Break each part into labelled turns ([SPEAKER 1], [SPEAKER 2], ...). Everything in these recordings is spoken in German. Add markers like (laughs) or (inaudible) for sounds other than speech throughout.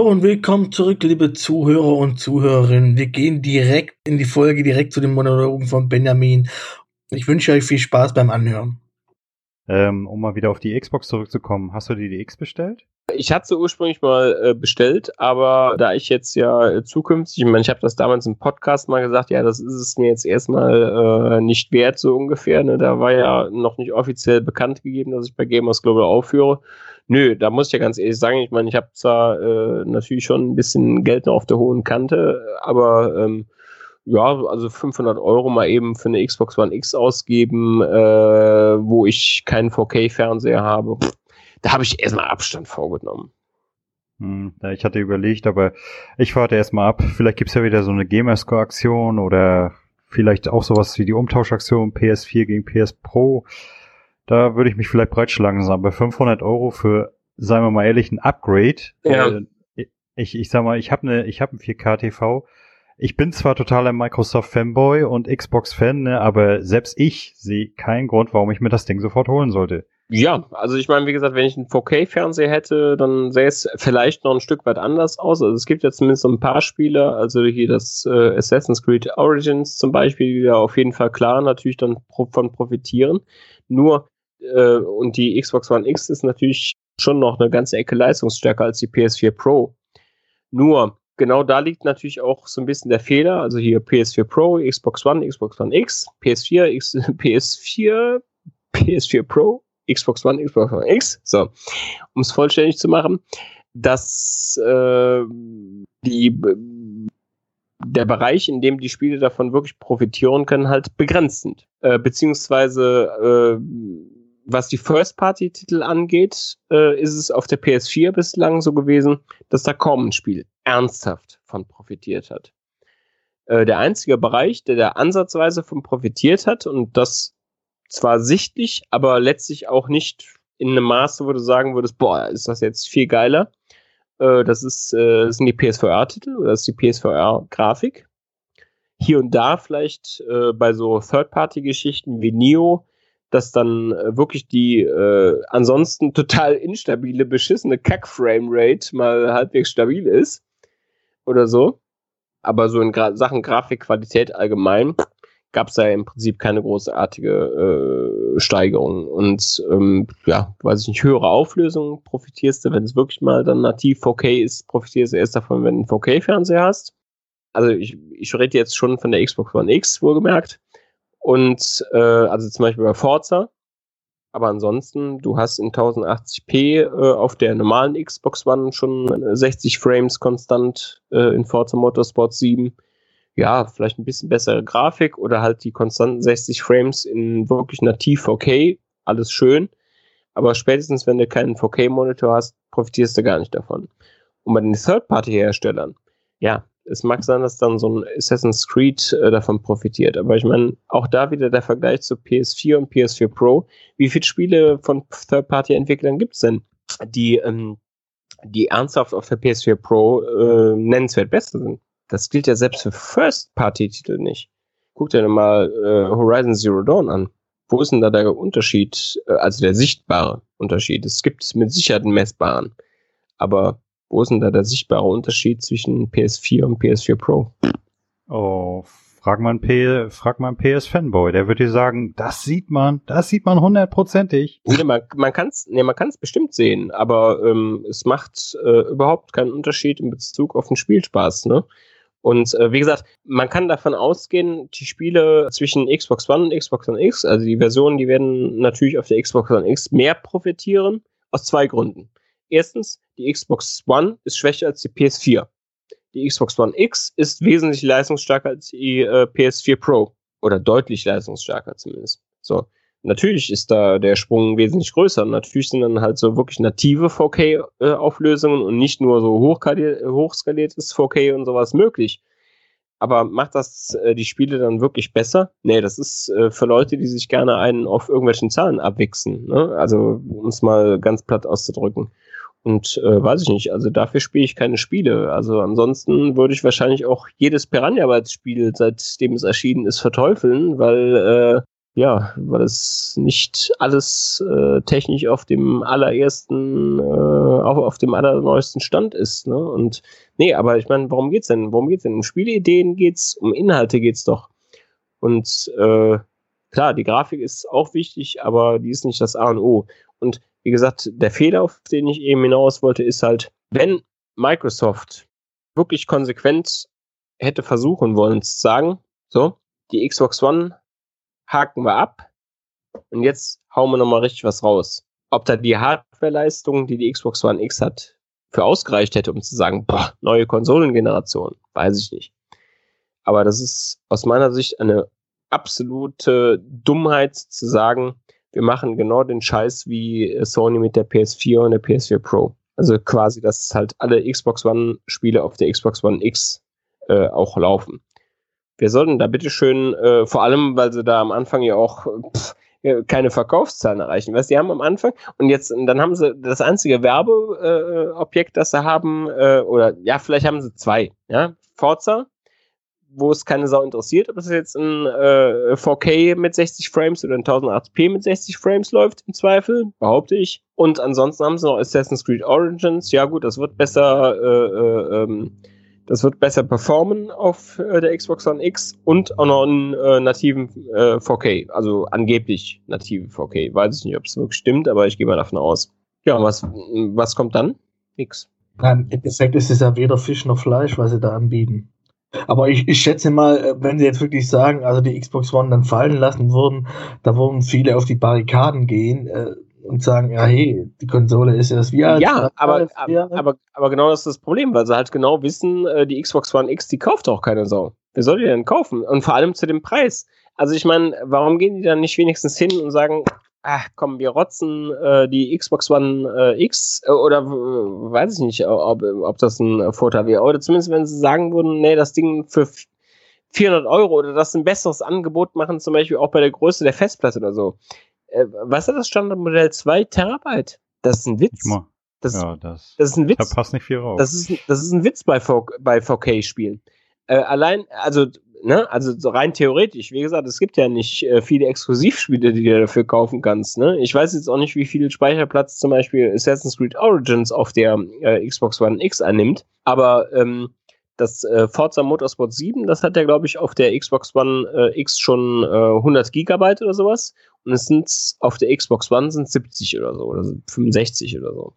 [SPEAKER 1] Hallo und willkommen zurück, liebe Zuhörer und Zuhörerinnen. Wir gehen direkt in die Folge, direkt zu den Monologen von Benjamin. Ich wünsche euch viel Spaß beim Anhören.
[SPEAKER 2] Ähm, um mal wieder auf die Xbox zurückzukommen, hast du dir die X bestellt?
[SPEAKER 3] Ich hatte sie ursprünglich mal äh, bestellt, aber da ich jetzt ja äh, zukünftig, ich meine, ich habe das damals im Podcast mal gesagt, ja, das ist es mir jetzt erstmal äh, nicht wert, so ungefähr. Ne? Da war ja noch nicht offiziell bekannt gegeben, dass ich bei Gamers Global aufführe. Nö, da muss ich ja ganz ehrlich sagen, ich meine, ich habe zwar äh, natürlich schon ein bisschen Geld noch auf der hohen Kante, aber ähm, ja, also 500 Euro mal eben für eine Xbox One X ausgeben, äh, wo ich keinen 4K-Fernseher habe. Da habe ich erstmal Abstand vorgenommen.
[SPEAKER 2] Hm, ja, ich hatte überlegt, aber ich warte erstmal ab. Vielleicht gibt's ja wieder so eine Gamerscore-Aktion oder vielleicht auch sowas wie die Umtauschaktion PS4 gegen PS Pro. Da würde ich mich vielleicht breitschlagen, aber 500 Euro für, sagen wir mal ehrlich, ein Upgrade.
[SPEAKER 3] Ja.
[SPEAKER 2] Äh, ich, ich sag mal, ich habe eine, ich habe ein 4K TV ich bin zwar totaler Microsoft-Fanboy und Xbox-Fan, ne, aber selbst ich sehe keinen Grund, warum ich mir das Ding sofort holen sollte.
[SPEAKER 3] Ja, also ich meine, wie gesagt, wenn ich einen 4K-Fernseher hätte, dann sähe es vielleicht noch ein Stück weit anders aus. Also es gibt ja zumindest so ein paar Spiele, also hier das äh, Assassin's Creed Origins zum Beispiel, die da auf jeden Fall klar natürlich dann von profitieren. Nur, äh, und die Xbox One X ist natürlich schon noch eine ganze Ecke leistungsstärker als die PS4 Pro. Nur, genau da liegt natürlich auch so ein bisschen der Fehler. Also hier PS4 Pro, Xbox One, Xbox One X, PS4, X, (laughs) PS4, PS4 Pro, Xbox One, Xbox One X. So, um es vollständig zu machen, dass äh, die der Bereich, in dem die Spiele davon wirklich profitieren können, halt begrenzt sind. Äh, beziehungsweise äh, was die First-Party-Titel angeht, äh, ist es auf der PS4 bislang so gewesen, dass da kaum ein Spiel ernsthaft von profitiert hat. Äh, der einzige Bereich, der da ansatzweise von profitiert hat und das zwar sichtlich, aber letztlich auch nicht in einem Maße, wo du sagen würdest, boah, ist das jetzt viel geiler. Äh, das, ist, äh, das sind die PSVR-Titel oder das ist die PSVR-Grafik. Hier und da vielleicht äh, bei so Third-Party-Geschichten wie Neo dass dann äh, wirklich die äh, ansonsten total instabile, beschissene Kack-Frame-Rate mal halbwegs stabil ist oder so. Aber so in Gra Sachen Grafikqualität allgemein gab es da im Prinzip keine großartige äh, Steigerung. Und ähm, ja, weiß ich nicht, höhere Auflösung profitierst du, wenn es wirklich mal dann nativ 4K ist, profitierst du erst davon, wenn du einen 4K-Fernseher hast. Also ich, ich rede jetzt schon von der Xbox One X, wohlgemerkt. Und äh, also zum Beispiel bei Forza. Aber ansonsten, du hast in 1080p äh, auf der normalen Xbox One schon 60 Frames konstant äh, in Forza Motorsport 7. Ja, vielleicht ein bisschen bessere Grafik oder halt die konstanten 60 Frames in wirklich nativ 4K. Alles schön. Aber spätestens, wenn du keinen 4K-Monitor hast, profitierst du gar nicht davon. Und bei den Third-Party-Herstellern, ja, es mag sein, dass dann so ein Assassin's Creed äh, davon profitiert. Aber ich meine, auch da wieder der Vergleich zu PS4 und PS4 Pro. Wie viele Spiele von Third-Party-Entwicklern gibt es denn, die, ähm, die ernsthaft auf der PS4 Pro äh, nennenswert besser sind? Das gilt ja selbst für First-Party-Titel nicht. Guck dir mal äh, Horizon Zero Dawn an. Wo ist denn da der Unterschied, äh, also der sichtbare Unterschied? Es gibt mit Sicherheit einen messbaren. Aber wo ist denn da der sichtbare Unterschied zwischen PS4 und PS4 Pro?
[SPEAKER 2] Oh, frag mal einen, P frag mal einen PS-Fanboy, der wird dir sagen, das sieht man, das sieht man hundertprozentig.
[SPEAKER 3] Nee, man, man kann es nee, bestimmt sehen, aber ähm, es macht äh, überhaupt keinen Unterschied in Bezug auf den Spielspaß, ne? Und äh, wie gesagt, man kann davon ausgehen, die Spiele zwischen Xbox One und Xbox One X, also die Versionen, die werden natürlich auf der Xbox One X mehr profitieren, aus zwei Gründen. Erstens, die Xbox One ist schwächer als die PS4. Die Xbox One X ist wesentlich leistungsstärker als die äh, PS4 Pro. Oder deutlich leistungsstärker zumindest. So. Natürlich ist da der Sprung wesentlich größer. Natürlich sind dann halt so wirklich native 4K-Auflösungen äh, und nicht nur so hochskaliertes 4K und sowas möglich. Aber macht das äh, die Spiele dann wirklich besser? Nee, das ist äh, für Leute, die sich gerne einen auf irgendwelchen Zahlen abwichsen. Ne? Also, um es mal ganz platt auszudrücken. Und äh, weiß ich nicht, also dafür spiele ich keine Spiele. Also ansonsten würde ich wahrscheinlich auch jedes Piranha-Bytes-Spiel, seitdem es erschienen ist, verteufeln, weil äh, ja, weil es nicht alles äh, technisch auf dem allerersten, äh, auf, auf dem allerneuesten Stand ist. Ne? Und nee, aber ich meine, warum geht's denn? Worum geht's denn? Um Spielideen geht's, um Inhalte geht's doch. Und äh, klar, die Grafik ist auch wichtig, aber die ist nicht das A und O. Und wie gesagt, der Fehler, auf den ich eben hinaus wollte, ist halt, wenn Microsoft wirklich konsequent hätte versuchen wollen zu sagen, so, die Xbox One haken wir ab und jetzt hauen wir nochmal richtig was raus. Ob da die Hardwareleistung, die die Xbox One X hat, für ausgereicht hätte, um zu sagen, boah, neue Konsolengeneration, weiß ich nicht. Aber das ist aus meiner Sicht eine absolute Dummheit zu sagen, wir machen genau den Scheiß wie Sony mit der PS4 und der PS4 Pro. Also quasi, dass halt alle Xbox One Spiele auf der Xbox One X äh, auch laufen. Wir sollten da bitteschön, äh, vor allem, weil sie da am Anfang ja auch pff, keine Verkaufszahlen erreichen. Weißt, die haben am Anfang und jetzt, dann haben sie das einzige Werbeobjekt, äh, das sie haben, äh, oder ja, vielleicht haben sie zwei, ja, Forza wo es keine Sau interessiert, ob das jetzt ein äh, 4K mit 60 Frames oder ein 1080p mit 60 Frames läuft, im Zweifel, behaupte ich. Und ansonsten haben sie noch Assassin's Creed Origins. Ja gut, das wird besser, äh, äh, ähm, das wird besser performen auf äh, der Xbox One X und auch noch einen äh, nativen äh, 4K, also angeblich native 4K. Weiß ich nicht, ob es wirklich stimmt, aber ich gehe mal davon aus. Ja, was, was kommt dann? Nix.
[SPEAKER 1] Im Endeffekt ist es ja weder Fisch noch Fleisch, was sie da anbieten. Aber ich, ich schätze mal, äh, wenn sie jetzt wirklich sagen, also die Xbox One dann fallen lassen würden, da würden viele auf die Barrikaden gehen äh, und sagen, ja, hey, die Konsole ist ja das
[SPEAKER 3] alt. Ja, aber, aber, aber, aber genau das ist das Problem, weil sie halt genau wissen, äh, die Xbox One X, die kauft auch keine Sau. Wer soll die denn kaufen? Und vor allem zu dem Preis. Also ich meine, warum gehen die dann nicht wenigstens hin und sagen, ach komm, wir rotzen äh, die Xbox One äh, X äh, oder weiß ich nicht, ob, ob das ein Vorteil wäre. Oder zumindest, wenn sie sagen würden, nee, das Ding für 400 Euro oder das ein besseres Angebot machen, zum Beispiel auch bei der Größe der Festplatte oder so. Äh, was ist das Standardmodell? 2 Terabyte. Das ist ein Witz.
[SPEAKER 2] Das, ja, das,
[SPEAKER 3] das ist ein Witz.
[SPEAKER 2] Da passt nicht viel raus.
[SPEAKER 3] Das ist, das ist ein Witz bei, 4, bei 4K-Spielen. Äh, allein, also ne, also so rein theoretisch, wie gesagt, es gibt ja nicht äh, viele Exklusivspiele, die du dafür kaufen kannst. Ne? Ich weiß jetzt auch nicht, wie viel Speicherplatz zum Beispiel Assassin's Creed Origins auf der äh, Xbox One X annimmt, aber ähm, das äh, Forza Motorsport 7, das hat ja, glaube ich, auf der Xbox One äh, X schon äh, 100 Gigabyte oder sowas. Und es sind auf der Xbox One sind 70 oder so, oder 65 oder so.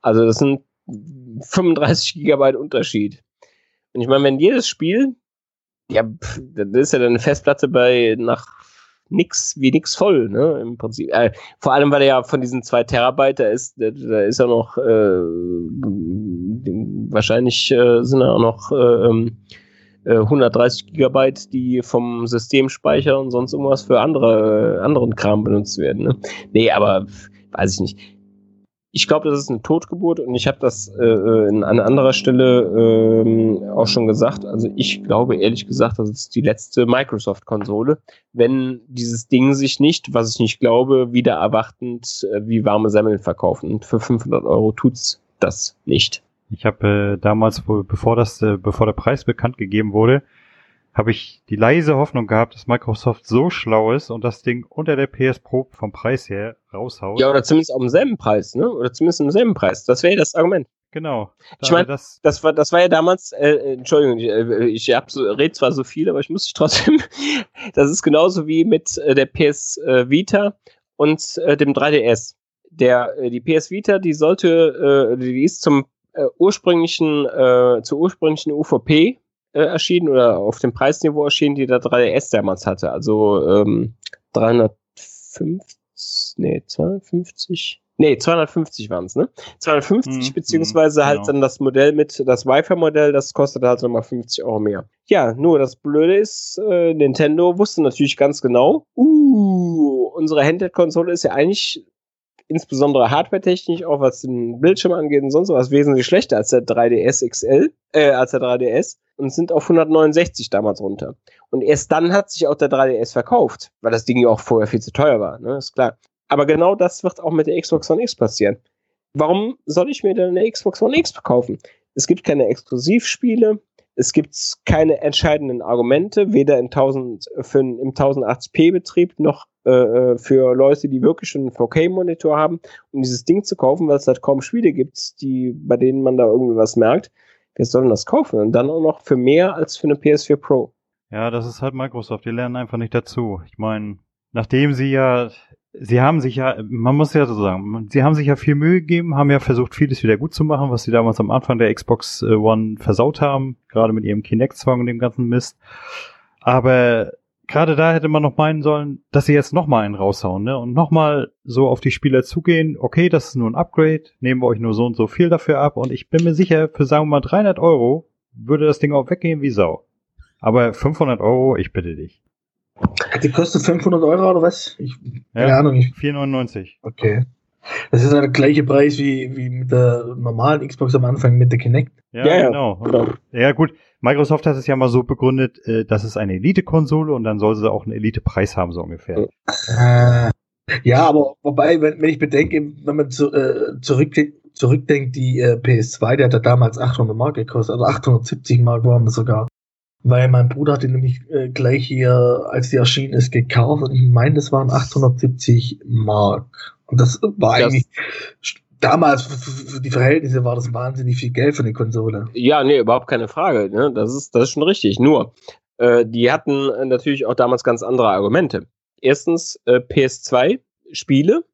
[SPEAKER 3] Also das sind 35 Gigabyte Unterschied. Und ich meine, wenn jedes Spiel ja, das ist ja dann eine Festplatte bei nach nix wie nix voll, ne? Im Prinzip. Äh, vor allem, weil er ja von diesen zwei Terabyte, da ist, da, da ist ja noch äh, wahrscheinlich äh, sind da auch noch äh, 130 ähm, äh, Gigabyte, die vom Systemspeicher und sonst irgendwas für andere, äh, anderen Kram benutzt werden. Ne? Nee, aber weiß ich nicht ich glaube, das ist eine Totgeburt und ich habe das äh, an anderer Stelle äh, auch schon gesagt. Also ich glaube ehrlich gesagt, das ist die letzte Microsoft-Konsole, wenn dieses Ding sich nicht, was ich nicht glaube, wieder erwartend äh, wie warme Semmeln verkaufen. Und für 500 Euro tut's das nicht.
[SPEAKER 2] Ich habe äh, damals, bevor das, äh, bevor der Preis bekannt gegeben wurde, habe ich die leise Hoffnung gehabt, dass Microsoft so schlau ist und das Ding unter der PS Pro vom Preis her raushaut.
[SPEAKER 3] Ja, oder zumindest auf demselben Preis, ne? Oder zumindest im selben Preis. Das wäre das Argument.
[SPEAKER 2] Genau.
[SPEAKER 3] Da ich meine, das, das, war, das war ja damals, äh, äh Entschuldigung, ich, äh, ich so, red zwar so viel, aber ich muss dich trotzdem, (laughs) das ist genauso wie mit äh, der PS Vita und dem 3DS. Der, die PS Vita, die sollte, äh, die ist zum äh, ursprünglichen, äh, zur ursprünglichen UVP äh, erschienen oder auf dem Preisniveau erschienen, die der 3DS damals hatte. Also ähm, 350, nee, 250, nee, 250 waren es, ne? 250 mhm, beziehungsweise mhm, halt genau. dann das Modell mit, das Wi-Fi-Modell, das kostet halt nochmal 50 Euro mehr. Ja, nur das Blöde ist, äh, Nintendo wusste natürlich ganz genau, uh, unsere Handheld-Konsole ist ja eigentlich insbesondere hardware-technisch, auch was den Bildschirm angeht und sonst was, wesentlich schlechter als der 3DS XL, äh, als der 3DS und sind auf 169 damals runter. Und erst dann hat sich auch der 3DS verkauft, weil das Ding ja auch vorher viel zu teuer war, ne, ist klar. Aber genau das wird auch mit der Xbox One X passieren. Warum soll ich mir denn eine Xbox One X kaufen? Es gibt keine Exklusivspiele, es gibt keine entscheidenden Argumente, weder in 1000, für, im 1080p-Betrieb noch äh, äh, für Leute, die wirklich schon einen 4K-Monitor haben, um dieses Ding zu kaufen, weil es halt kaum Spiele gibt, die, bei denen man da irgendwie was merkt. Wer soll denn das kaufen? Und dann auch noch für mehr als für eine PS4 Pro.
[SPEAKER 2] Ja, das ist halt Microsoft. Die lernen einfach nicht dazu. Ich meine, nachdem sie ja sie haben sich ja, man muss ja so sagen, sie haben sich ja viel Mühe gegeben, haben ja versucht, vieles wieder gut zu machen, was sie damals am Anfang der Xbox äh, One versaut haben, gerade mit ihrem Kinect-Zwang und dem ganzen Mist. Aber gerade da hätte man noch meinen sollen, dass sie jetzt nochmal einen raushauen, ne? Und nochmal so auf die Spieler zugehen, okay, das ist nur ein Upgrade, nehmen wir euch nur so und so viel dafür ab und ich bin mir sicher, für sagen wir mal 300 Euro würde das Ding auch weggehen wie Sau. Aber 500 Euro, ich bitte dich.
[SPEAKER 1] Die kostet 500 Euro oder was? Ich,
[SPEAKER 2] keine ja, Ahnung. 4,99.
[SPEAKER 1] Okay. Das ist ja der gleiche Preis wie, wie mit der normalen Xbox am Anfang mit der Kinect.
[SPEAKER 2] Ja, ja genau. Ja. ja, gut. Microsoft hat es ja mal so begründet, äh, das ist eine Elite-Konsole und dann soll sie auch einen Elite-Preis haben, so ungefähr.
[SPEAKER 1] Äh, ja, aber wobei, wenn, wenn ich bedenke, wenn man zu, äh, zurückdenkt, zurückdenkt, die äh, PS2, der hat ja damals 800 Mark gekostet, also 870 Mark waren das sogar. Weil mein Bruder hat die nämlich äh, gleich hier, als die erschienen ist, gekauft und ich meine, das waren 870 Mark. Und das war das eigentlich damals für die Verhältnisse war das wahnsinnig viel Geld für eine Konsole.
[SPEAKER 3] Ja, nee, überhaupt keine Frage. Ne? Das, ist, das ist schon richtig. Nur, äh, die hatten natürlich auch damals ganz andere Argumente. Erstens, äh, PS2 Spiele,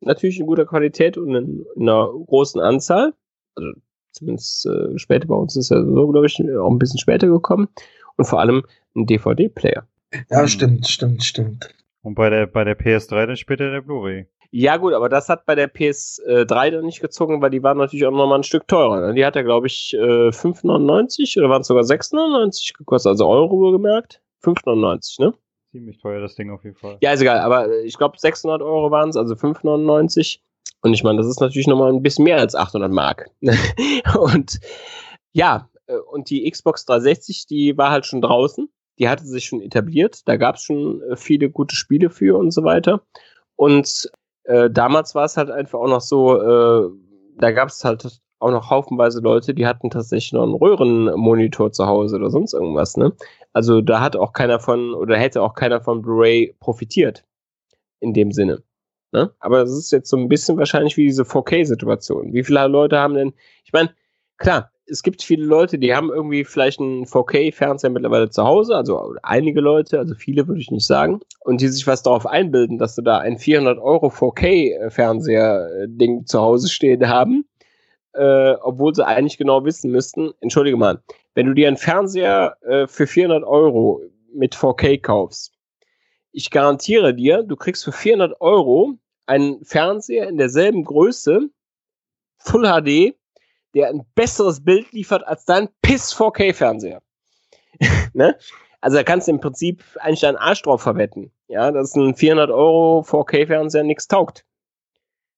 [SPEAKER 3] natürlich in guter Qualität und in, in einer großen Anzahl. Also Zumindest äh, später bei uns ist er so, glaube ich, auch ein bisschen später gekommen. Und vor allem ein DVD-Player.
[SPEAKER 1] Ja, stimmt, stimmt, stimmt.
[SPEAKER 2] Und bei der, bei der PS3 dann später der Blu-ray.
[SPEAKER 3] Ja, gut, aber das hat bei der PS3 dann nicht gezogen, weil die war natürlich auch nochmal ein Stück teurer. Ne? Die hat ja, glaube ich, 5,99 oder waren es sogar 6,99 gekostet, also Euro wohlgemerkt. 5,99, ne?
[SPEAKER 2] Ziemlich teuer, das Ding auf jeden Fall.
[SPEAKER 3] Ja, ist egal, aber ich glaube 600 Euro waren es, also 5,99. Und ich meine, das ist natürlich nochmal ein bisschen mehr als 800 Mark. (laughs) und ja, äh, und die Xbox 360, die war halt schon draußen. Die hatte sich schon etabliert. Da gab es schon äh, viele gute Spiele für und so weiter. Und äh, damals war es halt einfach auch noch so, äh, da gab es halt auch noch haufenweise Leute, die hatten tatsächlich noch einen Röhrenmonitor zu Hause oder sonst irgendwas, ne? Also da hat auch keiner von, oder hätte auch keiner von Blu-ray profitiert. In dem Sinne. Ne? Aber es ist jetzt so ein bisschen wahrscheinlich wie diese 4K-Situation. Wie viele Leute haben denn, ich meine, klar, es gibt viele Leute, die haben irgendwie vielleicht einen 4K-Fernseher mittlerweile zu Hause, also einige Leute, also viele würde ich nicht sagen, und die sich was darauf einbilden, dass sie da ein 400 Euro 4K-Fernseher-Ding zu Hause stehen haben, äh, obwohl sie eigentlich genau wissen müssten, entschuldige mal, wenn du dir einen Fernseher äh, für 400 Euro mit 4K kaufst, ich garantiere dir, du kriegst für 400 Euro einen Fernseher in derselben Größe, Full HD, der ein besseres Bild liefert als dein Piss 4K-Fernseher. (laughs) ne? Also da kannst du im Prinzip eigentlich deinen Arsch drauf verwetten. Ja, dass ein 400 Euro 4K-Fernseher nichts taugt.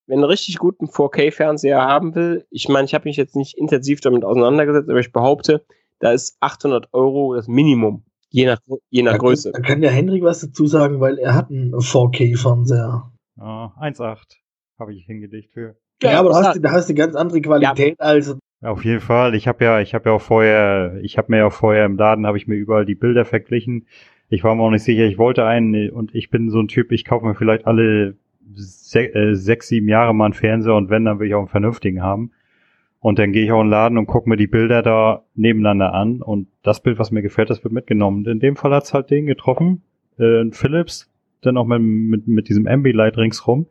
[SPEAKER 3] Wenn einen richtig guten 4K-Fernseher haben will, ich meine, ich habe mich jetzt nicht intensiv damit auseinandergesetzt, aber ich behaupte, da ist 800 Euro das Minimum. Je nach, je nach
[SPEAKER 1] da
[SPEAKER 3] Größe.
[SPEAKER 1] da kann ja Henrik was dazu sagen, weil er hat einen 4K-Fernseher.
[SPEAKER 2] Ja, 1,8 habe ich hingelegt für.
[SPEAKER 1] Ja, ja aber da hast, du, da hast du ganz andere Qualität ja. als.
[SPEAKER 2] Auf jeden Fall. Ich habe ja, ich habe ja auch vorher, ich habe mir ja auch vorher im Laden habe ich mir überall die Bilder verglichen. Ich war mir auch nicht sicher, ich wollte einen und ich bin so ein Typ, ich kaufe mir vielleicht alle se äh, sechs, sieben Jahre mal einen Fernseher und wenn, dann will ich auch einen vernünftigen haben. Und dann gehe ich auch in den Laden und gucke mir die Bilder da nebeneinander an. Und das Bild, was mir gefällt, das wird mitgenommen. In dem Fall hat's halt den getroffen. Äh, Philips, dann auch mit, mit, mit diesem Ambilight ringsrum.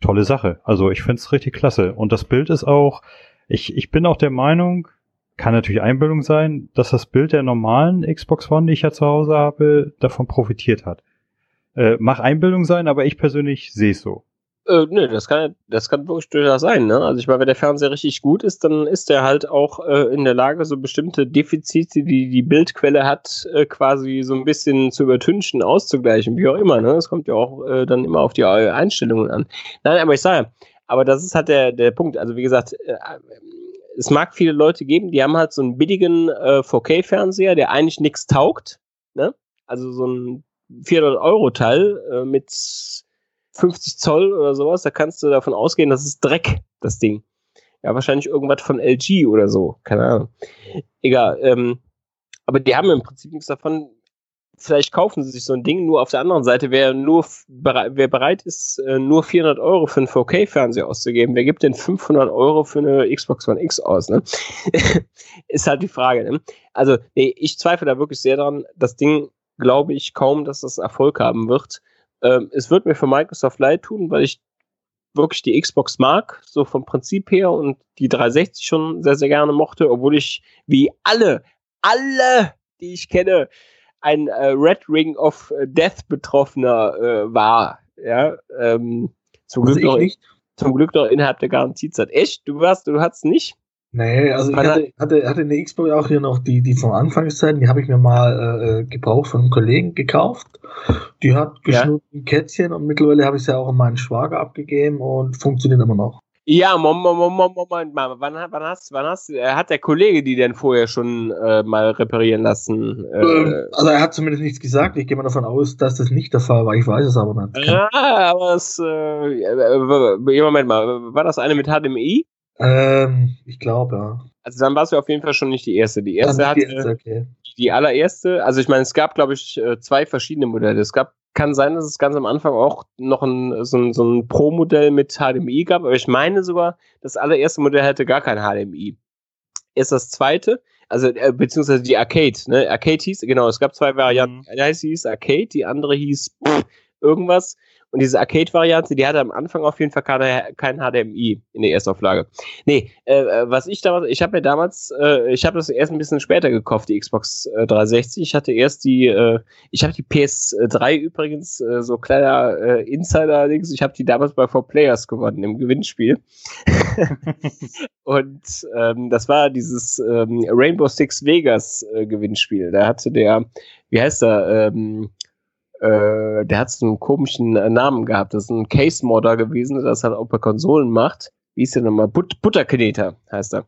[SPEAKER 2] Tolle Sache. Also ich find's richtig klasse. Und das Bild ist auch, ich, ich bin auch der Meinung, kann natürlich Einbildung sein, dass das Bild der normalen Xbox One, die ich ja zu Hause habe, davon profitiert hat. Äh, mach Einbildung sein, aber ich persönlich sehe es so.
[SPEAKER 3] Äh, nö, das kann, das kann wirklich durchaus sein. Ne? Also ich meine, wenn der Fernseher richtig gut ist, dann ist er halt auch äh, in der Lage, so bestimmte Defizite, die die Bildquelle hat, äh, quasi so ein bisschen zu übertünchen, auszugleichen, wie auch immer. Ne? Das kommt ja auch äh, dann immer auf die äh, Einstellungen an. Nein, aber ich sage, aber das ist halt der, der Punkt. Also wie gesagt, äh, es mag viele Leute geben, die haben halt so einen billigen äh, 4K-Fernseher, der eigentlich nichts taugt. Ne? Also so ein 400-Euro-Teil äh, mit 50 Zoll oder sowas, da kannst du davon ausgehen, das ist Dreck, das Ding. Ja, wahrscheinlich irgendwas von LG oder so, keine Ahnung. Egal, ähm, aber die haben im Prinzip nichts davon. Vielleicht kaufen sie sich so ein Ding, nur auf der anderen Seite, wer nur wer bereit ist, äh, nur 400 Euro für einen 4K-Fernseher auszugeben, wer gibt denn 500 Euro für eine Xbox One X aus? Ne? (laughs) ist halt die Frage. Ne? Also, nee, ich zweifle da wirklich sehr dran. Das Ding glaube ich kaum, dass das Erfolg haben wird. Ähm, es wird mir für Microsoft leid tun, weil ich wirklich die Xbox mag, so vom Prinzip her und die 360 schon sehr, sehr gerne mochte, obwohl ich wie alle, alle, die ich kenne, ein äh, Red Ring of Death Betroffener äh, war. Ja, ähm, zum, Glück noch, zum Glück noch innerhalb der Garantiezeit. Echt? Du warst, du hattest nicht?
[SPEAKER 1] Nee, also ich hatte, hatte, hatte eine Xbox auch hier noch die, die von Anfangszeiten, die habe ich mir mal äh, äh, gebraucht von einem Kollegen gekauft. Die hat geschnitten ja. Kätzchen und mittlerweile habe ich sie auch an meinen Schwager abgegeben und funktioniert immer noch.
[SPEAKER 3] Ja, Moment, Moment, Moment mal. Wann, wann hast, wann hast, äh, hat der Kollege die denn vorher schon äh, mal reparieren lassen?
[SPEAKER 1] Äh, ähm, also er hat zumindest nichts gesagt. Ich gehe mal davon aus, dass das nicht der Fall war. Ich weiß es aber nicht.
[SPEAKER 3] Ja, aber es, äh Moment mal, war das eine mit HDMI?
[SPEAKER 1] Ähm, ich glaube, ja.
[SPEAKER 3] Also dann warst du auf jeden Fall schon nicht die erste. Die erste hat die, erste, okay. die allererste, also ich meine, es gab, glaube ich, äh, zwei verschiedene Modelle. Es gab, kann sein, dass es ganz am Anfang auch noch ein, so ein, so ein Pro-Modell mit HDMI gab, aber ich meine sogar, das allererste Modell hätte gar kein HDMI. Ist das zweite, also äh, beziehungsweise die Arcade, ne? Arcade hieß, genau, es gab zwei Varianten. Mhm. Eine hieß Arcade, die andere hieß pff, irgendwas. Und diese Arcade-Variante, die hatte am Anfang auf jeden Fall keine, kein HDMI in der Erstauflage. Nee, äh, äh, was ich damals, ich habe mir damals, äh, ich habe das erst ein bisschen später gekauft, die Xbox äh, 360. Ich hatte erst die, äh, ich habe die PS3 übrigens, äh, so kleiner äh, Insider-Dings, ich habe die damals bei 4Players gewonnen im Gewinnspiel. (laughs) Und ähm, das war dieses ähm, Rainbow Six Vegas äh, Gewinnspiel. Da hatte der, wie heißt er, ähm, äh, der hat so einen komischen äh, Namen gehabt. Das ist ein Case-Modder gewesen, das halt auch bei Konsolen macht. Wie ist der nochmal? But Butterkneter heißt er.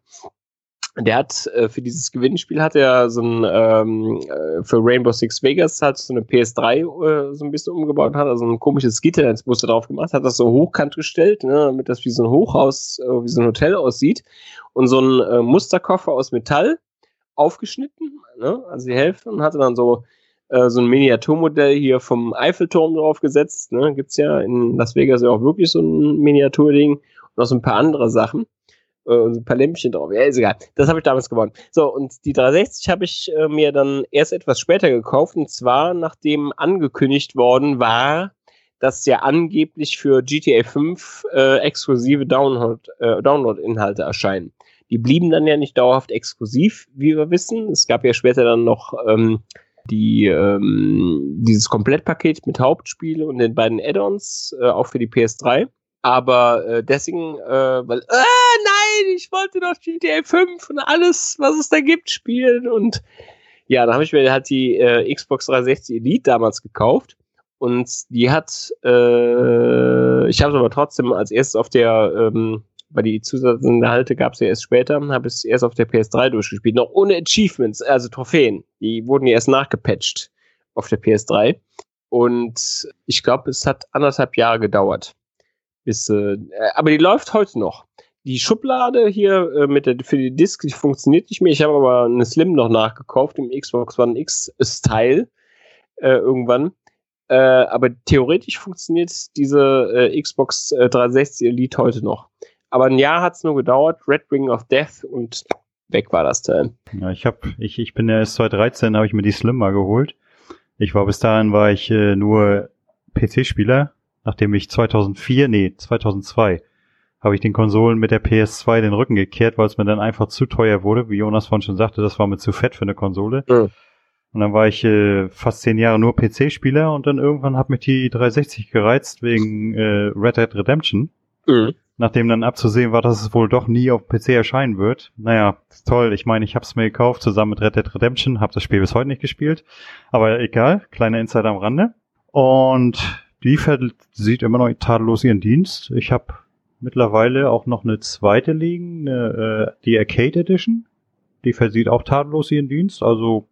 [SPEAKER 3] Der hat äh, für dieses Gewinnspiel hat er so ein ähm, äh, für Rainbow Six Vegas hat so eine PS3 äh, so ein bisschen umgebaut hat, also ein komisches Gitter ins Muster drauf gemacht, hat das so hochkant gestellt, ne, damit das wie so ein Hochhaus, äh, wie so ein Hotel aussieht und so ein Musterkoffer aus Metall aufgeschnitten, ne, also die Hälfte und hatte dann so äh, so ein Miniaturmodell hier vom Eiffelturm drauf gesetzt. Ne? Gibt es ja in Las Vegas ja auch wirklich so ein Miniaturding und noch so ein paar andere Sachen. Äh, und ein paar Lämpchen drauf. Ja, ist egal. Das habe ich damals gewonnen. So, und die 360 habe ich äh, mir dann erst etwas später gekauft. Und zwar, nachdem angekündigt worden war, dass ja angeblich für GTA 5 äh, exklusive Download-Inhalte äh, Download erscheinen. Die blieben dann ja nicht dauerhaft exklusiv, wie wir wissen. Es gab ja später dann noch ähm, die ähm, dieses Komplettpaket mit Hauptspiel und den beiden Add-ons äh, auch für die PS3. Aber äh, deswegen, äh, weil, äh, nein, ich wollte doch GTA 5 und alles, was es da gibt, spielen. Und ja, dann habe ich mir halt die äh, Xbox 360 Elite damals gekauft. Und die hat, äh, ich habe es aber trotzdem als erstes auf der ähm, weil die Zusatzinhalte gab es ja erst später, habe es erst auf der PS3 durchgespielt, noch ohne Achievements, also Trophäen. Die wurden ja erst nachgepatcht auf der PS3. Und ich glaube, es hat anderthalb Jahre gedauert. Bis, äh, aber die läuft heute noch. Die Schublade hier äh, mit der, für die Disk, die funktioniert nicht mehr. Ich habe aber eine Slim noch nachgekauft im Xbox One X-Style äh, irgendwann. Äh, aber theoretisch funktioniert diese äh, Xbox 360 äh, Elite heute noch. Aber ein Jahr hat es nur gedauert, Red Ring of Death und weg war das Teil.
[SPEAKER 2] Ja, ich hab, ich, ich bin ja erst 2013, habe ich mir die Slim mal geholt. Ich war bis dahin war ich äh, nur PC-Spieler, nachdem ich 2004, nee, 2002 habe ich den Konsolen mit der PS2 den Rücken gekehrt, weil es mir dann einfach zu teuer wurde, wie Jonas vorhin schon sagte, das war mir zu fett für eine Konsole. Mhm. Und dann war ich äh, fast zehn Jahre nur PC-Spieler und dann irgendwann hat mich die 360 gereizt wegen äh, Red Dead Redemption. Mhm nachdem dann abzusehen war, dass es wohl doch nie auf PC erscheinen wird. Naja, toll. Ich meine, ich habe es mir gekauft zusammen mit Red Dead Redemption, habe das Spiel bis heute nicht gespielt. Aber egal, kleiner Insider am Rande. Und die sieht immer noch tadellos ihren Dienst. Ich habe mittlerweile auch noch eine zweite liegen, eine, äh, die Arcade Edition. Die versieht auch tadellos ihren Dienst. Also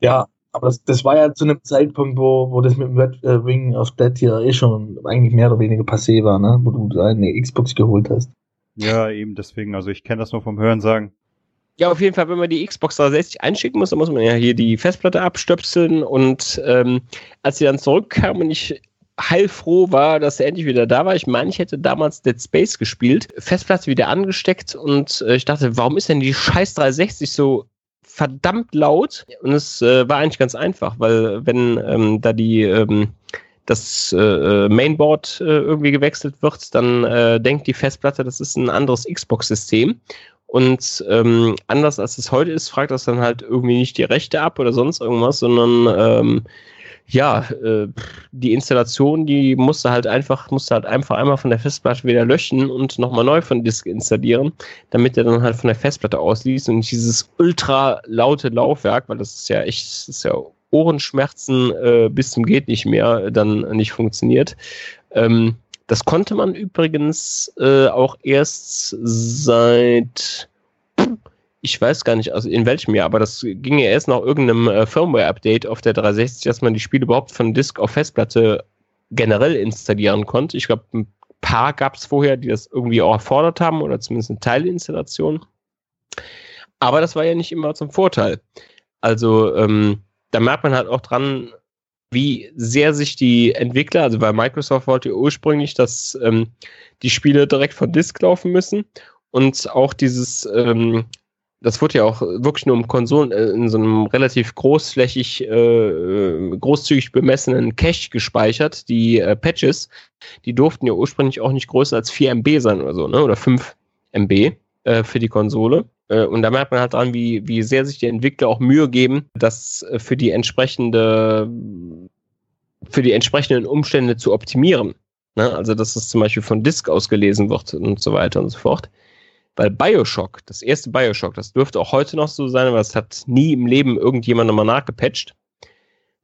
[SPEAKER 1] ja, aber das, das war ja zu einem Zeitpunkt, wo, wo das mit dem Red äh, Ring of Dead hier eh schon eigentlich mehr oder weniger passé war, ne? Wo du eine Xbox geholt hast.
[SPEAKER 2] Ja, eben deswegen. Also ich kenne das nur vom Hören sagen.
[SPEAKER 3] Ja, auf jeden Fall, wenn man die Xbox 360 einschicken muss, dann muss man ja hier die Festplatte abstöpseln und ähm, als sie dann zurückkam und ich heilfroh war, dass er endlich wieder da war. Ich meine, ich hätte damals Dead Space gespielt, Festplatte wieder angesteckt und äh, ich dachte, warum ist denn die scheiß 360 so verdammt laut? Und es äh, war eigentlich ganz einfach, weil wenn ähm, da die ähm, das äh, äh Mainboard äh, irgendwie gewechselt wird, dann äh, denkt die Festplatte, das ist ein anderes Xbox-System. Und ähm, anders als es heute ist, fragt das dann halt irgendwie nicht die Rechte ab oder sonst irgendwas, sondern ähm, ja, äh, die Installation, die musste halt einfach, musste halt einfach einmal von der Festplatte wieder löschen und nochmal neu von Disk installieren, damit er dann halt von der Festplatte ausliest und dieses ultra laute Laufwerk, weil das ist ja echt, das ist ja Ohrenschmerzen äh, bis zum geht nicht mehr, dann nicht funktioniert. Ähm, das konnte man übrigens äh, auch erst seit ich weiß gar nicht, also in welchem Jahr, aber das ging ja erst nach irgendeinem äh, Firmware-Update auf der 360, dass man die Spiele überhaupt von Disk auf Festplatte generell installieren konnte. Ich glaube, ein paar gab es vorher, die das irgendwie auch erfordert haben oder zumindest eine Teilinstallation. Aber das war ja nicht immer zum Vorteil. Also ähm, da merkt man halt auch dran, wie sehr sich die Entwickler, also weil Microsoft wollte ursprünglich, dass ähm, die Spiele direkt von Disk laufen müssen und auch dieses ähm, das wurde ja auch wirklich nur um Konsolen äh, in so einem relativ großflächig, äh, großzügig bemessenen Cache gespeichert. Die äh, Patches, die durften ja ursprünglich auch nicht größer als 4 MB sein oder so, ne? Oder 5 MB äh, für die Konsole. Äh, und da merkt man halt dran, wie, wie sehr sich die Entwickler auch Mühe geben, das äh, für die entsprechende, für die entsprechenden Umstände zu optimieren. Ne? Also, dass es zum Beispiel von Disk ausgelesen wird und so weiter und so fort. Weil Bioshock, das erste Bioshock, das dürfte auch heute noch so sein, aber es hat nie im Leben irgendjemand nochmal nachgepatcht.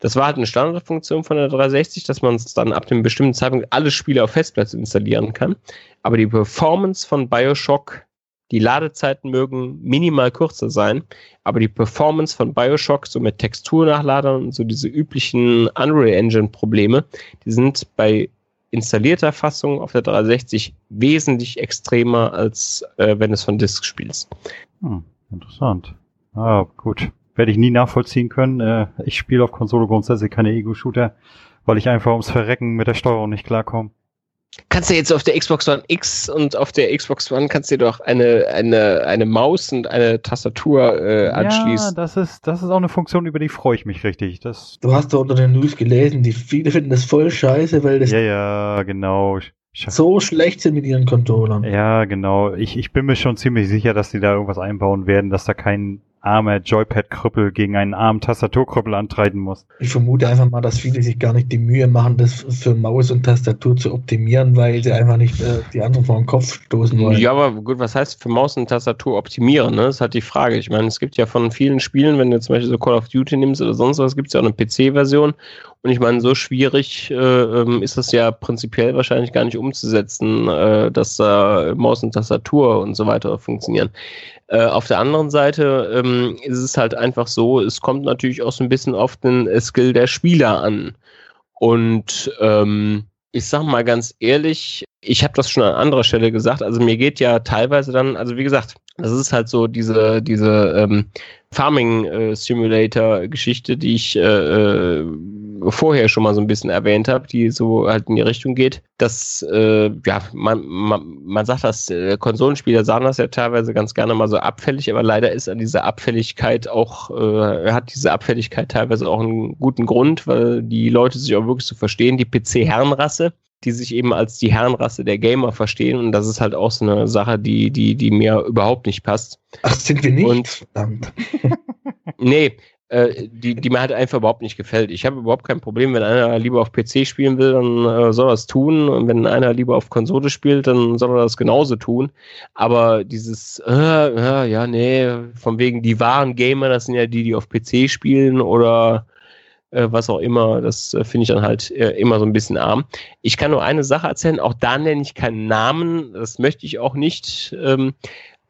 [SPEAKER 3] Das war halt eine Standardfunktion von der 360, dass man es dann ab einem bestimmten Zeitpunkt alle Spiele auf Festplatte installieren kann. Aber die Performance von Bioshock, die Ladezeiten mögen minimal kürzer sein, aber die Performance von Bioshock, so mit Texturnachladern und so diese üblichen Unreal Engine Probleme, die sind bei installierter Fassung auf der 360 wesentlich extremer, als äh, wenn es von Disk spielst.
[SPEAKER 2] Hm, interessant. Ah, gut. Werde ich nie nachvollziehen können. Äh, ich spiele auf Konsole grundsätzlich keine Ego-Shooter, weil ich einfach ums Verrecken mit der Steuerung nicht klarkomme
[SPEAKER 3] kannst du jetzt auf der Xbox One X und auf der Xbox One kannst du dir doch eine, eine, eine Maus und eine Tastatur äh, anschließen. Ja,
[SPEAKER 2] das ist, das ist auch eine Funktion, über die freue ich mich richtig. Das
[SPEAKER 1] du hast doch unter den News gelesen, die viele finden das voll scheiße, weil das
[SPEAKER 2] ja, ja, genau.
[SPEAKER 1] so schlecht sind mit ihren Controllern.
[SPEAKER 2] Ja, genau. Ich, ich bin mir schon ziemlich sicher, dass die da irgendwas einbauen werden, dass da kein armer Joypad-Krüppel gegen einen armen Tastaturkrüppel antreten muss.
[SPEAKER 1] Ich vermute einfach mal, dass viele sich gar nicht die Mühe machen, das für Maus und Tastatur zu optimieren, weil sie einfach nicht äh, die anderen vor den Kopf stoßen wollen.
[SPEAKER 3] Ja, aber gut, was heißt für Maus und Tastatur optimieren? Ne? Das ist halt die Frage. Ich meine, es gibt ja von vielen Spielen, wenn du zum Beispiel so Call of Duty nimmst oder sonst was, gibt es ja auch eine PC-Version. Und ich meine, so schwierig äh, ähm, ist das ja prinzipiell wahrscheinlich gar nicht umzusetzen, äh, dass da Maus und Tastatur und so weiter funktionieren. Äh, auf der anderen Seite ähm, ist es halt einfach so, es kommt natürlich auch so ein bisschen auf den Skill der Spieler an. Und ähm, ich sag mal ganz ehrlich, ich habe das schon an anderer Stelle gesagt, also mir geht ja teilweise dann, also wie gesagt, das ist halt so diese, diese ähm, Farming äh, die ich äh, äh, vorher schon mal so ein bisschen erwähnt habe, die so halt in die Richtung geht, dass, äh, ja, man, man, man sagt das, äh, Konsolenspieler sagen das ja teilweise ganz gerne mal so abfällig, aber leider ist an dieser Abfälligkeit auch, äh, hat diese Abfälligkeit teilweise auch einen guten Grund, weil die Leute sich auch wirklich so verstehen, die PC-Herrenrasse, die sich eben als die Herrenrasse der Gamer verstehen und das ist halt auch so eine Sache, die, die, die mir überhaupt nicht passt.
[SPEAKER 1] Ach, sind wir nicht?
[SPEAKER 3] Und, Verdammt. (laughs) nee, äh, die, die mir halt einfach überhaupt nicht gefällt. Ich habe überhaupt kein Problem, wenn einer lieber auf PC spielen will, dann äh, soll er es tun. Und wenn einer lieber auf Konsole spielt, dann soll er das genauso tun. Aber dieses, äh, ja, ja, nee, von wegen die wahren Gamer, das sind ja die, die auf PC spielen oder äh, was auch immer, das äh, finde ich dann halt äh, immer so ein bisschen arm. Ich kann nur eine Sache erzählen, auch da nenne ich keinen Namen, das möchte ich auch nicht. Ähm,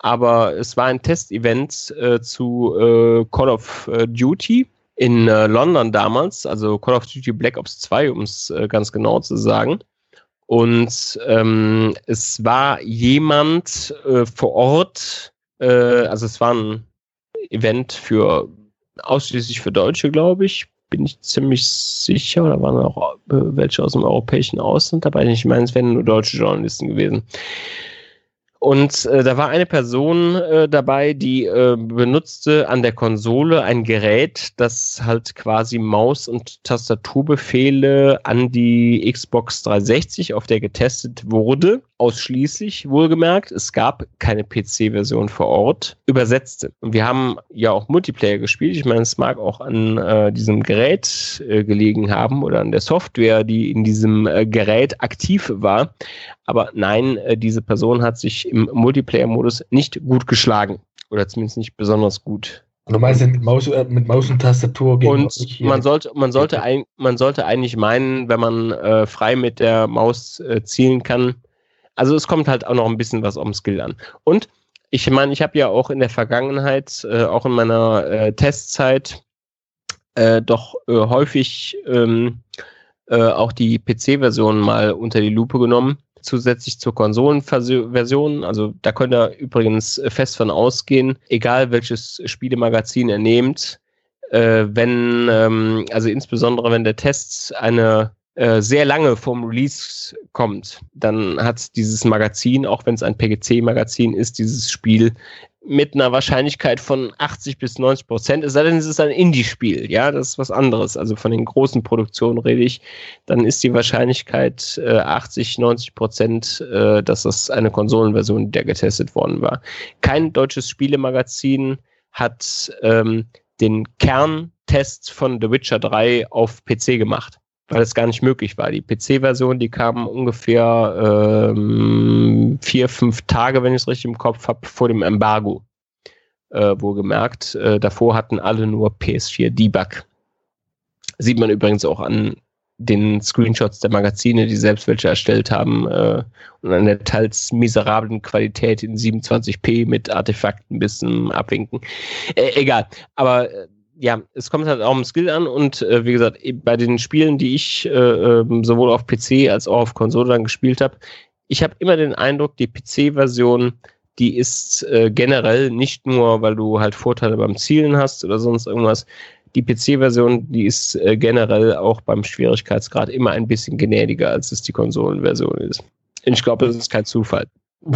[SPEAKER 3] aber es war ein Testevent äh, zu äh, Call of äh, Duty in äh, London damals, also Call of Duty Black Ops 2, um es ganz genau zu sagen. Und ähm, es war jemand äh, vor Ort, äh, also es waren Event für ausschließlich für Deutsche, glaube ich. Bin ich ziemlich sicher. Da waren auch welche aus dem europäischen Ausland dabei. Ich meine, es wären nur deutsche Journalisten gewesen. Und äh, da war eine Person äh, dabei, die äh, benutzte an der Konsole ein Gerät, das halt quasi Maus- und Tastaturbefehle an die Xbox 360, auf der getestet wurde, ausschließlich wohlgemerkt. Es gab keine PC-Version vor Ort, übersetzte. Und wir haben ja auch Multiplayer gespielt. Ich meine, es mag auch an äh, diesem Gerät äh, gelegen haben oder an der Software, die in diesem äh, Gerät aktiv war. Aber nein, äh, diese Person hat sich im Multiplayer-Modus nicht gut geschlagen. Oder zumindest nicht besonders gut.
[SPEAKER 1] Du meinst mit Maus, äh, mit Maus und Tastatur
[SPEAKER 3] gegen Und man sollte, man, sollte ein, man sollte eigentlich meinen, wenn man äh, frei mit der Maus äh, zielen kann. Also es kommt halt auch noch ein bisschen was um Skill an. Und ich meine, ich habe ja auch in der Vergangenheit, äh, auch in meiner äh, Testzeit, äh, doch äh, häufig ähm, äh, auch die PC-Version mal unter die Lupe genommen zusätzlich zur Konsolenversion. Also da könnt ihr übrigens fest von ausgehen, egal welches Spielemagazin ihr nehmt, äh, wenn, ähm, also insbesondere wenn der Test eine äh, sehr lange vom Release kommt, dann hat dieses Magazin, auch wenn es ein PGC-Magazin ist, dieses Spiel mit einer Wahrscheinlichkeit von 80 bis 90 Prozent, es sei denn, es ist ein Indie-Spiel, ja, das ist was anderes. Also von den großen Produktionen rede ich, dann ist die Wahrscheinlichkeit äh, 80, 90 Prozent, äh, dass das eine Konsolenversion der getestet worden war. Kein deutsches Spielemagazin hat ähm, den Kerntest von The Witcher 3 auf PC gemacht weil es gar nicht möglich war. Die PC-Version, die kam ungefähr ähm, vier, fünf Tage, wenn ich es richtig im Kopf habe, vor dem Embargo. Äh, wohlgemerkt. Äh, davor hatten alle nur PS4 Debug. Sieht man übrigens auch an den Screenshots der Magazine, die selbst welche erstellt haben äh, und an der teils miserablen Qualität in 27p mit Artefakten bis zum Abwinken. Äh, egal. Aber äh, ja, es kommt halt auch um Skill an und äh, wie gesagt, bei den Spielen, die ich äh, ähm, sowohl auf PC als auch auf Konsole dann gespielt habe, ich habe immer den Eindruck, die PC-Version, die ist äh, generell nicht nur, weil du halt Vorteile beim Zielen hast oder sonst irgendwas, die PC-Version, die ist äh, generell auch beim Schwierigkeitsgrad immer ein bisschen gnädiger, als es die Konsolenversion ist. Ich glaube, das ist kein Zufall.
[SPEAKER 1] Ja,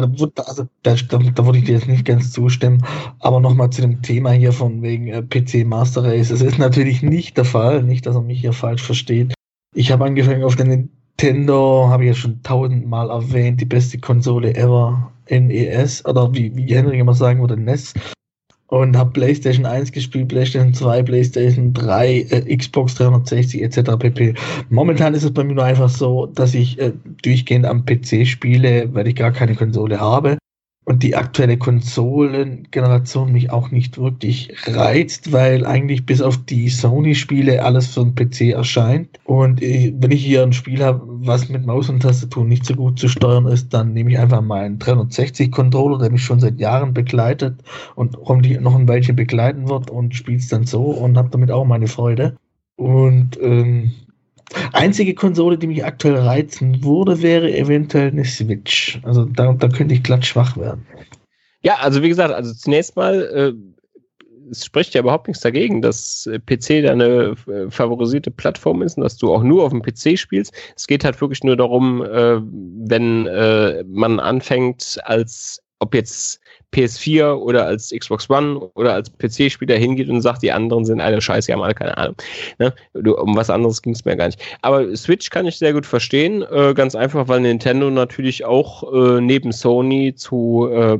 [SPEAKER 1] da, also, da, da, würde ich dir jetzt nicht ganz zustimmen. Aber nochmal zu dem Thema hier von wegen äh, PC Master Race. Es ist natürlich nicht der Fall, nicht, dass er mich hier falsch versteht. Ich habe angefangen auf der Nintendo, habe ich ja schon tausendmal erwähnt, die beste Konsole ever, NES, oder wie, wie Henry immer sagen würde, NES und habe PlayStation 1 gespielt, PlayStation 2, PlayStation 3, äh, Xbox 360 etc. pp. Momentan ist es bei mir nur einfach so, dass ich äh, durchgehend am PC spiele, weil ich gar keine Konsole habe und die aktuelle Konsolengeneration mich auch nicht wirklich reizt, weil eigentlich bis auf die Sony-Spiele alles für den PC erscheint. Und ich, wenn ich hier ein Spiel habe, was mit Maus und Tastatur nicht so gut zu steuern ist, dann nehme ich einfach meinen 360-Controller, der mich schon seit Jahren begleitet und hoffentlich noch ein Weilchen begleiten wird und spiele es dann so und habe damit auch meine Freude. Und ähm, Einzige Konsole, die mich aktuell reizen würde, wäre eventuell eine Switch. Also da, da könnte ich glatt schwach werden.
[SPEAKER 3] Ja, also wie gesagt, also zunächst mal, äh, es spricht ja überhaupt nichts dagegen, dass äh, PC deine äh, favorisierte Plattform ist und dass du auch nur auf dem PC spielst. Es geht halt wirklich nur darum, äh, wenn äh, man anfängt, als ob jetzt PS4 oder als Xbox One oder als PC-Spieler hingeht und sagt, die anderen sind alle scheiße, haben alle keine Ahnung. Ne? Um was anderes ging es mir gar nicht. Aber Switch kann ich sehr gut verstehen, äh, ganz einfach, weil Nintendo natürlich auch äh, neben Sony zu äh,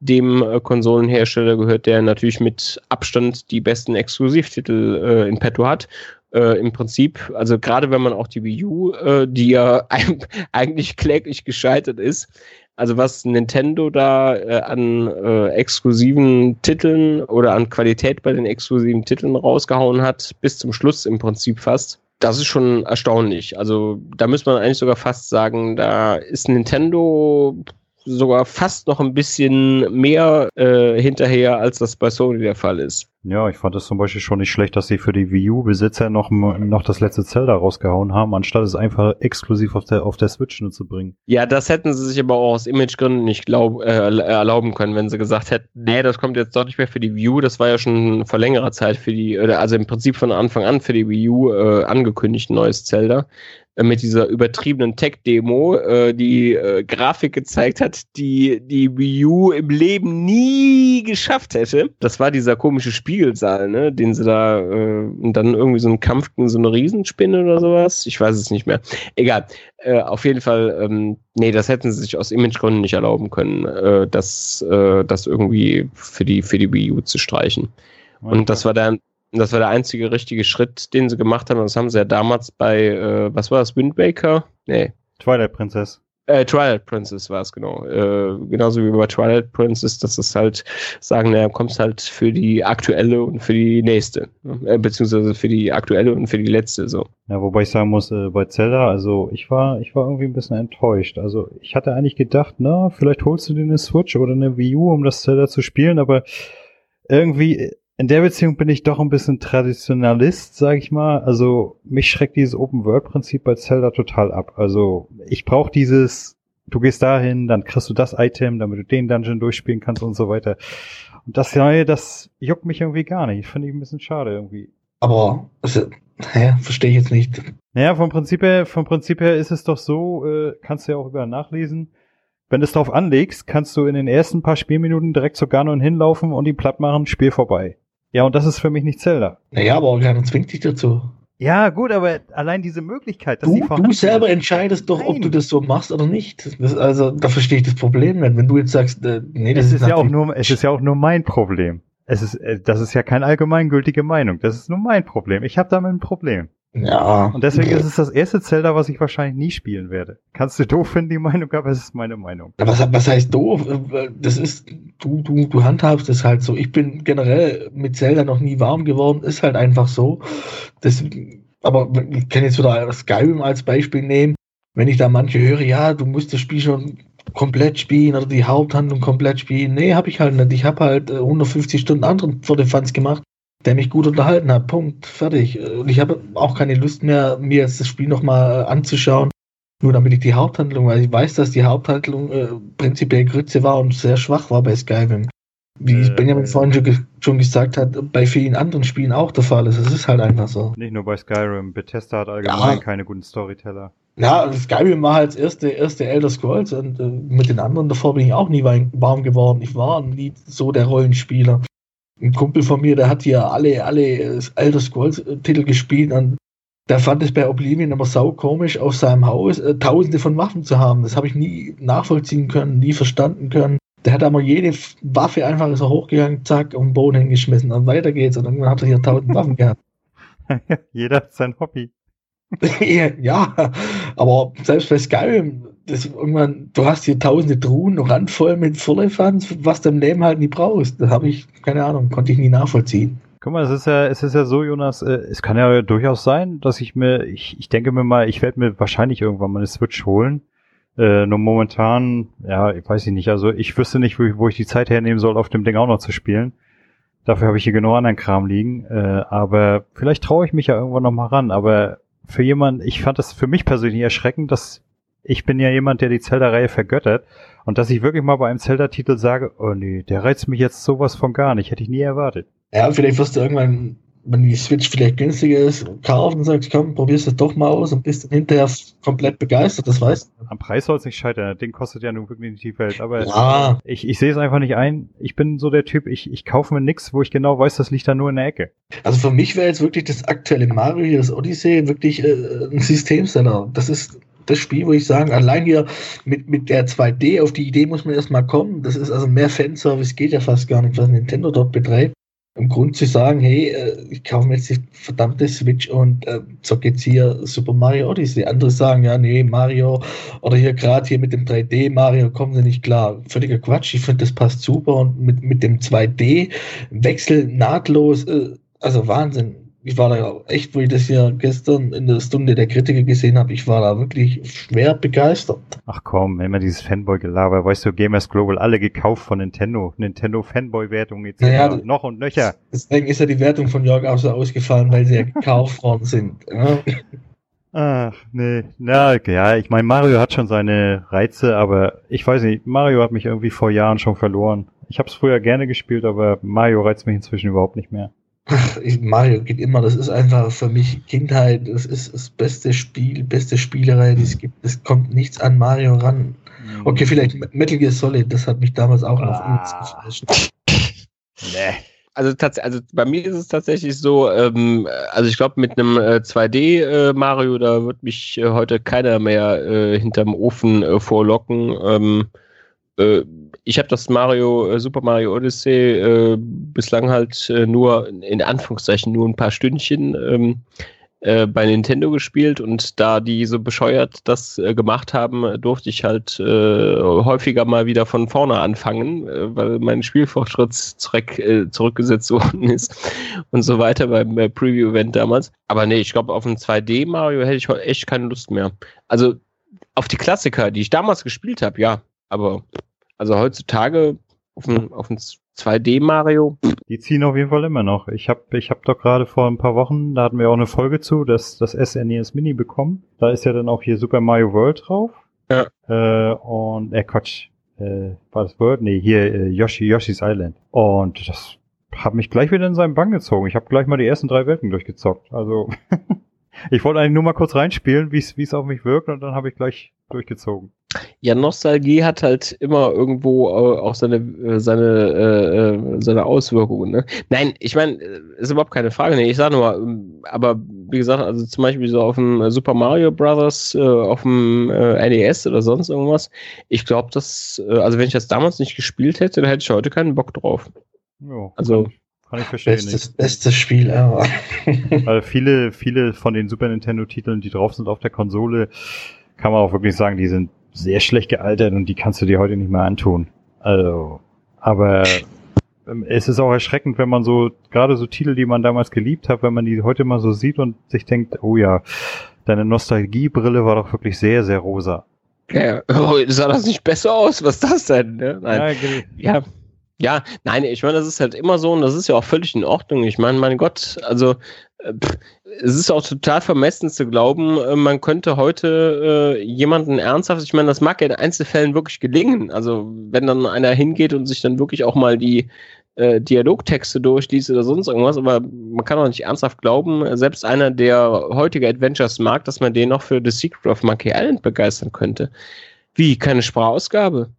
[SPEAKER 3] dem Konsolenhersteller gehört, der natürlich mit Abstand die besten Exklusivtitel äh, in petto hat. Äh, Im Prinzip, also gerade wenn man auch die Wii U, äh, die ja (laughs) eigentlich kläglich gescheitert ist, also was Nintendo da äh, an äh, exklusiven Titeln oder an Qualität bei den exklusiven Titeln rausgehauen hat, bis zum Schluss im Prinzip fast, das ist schon erstaunlich. Also da muss man eigentlich sogar fast sagen, da ist Nintendo sogar fast noch ein bisschen mehr äh, hinterher, als das bei Sony der Fall ist.
[SPEAKER 2] Ja, ich fand es zum Beispiel schon nicht schlecht, dass sie für die Wii U-Besitzer noch, noch das letzte Zelda rausgehauen haben, anstatt es einfach exklusiv auf der, auf der Switch nur zu bringen.
[SPEAKER 3] Ja, das hätten sie sich aber auch aus Imagegründen nicht glaub, äh, erlauben können, wenn sie gesagt hätten, nee, das kommt jetzt doch nicht mehr für die Wii U, das war ja schon vor längerer Zeit für die, also im Prinzip von Anfang an für die Wii U äh, angekündigt, neues Zelda. Äh, mit dieser übertriebenen Tech-Demo, äh, die äh, Grafik gezeigt hat, die die Wii U im Leben nie geschafft hätte. Das war dieser komische Spiegelsaal, ne, den sie da äh, und dann irgendwie so ein Kampf gegen so eine Riesenspinne oder sowas. Ich weiß es nicht mehr. Egal. Äh, auf jeden Fall, ähm, nee, das hätten sie sich aus Imagegründen nicht erlauben können, äh, das, äh, das irgendwie für die für die Wii U zu streichen. Und das war dann das war der einzige richtige Schritt, den sie gemacht haben. Das haben sie ja damals bei, äh, was war das, Wind Waker? Nee.
[SPEAKER 2] Twilight Princess.
[SPEAKER 3] Äh, Twilight Princess war es, genau. Äh, genauso wie bei Twilight Princess, dass es halt sagen, naja, kommst halt für die aktuelle und für die nächste. Äh, beziehungsweise für die aktuelle und für die letzte, so.
[SPEAKER 2] Ja, wobei ich sagen muss, äh, bei Zelda, also ich war, ich war irgendwie ein bisschen enttäuscht. Also ich hatte eigentlich gedacht, na, vielleicht holst du dir eine Switch oder eine Wii U, um das Zelda zu spielen, aber irgendwie, in der Beziehung bin ich doch ein bisschen Traditionalist, sag ich mal. Also mich schreckt dieses Open-World-Prinzip bei Zelda total ab. Also ich brauche dieses, du gehst dahin, dann kriegst du das Item, damit du den Dungeon durchspielen kannst und so weiter. Und das Neue, das juckt mich irgendwie gar nicht. Finde ich ein bisschen schade irgendwie.
[SPEAKER 1] Aber, also, naja, verstehe ich jetzt nicht.
[SPEAKER 2] Naja, vom Prinzip her, vom Prinzip her ist es doch so, äh, kannst du ja auch überall nachlesen. Wenn du es drauf anlegst, kannst du in den ersten paar Spielminuten direkt zu Ganon hinlaufen und ihn platt machen, Spiel vorbei. Ja, und das ist für mich nicht Zelda.
[SPEAKER 1] Naja, aber keiner zwingt dich dazu.
[SPEAKER 2] Ja, gut, aber allein diese Möglichkeit,
[SPEAKER 1] dass du, du selber entscheidest doch, Nein. ob du das so machst oder nicht. Das, also, da verstehe ich das Problem nicht. Wenn du jetzt sagst, äh,
[SPEAKER 2] nee, das es ist, ist ja auch nur, es ist ja auch nur mein Problem. Es ist, äh, das ist ja keine allgemeingültige Meinung. Das ist nur mein Problem. Ich habe damit ein Problem.
[SPEAKER 1] Ja.
[SPEAKER 2] Und deswegen ist es das erste Zelda, was ich wahrscheinlich nie spielen werde. Kannst du doof finden, die Meinung, aber es ist meine Meinung.
[SPEAKER 1] Was, was heißt doof? Das ist, du, du, du handhabst es halt so. Ich bin generell mit Zelda noch nie warm geworden, ist halt einfach so. Das, aber ich kann jetzt wieder Skyrim als Beispiel nehmen. Wenn ich da manche höre, ja, du musst das Spiel schon komplett spielen oder die Haupthandlung komplett spielen. Nee, habe ich halt nicht. Ich habe halt 150 äh, Stunden anderen vor den Fans gemacht der mich gut unterhalten hat. Punkt. Fertig. Und ich habe auch keine Lust mehr, mir jetzt das Spiel nochmal äh, anzuschauen. Nur damit ich die Haupthandlung, weil ich weiß, dass die Haupthandlung äh, prinzipiell Grütze war und sehr schwach war bei Skyrim. Wie äh, Benjamin vorhin schon, schon, gesagt hat, bei vielen anderen Spielen auch der Fall ist. Es ist halt einfach so.
[SPEAKER 2] Nicht nur bei Skyrim. Bethesda hat allgemein ja. keine guten Storyteller.
[SPEAKER 1] Ja, Skyrim war halt das erste, erste Elder Scrolls und äh, mit den anderen davor bin ich auch nie warm geworden. Ich war nie so der Rollenspieler ein Kumpel von mir, der hat hier alle, alle Elder Scrolls-Titel gespielt und der fand es bei Oblivion immer sau komisch, auf seinem Haus äh, tausende von Waffen zu haben. Das habe ich nie nachvollziehen können, nie verstanden können. Der hat aber jede Waffe einfach so hochgegangen, zack, um den Boden hingeschmissen und weiter geht's. Und irgendwann hat er hier tausend Waffen (laughs) gehabt.
[SPEAKER 2] Jeder hat sein Hobby. (laughs)
[SPEAKER 1] ja, aber selbst bei Skyrim, das irgendwann, du hast hier tausende Truhen randvoll mit Firlefanz, was du im Leben halt nie brauchst. Das habe ich, keine Ahnung, konnte ich nie nachvollziehen.
[SPEAKER 2] Guck mal, es ist ja, es ist ja so, Jonas, äh, es kann ja durchaus sein, dass ich mir, ich, ich denke mir mal, ich werde mir wahrscheinlich irgendwann mal eine Switch holen. Äh, nur momentan, ja, ich weiß ich nicht, also ich wüsste nicht, wo ich, wo ich die Zeit hernehmen soll, auf dem Ding auch noch zu spielen. Dafür habe ich hier genug anderen Kram liegen. Äh, aber vielleicht traue ich mich ja irgendwann noch mal ran. Aber für jemanden, ich fand das für mich persönlich erschreckend, dass ich bin ja jemand, der die Zelda-Reihe vergöttert. Und dass ich wirklich mal bei einem Zelda-Titel sage, oh nee, der reizt mich jetzt sowas von gar nicht. Hätte ich nie erwartet.
[SPEAKER 1] Ja, vielleicht wirst du irgendwann, wenn die Switch vielleicht günstiger ist, kaufen und sagst, komm, probierst es doch mal aus und bist dann hinterher komplett begeistert, das weißt
[SPEAKER 2] du. Am Preis soll es nicht scheitern. Das Ding kostet ja nun wirklich nicht die Welt. Aber ja. ich, ich sehe es einfach nicht ein. Ich bin so der Typ, ich, ich kaufe mir nichts, wo ich genau weiß, das liegt da nur in der Ecke.
[SPEAKER 1] Also für mich wäre jetzt wirklich das aktuelle Mario hier, das Odyssey, wirklich äh, ein Systemseller. Das ist das Spiel, wo ich sagen, allein hier mit, mit der 2D, auf die Idee muss man erstmal kommen. Das ist also mehr Fanservice geht ja fast gar nicht, was Nintendo dort betreibt. Im Grund zu sagen, hey, äh, ich kaufe mir jetzt die verdammte Switch und äh, zocke jetzt hier Super Mario Odyssey. Andere sagen, ja, nee, Mario oder hier gerade hier mit dem 3D Mario kommen sie nicht klar. Völliger Quatsch. Ich finde, das passt super und mit, mit dem 2D Wechsel nahtlos, äh, also Wahnsinn ich war da echt, wo ich das hier gestern in der Stunde der Kritiker gesehen habe, ich war da wirklich schwer begeistert.
[SPEAKER 2] Ach komm, immer dieses Fanboy-Gelaber, weißt du, Gamers Global, alle gekauft von Nintendo, Nintendo Fanboy-Wertung etc.
[SPEAKER 1] Naja,
[SPEAKER 2] noch und nöcher.
[SPEAKER 1] Deswegen ist ja die Wertung von Jörg auch so ausgefallen, weil sie ja gekauft worden sind. Ja.
[SPEAKER 2] Ach, nee. Na, ja, ich meine, Mario hat schon seine Reize, aber ich weiß nicht, Mario hat mich irgendwie vor Jahren schon verloren. Ich habe es früher gerne gespielt, aber Mario reizt mich inzwischen überhaupt nicht mehr.
[SPEAKER 1] Ich, Mario geht immer, das ist einfach für mich Kindheit, das ist das beste Spiel, beste Spielerei, die es gibt. Es kommt nichts an Mario ran.
[SPEAKER 2] Mhm.
[SPEAKER 1] Okay, vielleicht Metal Gear Solid, das hat mich damals auch noch
[SPEAKER 2] Ah.
[SPEAKER 1] geflasht.
[SPEAKER 2] Nee.
[SPEAKER 3] Also, also bei mir ist es tatsächlich so, ähm, also ich glaube mit einem äh, 2D äh, Mario, da wird mich äh, heute keiner mehr äh, hinterm Ofen äh, vorlocken. Ähm, äh, ich habe das Mario, äh, Super Mario Odyssey äh, bislang halt äh, nur, in Anführungszeichen, nur ein paar Stündchen ähm, äh, bei Nintendo gespielt und da die so bescheuert das äh, gemacht haben, durfte ich halt äh, häufiger mal wieder von vorne anfangen, weil mein Spielfortschritt zurück, äh, zurückgesetzt (laughs) worden ist und so weiter beim Preview-Event damals. Aber nee, ich glaube, auf ein 2D Mario hätte ich echt keine Lust mehr. Also auf die Klassiker, die ich damals gespielt habe, ja, aber also heutzutage auf ein, auf ein 2D Mario,
[SPEAKER 2] Die ziehen auf jeden Fall immer noch. Ich habe ich hab doch gerade vor ein paar Wochen, da hatten wir auch eine Folge zu, das, das SNES Mini bekommen. Da ist ja dann auch hier Super Mario World drauf.
[SPEAKER 3] Ja.
[SPEAKER 2] Äh, und, äh, Quatsch. Äh, war das World? Nee, hier äh, Yoshi, Yoshi's Island. Und das hat mich gleich wieder in seinen Bann gezogen. Ich habe gleich mal die ersten drei Welten durchgezockt. Also, (laughs) ich wollte eigentlich nur mal kurz reinspielen, wie es auf mich wirkt, und dann habe ich gleich durchgezogen.
[SPEAKER 3] Ja, Nostalgie hat halt immer irgendwo auch seine, äh, seine, äh, äh, seine Auswirkungen. Ne? Nein, ich meine, ist überhaupt keine Frage. Nee, ich sage nur, ähm, aber wie gesagt, also zum Beispiel so auf dem Super Mario Brothers, auf dem NES oder sonst irgendwas, ich glaube, dass, also wenn ich das damals nicht gespielt hätte, dann hätte ich heute keinen Bock drauf.
[SPEAKER 2] Ja,
[SPEAKER 3] Also-
[SPEAKER 2] kann, kann ich verstehen.
[SPEAKER 1] Bestes, bestes Spiel ever. (laughs)
[SPEAKER 2] Weil viele, viele von den Super Nintendo-Titeln, die drauf sind auf der Konsole, kann man auch wirklich sagen, die sind sehr schlecht gealtert und die kannst du dir heute nicht mehr antun. Also, aber ähm, es ist auch erschreckend, wenn man so, gerade so Titel, die man damals geliebt hat, wenn man die heute mal so sieht und sich denkt, oh ja, deine Nostalgiebrille war doch wirklich sehr, sehr rosa.
[SPEAKER 3] Ja, oh, sah das nicht besser aus? Was ist das denn? Ne? Nein.
[SPEAKER 2] Ja,
[SPEAKER 3] Ja, ja, nein, ich meine, das ist halt immer so und das ist ja auch völlig in Ordnung. Ich meine, mein Gott, also es ist auch total vermessen zu glauben, äh, man könnte heute äh, jemanden ernsthaft, ich meine, das mag ja in Einzelfällen wirklich gelingen. Also wenn dann einer hingeht und sich dann wirklich auch mal die äh, Dialogtexte durchliest oder sonst irgendwas, aber man kann auch nicht ernsthaft glauben, äh, selbst einer, der heutige Adventures mag, dass man den noch für The Secret of Monkey Island begeistern könnte. Wie, keine Sprachausgabe?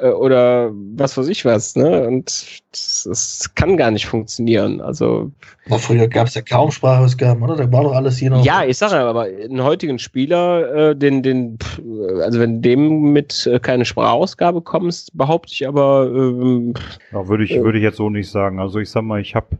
[SPEAKER 3] Äh, oder was weiß ich was, ne? Und das, das kann gar nicht funktionieren. Also,
[SPEAKER 1] Aber früher gab es ja kaum Sprachausgaben, oder? Da war doch alles hier noch.
[SPEAKER 3] ja, ich sage ja, aber einen heutigen Spieler, äh, den, den, pff, also wenn dem mit äh, keine Sprachausgabe kommst, behaupte ich aber, ähm,
[SPEAKER 2] Ja, würde ich,
[SPEAKER 3] Ja.
[SPEAKER 2] würde ich jetzt so nicht sagen. Also ich sag mal, ich habe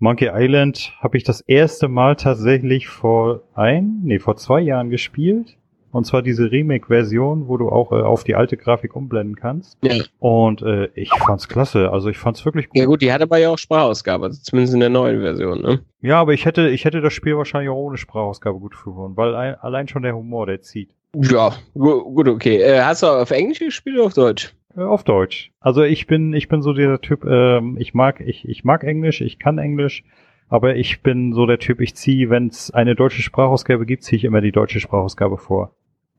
[SPEAKER 2] Monkey Island habe ich das erste Mal tatsächlich vor ein, nee, vor zwei Jahren gespielt. Und zwar diese Remake-Version, wo du auch äh, auf die alte Grafik umblenden kannst.
[SPEAKER 3] ja.
[SPEAKER 2] Und äh, ich fand's klasse. Also ich fand's wirklich gut.
[SPEAKER 3] ja gut, die hat aber ja auch Sprachausgabe, also zumindest in der neuen Version, ne?
[SPEAKER 2] Ja, aber ich hätte, ich hätte das Spiel wahrscheinlich auch ohne Sprachausgabe gut gefunden, weil ein, allein schon der Humor, der zieht.
[SPEAKER 3] Ja, gu gut, okay. Äh, hast du auf Englisch gespielt oder auf Deutsch?
[SPEAKER 2] Äh, Auf Deutsch. Also ich bin, ich bin so dieser Typ, ähm, ich mag, ich, ich mag Englisch, ich kann Englisch, aber ich bin so der Typ, ich ziehe, wenn es eine deutsche Sprachausgabe gibt, ziehe ich immer die deutsche Sprachausgabe vor.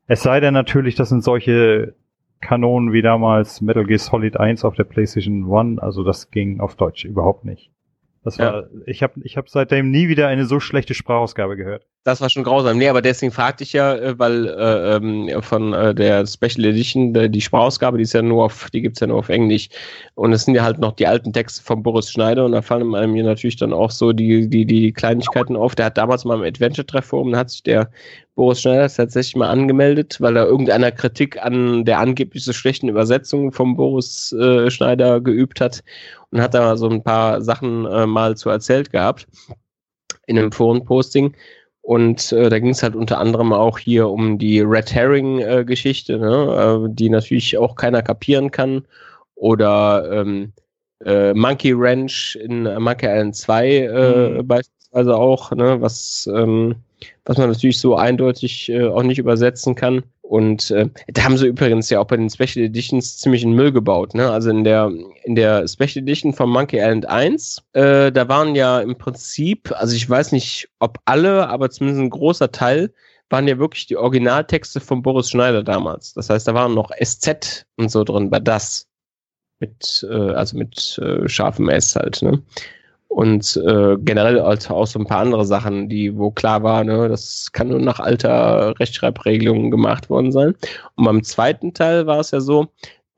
[SPEAKER 2] Es sei denn natürlich, das sind solche Kanonen wie damals Metal Gear Solid 1 auf der PlayStation 1, also das ging auf Deutsch überhaupt nicht. Das war, ich habe ich hab seitdem nie wieder eine so schlechte Sprachausgabe gehört.
[SPEAKER 3] Das war schon grausam. Nee, aber deswegen fragte ich ja, äh, weil äh, ähm, von äh, der Special Edition, der, die Sprachausgabe, die ist ja nur auf, die gibt's ja nur auf Englisch. Und es sind ja halt noch die alten Texte von Boris Schneider und da fallen einem hier natürlich dann auch so die, die, die Kleinigkeiten auf. Der hat damals mal im Adventure-Treff-Forum, da hat sich der Boris Schneider tatsächlich mal angemeldet, weil er irgendeiner Kritik an der angeblich so schlechten Übersetzung von Boris äh, Schneider geübt hat und hat da so ein paar Sachen äh, mal zu erzählt gehabt in einem Forenposting. Und äh, da ging es halt unter anderem auch hier um die Red Herring-Geschichte, ne? äh, die natürlich auch keiner kapieren kann. Oder ähm, äh, Monkey Ranch in Monkey Island 2 äh,
[SPEAKER 2] Mhm.
[SPEAKER 3] beispielsweise beispielsweise auch, ne, was, ähm, was man natürlich so eindeutig äh, auch nicht übersetzen kann. Und äh, da haben sie übrigens ja auch bei den Special Editions ziemlich in Müll gebaut. Ne? Also in der, in der Special Edition von Monkey Island 1, äh, da waren ja im Prinzip, also ich weiß nicht, ob alle, aber zumindest ein großer Teil, waren ja wirklich die Originaltexte von Boris Schneider damals. Das heißt, da waren noch SZ und so drin bei das. Mit, äh, also mit äh, scharfem S halt, ne? Und äh, generell halt auch so ein paar andere Sachen, die, wo klar war, ne, das kann nur nach alter Rechtschreibregelung gemacht worden sein. Und beim zweiten Teil war es ja so,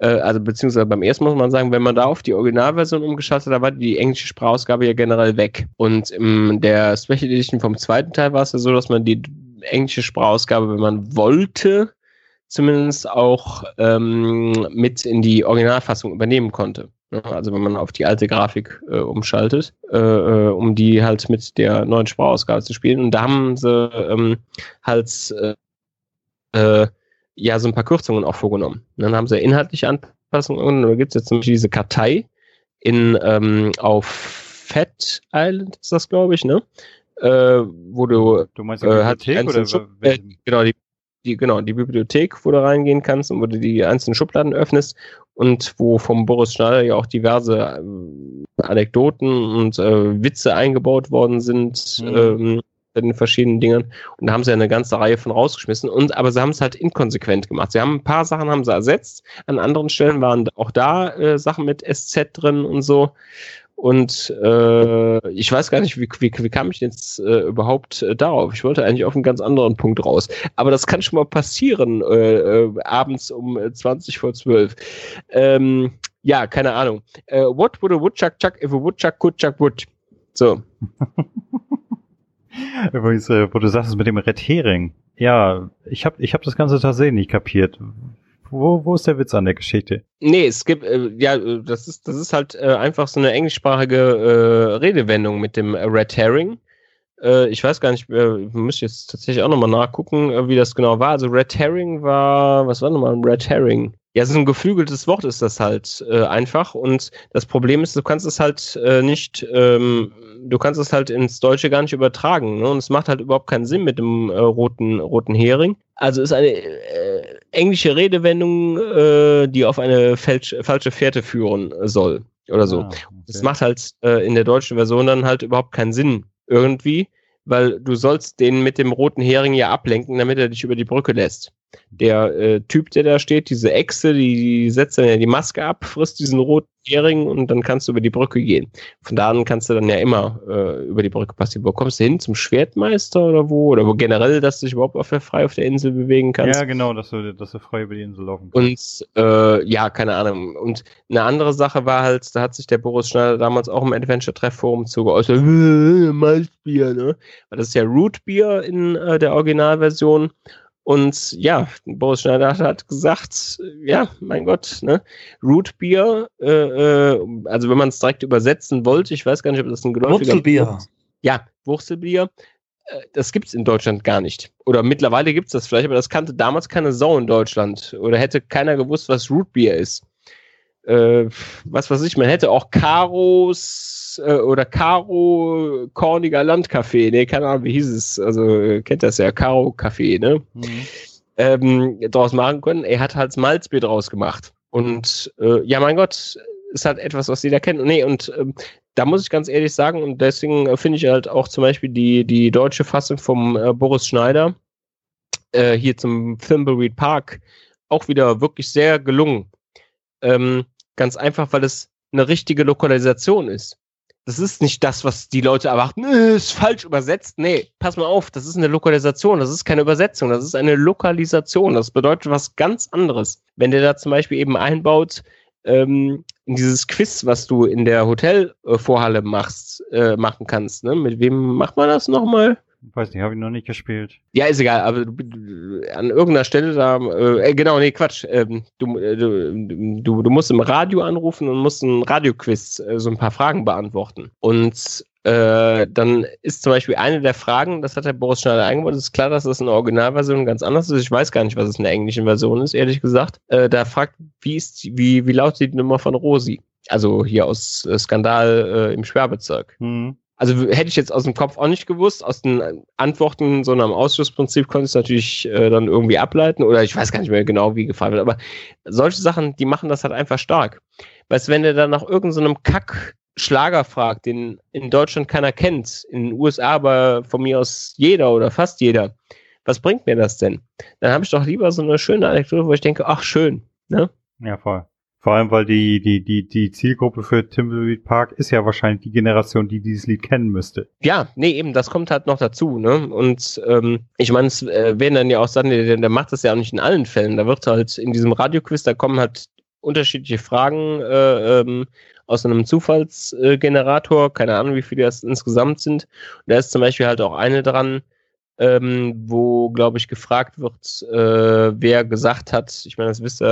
[SPEAKER 3] äh, also beziehungsweise beim ersten muss man sagen, wenn man da auf die Originalversion umgeschaltet hat, da war die englische Sprachausgabe ja generell weg. Und in der Special Edition vom zweiten Teil war es ja so, dass man die englische Sprachausgabe, wenn man wollte, zumindest auch ähm, mit in die Originalfassung übernehmen konnte. Also wenn man auf die alte Grafik äh, umschaltet, äh, äh, um die halt mit der neuen Sprachausgabe zu spielen. Und da haben sie ähm, halt äh, äh, ja so ein paar Kürzungen auch vorgenommen. Und dann haben sie inhaltliche Anpassungen und da gibt es jetzt zum Beispiel diese Kartei in ähm, auf Fat Island ist das, glaube ich, ne? Äh, wo du,
[SPEAKER 2] du meinst die Bibliothek oder
[SPEAKER 3] Schub, genau die die, genau, die Bibliothek, wo du reingehen kannst und wo du die einzelnen Schubladen öffnest und wo vom Boris Schneider ja auch diverse äh, Anekdoten und äh, Witze eingebaut worden sind mhm. ähm, in den verschiedenen Dingen. Und da haben sie ja eine ganze Reihe von rausgeschmissen. Und aber sie haben es halt inkonsequent gemacht. Sie haben ein paar Sachen haben sie ersetzt. An anderen Stellen waren auch da äh, Sachen mit SZ drin und so. Und äh, ich weiß gar nicht, wie, wie, wie kam ich jetzt äh, überhaupt äh, darauf? Ich wollte eigentlich auf einen ganz anderen Punkt raus. Aber das kann schon mal passieren, äh, äh, abends um 20 vor 12. Ähm, ja, keine Ahnung. Äh, what would a woodchuck chuck if a woodchuck could chuck wood? So. (laughs)
[SPEAKER 2] Übrigens, äh, wo du sagst, mit dem Red Hering. Ja, ich habe ich hab das Ganze tatsächlich nicht kapiert. Wo, wo ist der Witz an der Geschichte?
[SPEAKER 3] Nee, es gibt, äh, ja, das ist, das ist halt äh, einfach so eine englischsprachige äh, Redewendung mit dem Red Herring. Äh, ich weiß gar nicht, äh, müsste jetzt tatsächlich auch nochmal nachgucken, äh, wie das genau war. Also Red Herring war, was war nochmal ein Red Herring? Ja, so ein geflügeltes Wort ist das halt äh, einfach. Und das Problem ist, du kannst es halt äh, nicht, ähm, du kannst es halt ins Deutsche gar nicht übertragen. Ne? Und es macht halt überhaupt keinen Sinn mit dem äh, roten, roten Hering. Also ist eine äh, englische Redewendung, äh, die auf eine falsch, falsche Fährte führen soll. Oder so. Ah, okay. Das macht halt äh, in der deutschen Version dann halt überhaupt keinen Sinn irgendwie, weil du sollst den mit dem roten Hering ja ablenken, damit er dich über die Brücke lässt der äh, Typ, der da steht, diese Echse, die, die setzt dann ja die Maske ab, frisst diesen roten Hering und dann kannst du über die Brücke gehen. Von da an kannst du dann ja immer äh, über die Brücke passieren. Wo kommst du hin? Zum Schwertmeister oder wo? Oder wo generell, dass du dich überhaupt auf der, frei auf der Insel bewegen kannst?
[SPEAKER 2] Ja, genau, dass du, dass du frei über die Insel laufen
[SPEAKER 3] kannst. Und äh, ja, keine Ahnung. Und eine andere Sache war halt, da hat sich der Boris Schneider damals auch im Adventure-Treff-Forum zu geäußert, äh, Malzbier, ne? Weil das ist ja Rootbier in äh, der Originalversion. Und ja, Boris Schneider hat gesagt, ja, mein Gott, ne, Rootbier, äh, äh, also wenn man es direkt übersetzen wollte, ich weiß gar nicht, ob das ein
[SPEAKER 1] geläufiger... Wurzelbier.
[SPEAKER 3] Ja, Wurzelbier. Äh, das gibt es in Deutschland gar nicht. Oder mittlerweile gibt es das vielleicht, aber das kannte damals keine Sau in Deutschland. Oder hätte keiner gewusst, was Rootbier ist. Äh, was weiß ich, man hätte auch Karos äh, oder Caro Korniger Landcafé, ne, keine Ahnung, wie hieß es, also kennt das ja, Caro Café, ne? Mhm. Ähm, draus machen können. Er hat halt Malzbier draus gemacht. Und äh, ja, mein Gott, ist halt etwas, was jeder kennt. Nee, und ähm, da muss ich ganz ehrlich sagen, und deswegen äh, finde ich halt auch zum Beispiel die, die deutsche Fassung vom äh, Boris Schneider äh, hier zum Thimbleweed Park auch wieder wirklich sehr gelungen. Ähm, ganz einfach, weil es eine richtige Lokalisation ist das ist nicht das, was die Leute erwarten, äh, ist falsch übersetzt. Nee, pass mal auf, das ist eine Lokalisation, das ist keine Übersetzung, das ist eine Lokalisation. Das bedeutet was ganz anderes. Wenn der da zum Beispiel eben einbaut, ähm, dieses Quiz, was du in der Hotelvorhalle machst, äh, machen kannst, ne? Mit wem macht man das nochmal?
[SPEAKER 2] Weiß nicht, habe ich noch nicht gespielt.
[SPEAKER 3] Ja, ist egal, aber an irgendeiner Stelle da, äh, genau, nee, Quatsch. Ähm, du, äh, du, du, du musst im Radio anrufen und musst ein Radioquiz, äh, so ein paar Fragen beantworten. Und äh, dann ist zum Beispiel eine der Fragen, das hat der Boris Schneider eingebaut, ist klar, dass das in der Originalversion ganz anders ist. Ich weiß gar nicht, was es in der englischen Version ist, ehrlich gesagt. Äh, da fragt, wie ist, wie, wie lautet die Nummer von Rosi? Also hier aus äh, Skandal äh, im Sperrbezirk. Mhm. Also hätte ich jetzt aus dem Kopf auch nicht gewusst. Aus den Antworten, so einem Ausschlussprinzip konnte ich es natürlich äh, dann irgendwie ableiten oder ich weiß gar nicht mehr genau, wie gefallen wird. Aber solche Sachen, die machen das halt einfach stark. Weißt wenn du dann nach irgendeinem so Kack Schlager fragt, den in Deutschland keiner kennt, in den USA aber von mir aus jeder oder fast jeder, was bringt mir das denn? Dann habe ich doch lieber so eine schöne Anekdote, wo ich denke, ach schön, ne?
[SPEAKER 2] Ja, voll. Vor allem, weil die, die, die, die Zielgruppe für Timberweed Park ist ja wahrscheinlich die Generation, die dieses Lied kennen müsste.
[SPEAKER 3] Ja, nee, eben, das kommt halt noch dazu, ne? Und ähm, ich meine, es äh, werden dann ja auch Sachen, der, der macht das ja auch nicht in allen Fällen. Da wird halt in diesem Radioquiz, da kommen halt unterschiedliche Fragen äh, ähm, aus einem Zufallsgenerator, keine Ahnung, wie viele das insgesamt sind. Und da ist zum Beispiel halt auch eine dran, ähm, wo, glaube ich, gefragt wird, äh, wer gesagt hat, ich meine, das wisst ihr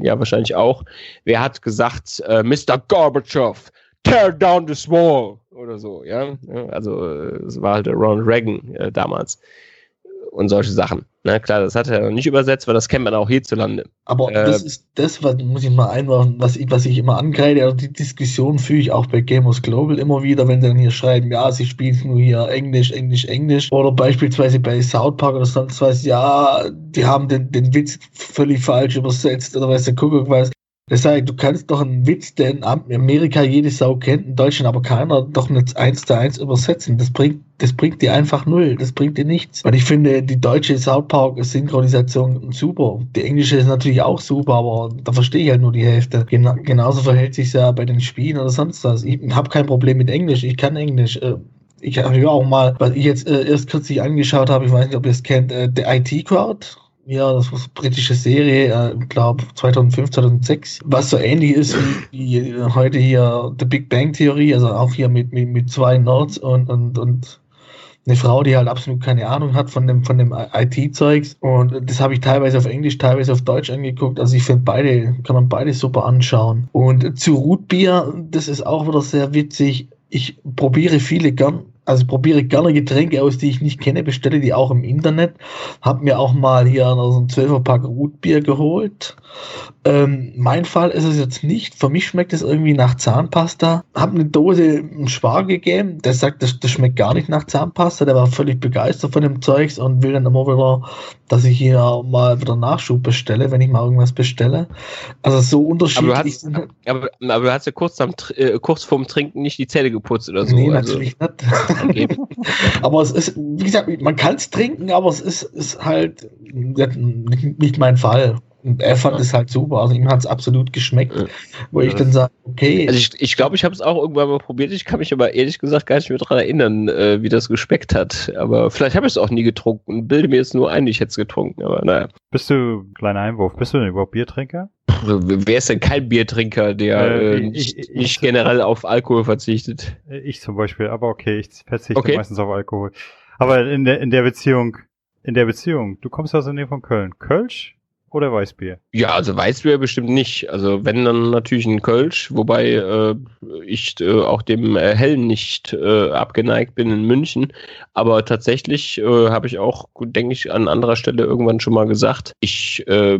[SPEAKER 3] äh, ja wahrscheinlich auch, wer hat gesagt, äh, Mr. Gorbachev, tear down this wall oder so, ja. Also es war halt Ronald Reagan äh, damals und solche Sachen. Na klar, das hat er noch nicht übersetzt, weil das kennt man auch hierzulande.
[SPEAKER 1] Aber äh, das ist das, was muss ich mal einwerfen, was ich, was ich immer angreife. Also die Diskussion führe ich auch bei Gamers Global immer wieder, wenn sie dann hier schreiben, ja, sie spielen nur hier Englisch, Englisch, Englisch. Oder beispielsweise bei South Park oder sonst was, ja, die haben den, den Witz völlig falsch übersetzt oder weiß der Kuckuck was. Das heißt, du kannst doch einen Witz, der in Amerika jede Sau kennt, in Deutschland aber keiner, doch nicht eins zu eins übersetzen. Das bringt, das bringt dir einfach null. Das bringt dir nichts. Und ich finde die deutsche South Park Synchronisation super. Die englische ist natürlich auch super, aber da verstehe ich halt nur die Hälfte. Gena genauso verhält sich ja bei den Spielen oder sonst was. Ich habe kein Problem mit Englisch. Ich kann Englisch. Äh, ich habe ja auch mal, was ich jetzt äh, erst kürzlich angeschaut habe, ich weiß nicht, ob ihr es kennt, äh, The IT Crowd ja, das war eine britische Serie, ich äh, glaube 2005, 2006, was so ähnlich ist wie, wie heute hier The Big Bang Theorie, also auch hier mit, mit, mit zwei Nerds und, und, und eine Frau, die halt absolut keine Ahnung hat von dem, von dem IT-Zeugs. Und das habe ich teilweise auf Englisch, teilweise auf Deutsch angeguckt. Also ich finde beide, kann man beide super anschauen. Und zu Rootbier, das ist auch wieder sehr witzig. Ich probiere viele gern also probiere gerne Getränke aus, die ich nicht kenne, bestelle die auch im Internet. Hab mir auch mal hier so ein 12er Pack Rotbier geholt. Ähm, mein Fall ist es jetzt nicht. Für mich schmeckt es irgendwie nach Zahnpasta. Hab eine Dose einen Spar gegeben, der sagt, das, das schmeckt gar nicht nach Zahnpasta. Der war völlig begeistert von dem Zeugs und will dann immer wieder, dass ich hier mal wieder Nachschub bestelle, wenn ich mal irgendwas bestelle. Also so unterschiedlich.
[SPEAKER 3] Aber du hast, aber, aber du hast ja kurz, am, äh, kurz vorm Trinken nicht die Zähne geputzt oder so. Nee,
[SPEAKER 1] also. natürlich nicht. (laughs) (laughs) aber es ist, wie gesagt, man kann es trinken, aber es ist, ist halt nicht mein Fall. Und er fand es halt super. Also ihm hat es absolut geschmeckt, wo ich dann sage, okay.
[SPEAKER 3] Also ich glaube, ich, glaub, ich habe es auch irgendwann mal probiert. Ich kann mich aber ehrlich gesagt gar nicht mehr daran erinnern, äh, wie das geschmeckt hat. Aber vielleicht habe ich es auch nie getrunken und bilde mir jetzt nur ein, ich hätte es getrunken. Aber naja.
[SPEAKER 2] Bist du, kleiner Einwurf, bist du denn überhaupt Biertrinker?
[SPEAKER 3] Also, wer ist denn kein Biertrinker, der äh, äh, nicht, ich, ich, nicht generell auf Alkohol verzichtet?
[SPEAKER 2] Ich zum Beispiel, aber okay, ich verzichte okay. meistens auf Alkohol. Aber in der, in der Beziehung, in der Beziehung, du kommst aus der Nähe von Köln. Kölsch oder Weißbier?
[SPEAKER 3] Ja, also Weißbier bestimmt nicht. Also wenn dann natürlich ein Kölsch, wobei äh, ich äh, auch dem äh, Hellen nicht äh, abgeneigt bin in München. Aber tatsächlich äh, habe ich auch, denke ich, an anderer Stelle irgendwann schon mal gesagt, ich äh,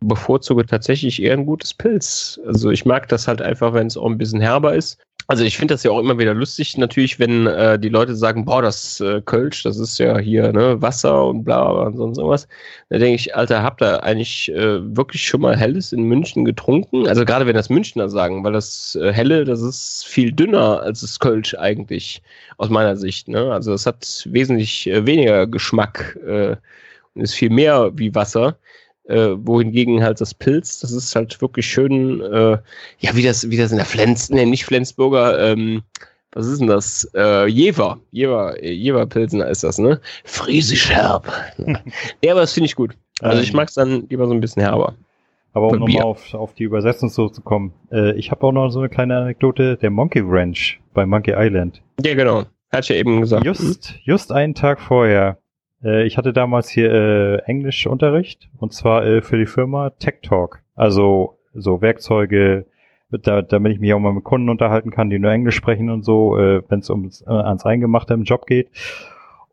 [SPEAKER 3] bevorzuge tatsächlich eher ein gutes Pilz. Also ich mag das halt einfach, wenn es auch ein bisschen herber ist. Also ich finde das ja auch immer wieder lustig, natürlich, wenn äh, die Leute sagen, boah, das äh, Kölsch, das ist ja hier ne, Wasser und bla und sonst irgendwas. Da denke ich, Alter, habt ihr eigentlich äh, wirklich schon mal Helles in München getrunken? Also gerade wenn das Münchner sagen, weil das äh, Helle, das ist viel dünner als das Kölsch eigentlich, aus meiner Sicht. Ne? Also es hat wesentlich äh, weniger Geschmack äh, und ist viel mehr wie Wasser. Äh, wohingegen halt das Pilz, das ist halt wirklich schön, äh, ja, wie das, wie das in der Flens, ne, nicht Flensburger, ähm, was ist denn das? Äh, Jever, Jever, Jever Pilsener ist das, ne? Friesisch herb. (laughs) ja, aber das finde ich gut. Also ich ähm. mag es dann lieber so ein bisschen herber.
[SPEAKER 2] Aber um nochmal auf, auf die Übersetzung so zu kommen, äh, ich habe auch noch so eine kleine Anekdote, der Monkey Ranch bei Monkey Island.
[SPEAKER 3] Ja, genau. Hat ja eben gesagt.
[SPEAKER 2] Just, just einen Tag vorher äh, ich hatte damals hier äh, Englischunterricht und zwar äh, für die Firma Tech Talk. Also so Werkzeuge, da, damit ich mich auch mal mit Kunden unterhalten kann, die nur Englisch sprechen und so, äh, wenn es ums äh, ans Eingemachte im Job geht.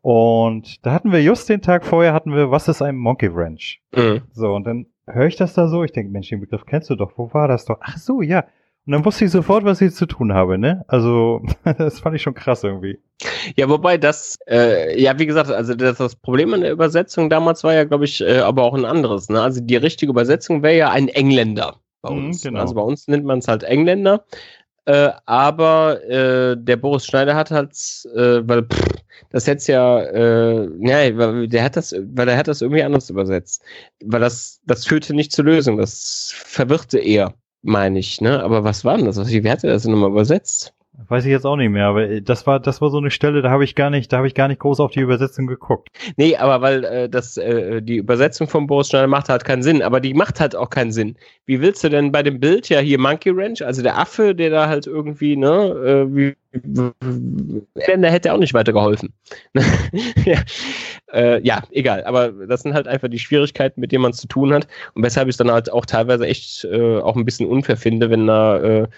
[SPEAKER 2] Und da hatten wir just den Tag vorher hatten wir, was ist ein Monkey Wrench? Mhm. So, und dann höre ich das da so, ich denke, Mensch, den Begriff kennst du doch, wo war das doch? Ach so, ja. Und dann wusste ich sofort, was ich zu tun habe, ne? Also, (laughs) das fand ich schon krass irgendwie.
[SPEAKER 3] Ja, wobei das, äh, ja, wie gesagt, also das, das Problem an der Übersetzung damals war ja, glaube ich, äh, aber auch ein anderes. Ne? Also die richtige Übersetzung wäre ja ein Engländer bei
[SPEAKER 2] Mhm,
[SPEAKER 3] uns.
[SPEAKER 2] genau.
[SPEAKER 3] Also bei uns nennt man es halt Engländer. Äh, aber äh, der Boris Schneider hat halt, äh, weil pff, das jetzt ja, äh, ja, weil der hat das, weil er hat das irgendwie anders übersetzt, weil das, das führte nicht zur Lösung, das verwirrte eher, meine ich, ne? Aber was war denn das? Was- Wie hat er das denn nochmal übersetzt?
[SPEAKER 2] Weiß ich jetzt auch nicht mehr, aber äh, das war, das war so eine Stelle, da habe ich gar nicht, da habe ich gar nicht groß auf die Übersetzung geguckt.
[SPEAKER 3] Nee, aber weil äh, das, äh, die Übersetzung von Boris Schneider macht halt keinen Sinn, aber die macht halt auch keinen Sinn. Wie willst du denn bei dem Bild ja hier Monkey Ranch, also der Affe, der da halt irgendwie, ne, äh, wie, der hätte auch nicht weitergeholfen. (laughs) ja. Äh, ja, egal, aber das sind halt einfach die Schwierigkeiten, mit denen man es zu tun hat und weshalb ich es dann halt auch teilweise echt äh, auch ein bisschen unfair finde, wenn da äh,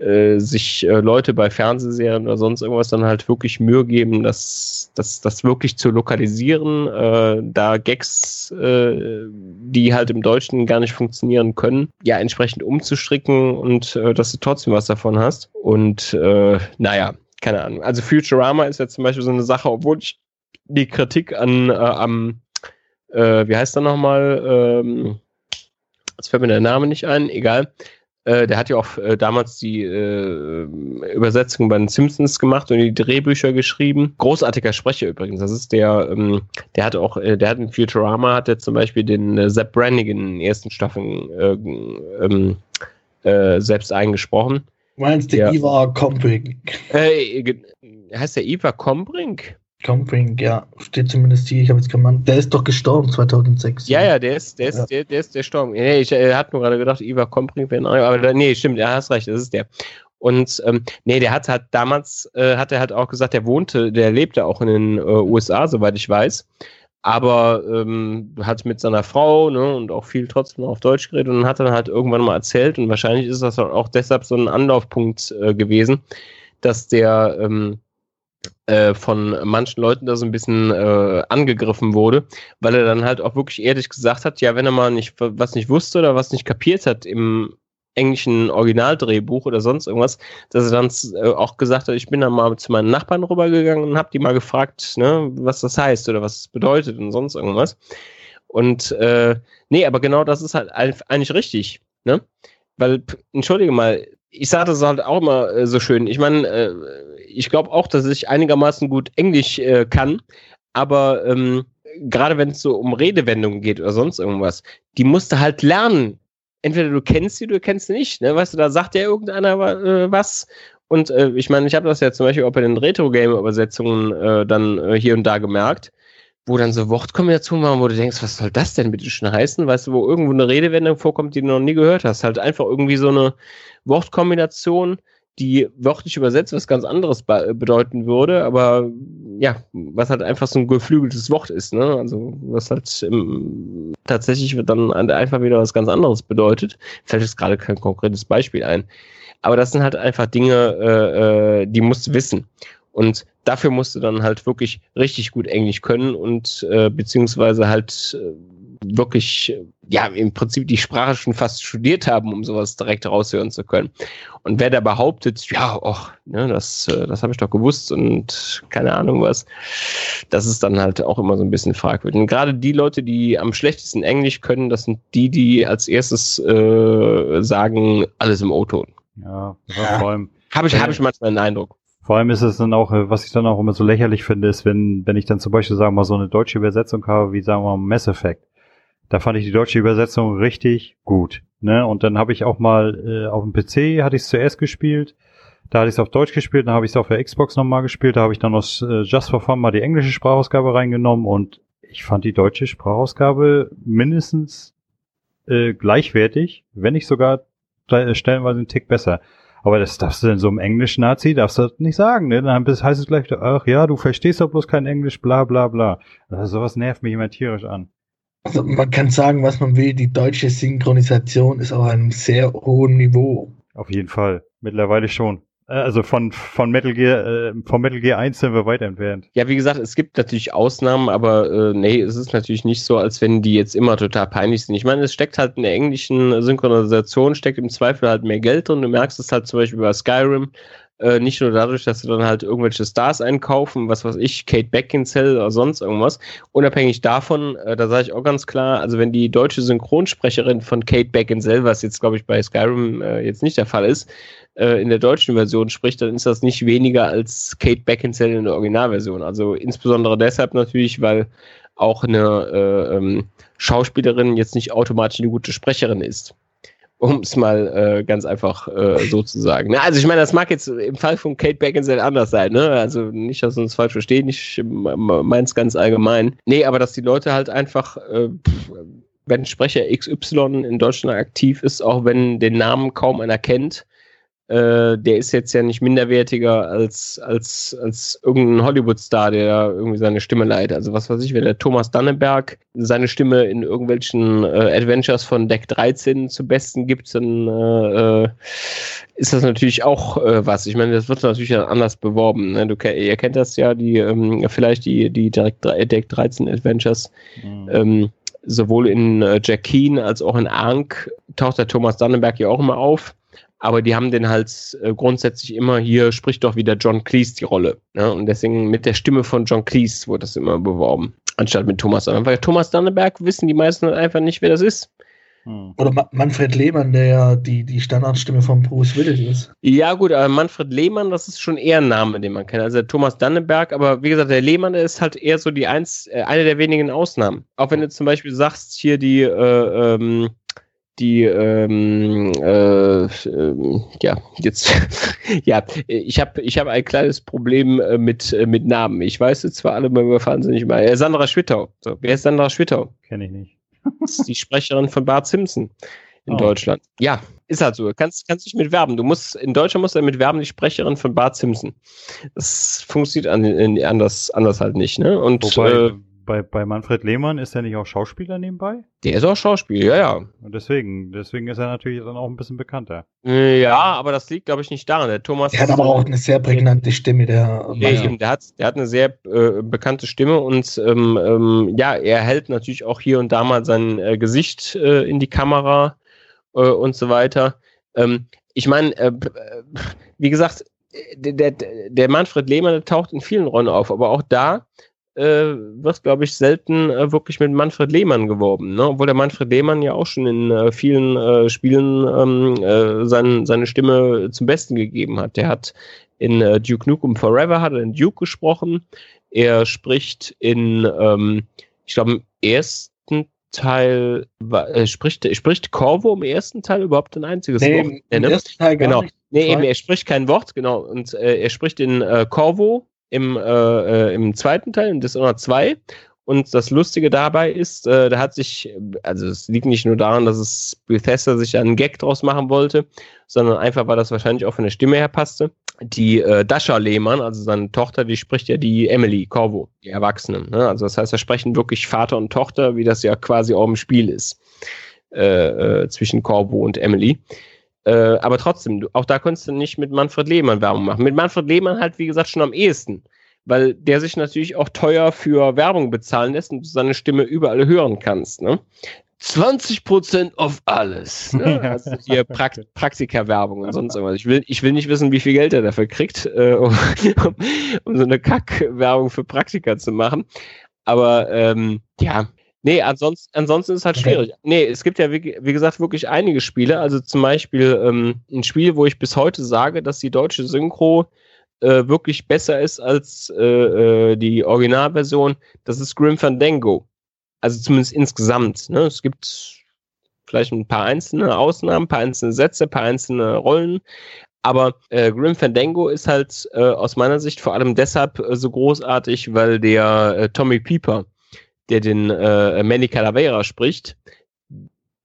[SPEAKER 3] äh, sich äh, Leute bei Fernsehserien oder sonst irgendwas dann halt wirklich Mühe geben, das, das, das wirklich zu lokalisieren, äh, da Gags, äh, die halt im Deutschen gar nicht funktionieren können, ja, entsprechend umzustricken und äh, dass du trotzdem was davon hast. Und naja, keine Ahnung. Also Futurama ist ja zum Beispiel so eine Sache, obwohl ich die Kritik an am, wie heißt er nochmal, ähm, jetzt fällt mir der Name nicht ein, egal. Äh, der hat ja auch äh, damals die äh, Übersetzung bei den Simpsons gemacht und die Drehbücher geschrieben. Großartiger Sprecher übrigens. Das ist der, ähm, der hat auch, äh, der hat in Futurama hat er zum Beispiel den äh, Sepp Brannigan in den ersten Staffeln äh, ähm, äh, selbst eingesprochen.
[SPEAKER 1] Du meinst, der
[SPEAKER 3] Ja.
[SPEAKER 1] Ivar Combrink.
[SPEAKER 3] Ge- heißt der Eva Kombrink?
[SPEAKER 1] Combrink, ja, steht zumindest hier. Ich habe jetzt gemeint, der ist doch gestorben 2006.
[SPEAKER 3] Ja, ja, der ist, der ist,
[SPEAKER 1] Ja.
[SPEAKER 3] der, der ist der Storm. Nee, ich äh, hatte nur gerade gedacht, Iva Kombrink wäre ein anderer, aber nee, stimmt, er hast recht, das ist der. Und ähm, nee, der hat halt damals, äh, hat er halt auch gesagt, der wohnte, der lebte auch in den äh, USA, soweit ich weiß. Aber ähm, hat mit seiner Frau ne, und auch viel trotzdem auf Deutsch geredet und hat dann halt irgendwann mal erzählt und wahrscheinlich ist das auch deshalb so ein Anlaufpunkt äh, gewesen, dass der ähm, äh, von manchen Leuten da so ein bisschen äh, angegriffen wurde, weil er dann halt auch wirklich ehrlich gesagt hat, ja, wenn er mal nicht was nicht wusste oder was nicht kapiert hat im englischen Originaldrehbuch oder sonst irgendwas, dass er dann äh, auch gesagt hat, ich bin dann mal zu meinen Nachbarn rübergegangen und habe die mal gefragt, ne, was das heißt oder was es bedeutet und sonst irgendwas. Und äh, nee, aber genau das ist halt eigentlich richtig, ne? Weil, entschuldige mal, ich sage das halt auch immer äh, so schön. Ich meine, äh, ich glaube auch, dass ich einigermaßen gut Englisch äh, kann, aber ähm, gerade wenn es so um Redewendungen geht oder sonst irgendwas, die musst du halt lernen. Entweder du kennst sie, du kennst sie nicht. Ne? Weißt du, da sagt ja irgendeiner äh, was. Und äh, ich meine, ich habe das ja zum Beispiel auch bei den Retro-Game-Übersetzungen äh, dann äh, hier und da gemerkt, wo dann so Wortkombinationen waren, wo du denkst, was soll das denn bitte schon heißen? Weißt du, wo irgendwo eine Redewendung vorkommt, die du noch nie gehört hast. Halt einfach irgendwie so eine Wortkombination, die wörtlich übersetzt was ganz anderes be bedeuten würde, aber ja, was halt einfach so ein geflügeltes Wort ist, ne? Also was halt ähm, tatsächlich dann einfach wieder was ganz anderes bedeutet. Fällt jetzt gerade kein konkretes Beispiel ein. Aber das sind halt einfach Dinge, äh, äh, die musst du wissen. Und dafür musst du dann halt wirklich richtig gut Englisch können und äh, beziehungsweise halt äh, wirklich, äh, ja, im Prinzip die Sprache schon fast studiert haben, um sowas direkt raushören zu können. Und wer da behauptet, ja, och, ne, das, äh, das habe ich doch gewusst und keine Ahnung was, das ist dann halt auch immer so ein bisschen fragwürdig. Und gerade die Leute, die am schlechtesten Englisch können, das sind die, die als erstes äh, sagen, alles im O-Ton.
[SPEAKER 2] Ja,
[SPEAKER 1] Ja.
[SPEAKER 2] vor allem,
[SPEAKER 3] Habe ich, hab ich manchmal den Eindruck.
[SPEAKER 2] Vor allem ist es dann auch, äh, was ich dann auch immer so lächerlich finde, ist, wenn, wenn ich dann zum Beispiel, sagen wir mal, so eine deutsche Übersetzung habe, wie sagen wir mal Mass Effect. Da fand ich die deutsche Übersetzung richtig gut. Ne? Und dann habe ich auch mal äh, auf dem PC, hatte ich es zuerst gespielt, da hatte ich es auf Deutsch gespielt, dann habe ich es auf der Xbox nochmal gespielt, da habe ich dann aus äh, Just for Fun mal die englische Sprachausgabe reingenommen und ich fand die deutsche Sprachausgabe mindestens äh, gleichwertig, wenn nicht sogar äh, stellenweise einen Tick besser. Aber das darfst du denn so im Englisch-Nazi, darfst du das nicht sagen, ne? Dann heißt es gleich, ach ja, du verstehst doch bloß kein Englisch, bla bla bla. Also sowas nervt mich immer tierisch an.
[SPEAKER 1] Also man kann sagen, was man will, die deutsche Synchronisation ist auf einem sehr hohen Niveau.
[SPEAKER 2] Auf jeden Fall. Mittlerweile schon. Äh, also von, von Metal Gear, äh, von Metal Gear 1 sind wir weit entfernt.
[SPEAKER 3] Ja, wie gesagt, es gibt natürlich Ausnahmen, aber äh, nee, es ist natürlich nicht so, als wenn die jetzt immer total peinlich sind. Ich meine, es steckt halt in der englischen Synchronisation, steckt im Zweifel halt mehr Geld drin. Du merkst es halt zum Beispiel bei Skyrim, äh, nicht nur dadurch, dass sie dann halt irgendwelche Stars einkaufen, was weiß ich, Kate Beckinsale oder sonst irgendwas. Unabhängig davon, äh, da sage ich auch ganz klar, also wenn die deutsche Synchronsprecherin von Kate Beckinsale, was jetzt glaube ich bei Skyrim äh, jetzt nicht der Fall ist, äh, in der deutschen Version spricht, dann ist das nicht weniger als Kate Beckinsale in der Originalversion. Also insbesondere deshalb natürlich, weil auch eine äh, ähm, Schauspielerin jetzt nicht automatisch eine gute Sprecherin ist um es mal äh, ganz einfach äh, so zu sagen. also ich meine, das mag jetzt im Fall von Kate Beckinsale anders sein, ne? Also nicht, dass wir uns falsch verstehen, ich meine es ganz allgemein. Nee, aber dass die Leute halt einfach, äh, wenn Sprecher XY in Deutschland aktiv ist, auch wenn den Namen kaum einer kennt, äh, der ist jetzt ja nicht minderwertiger als, als, als irgendein Hollywood-Star, der irgendwie seine Stimme leiht. Also was weiß ich, wenn der Thomas Dannenberg seine Stimme in irgendwelchen äh, Adventures von Deck 13 zu Besten gibt, dann äh, äh, ist das natürlich auch äh, was. Ich meine, das wird natürlich anders beworben. Ne? Du, ihr kennt das ja, die ähm, vielleicht die, die Deck 13 Adventures. Mhm. Ähm, sowohl in äh, Jack Keen als auch in Ankh taucht der Thomas Dannenberg ja auch immer auf aber die haben den halt äh, grundsätzlich immer hier spricht doch wieder John Cleese die Rolle. Ne? Und deswegen mit der Stimme von John Cleese wurde das immer beworben, anstatt mit Thomas Dannenberg. Weil Thomas Dannenberg wissen die meisten einfach nicht, wer das ist.
[SPEAKER 1] Hm. Oder Ma Manfred Lehmann, der ja die, die Standardstimme von Bruce Willis ist.
[SPEAKER 3] Ja, gut, aber Manfred Lehmann, das ist schon eher ein Name, den man kennt. Also der Thomas Dannenberg, aber wie gesagt, der Lehmann der ist halt eher so die eins, äh, eine der wenigen Ausnahmen. Auch wenn du zum Beispiel sagst, hier die, äh, ähm, die ähm, äh, äh, ja jetzt (laughs) ja ich habe ich habe ein kleines Problem äh, mit äh, mit Namen. Ich weiß jetzt zwar alle mal überfahren sie nicht mal. Äh, Sandra Schwittau. So, wer ist Sandra Schwittau?
[SPEAKER 2] Kenne ich nicht.
[SPEAKER 3] das ist die Sprecherin von Bart Simpson in oh. Deutschland. Ja, ist halt so. Kannst kannst nicht mit werben. Du musst in Deutschland musst du damit werben die Sprecherin von Bart Simpson. Das funktioniert an, anders anders halt nicht. Ne? Und
[SPEAKER 2] Wobei, äh, bei, bei Manfred Lehmann ist er nicht auch Schauspieler nebenbei?
[SPEAKER 3] Der ist auch Schauspieler, ja, ja.
[SPEAKER 2] Und deswegen, deswegen ist er natürlich dann auch ein bisschen bekannter.
[SPEAKER 3] Ja, aber das liegt, glaube ich, nicht daran. Der Thomas.
[SPEAKER 1] Der hat aber auch eine sehr prägnante Stimme, der.
[SPEAKER 3] Nee, eben, der hat, der hat eine sehr äh, bekannte Stimme und ähm, ähm, ja, er hält natürlich auch hier und da mal sein äh, Gesicht äh, in die Kamera äh, und so weiter. Ähm, ich meine, äh, wie gesagt, der, der, der Manfred Lehmann der taucht in vielen Rollen auf, aber auch da äh, wird, glaube ich, selten äh, wirklich mit Manfred Lehmann geworben. Ne? Obwohl der Manfred Lehmann ja auch schon in äh, vielen äh, Spielen ähm, äh, sein, seine Stimme zum Besten gegeben hat. Der hat in äh, Duke Nukem Forever hat er in Duke gesprochen. Er spricht in, ähm, ich glaube, im ersten Teil, spricht, spricht Corvo im ersten Teil überhaupt ein einziges
[SPEAKER 1] nee, Wort? Im, im ersten Teil gar
[SPEAKER 3] genau.
[SPEAKER 1] nicht.
[SPEAKER 3] Nee, eben, er spricht kein Wort, genau. Und er spricht in Corvo im, äh, äh, im zweiten Teil, in Dishonored 2. Und das Lustige dabei ist, äh, da hat sich, also es liegt nicht nur daran, dass es Bethesda sich einen Gag draus machen wollte, sondern einfach, weil das wahrscheinlich auch von der Stimme her passte. Die äh, Dasha Lehmann, also seine Tochter, die spricht ja die Emily Corvo, die Erwachsene. Ne? Also das heißt, da sprechen wirklich Vater und Tochter, wie das ja quasi auch im Spiel ist, äh, äh, zwischen Corvo und Emily. Äh, aber trotzdem, auch da konntest du nicht mit Manfred Lehmann Werbung machen. Mit Manfred Lehmann halt, wie gesagt, schon am ehesten. Weil der sich natürlich auch teuer für Werbung bezahlen lässt und du seine Stimme überall hören kannst. Ne? 20% auf alles. Ne? (laughs) Also hier Prakt (laughs) Praktika-Werbung und sonst irgendwas. Ich will, ich will nicht wissen, wie viel Geld er dafür kriegt, äh, um, (laughs) um, so eine Kack-Werbung für Praktika zu machen. Aber ähm, ja, Nee, ansonsten, ansonsten ist es halt okay. schwierig. Nee, es gibt ja, wie, wie, gesagt, wirklich einige Spiele. Also zum Beispiel ähm, ein Spiel, wo ich bis heute sage, dass die deutsche Synchro äh, wirklich besser ist als äh, äh, die Originalversion. Das ist Grim Fandango. Also zumindest insgesamt. Ne? Es gibt vielleicht ein paar einzelne Ausnahmen, ein paar einzelne Sätze, ein paar einzelne Rollen. Aber äh, Grim Fandango ist halt äh, aus meiner Sicht vor allem deshalb äh, so großartig, weil der Tommy Pieper der den äh, Manny Calavera spricht,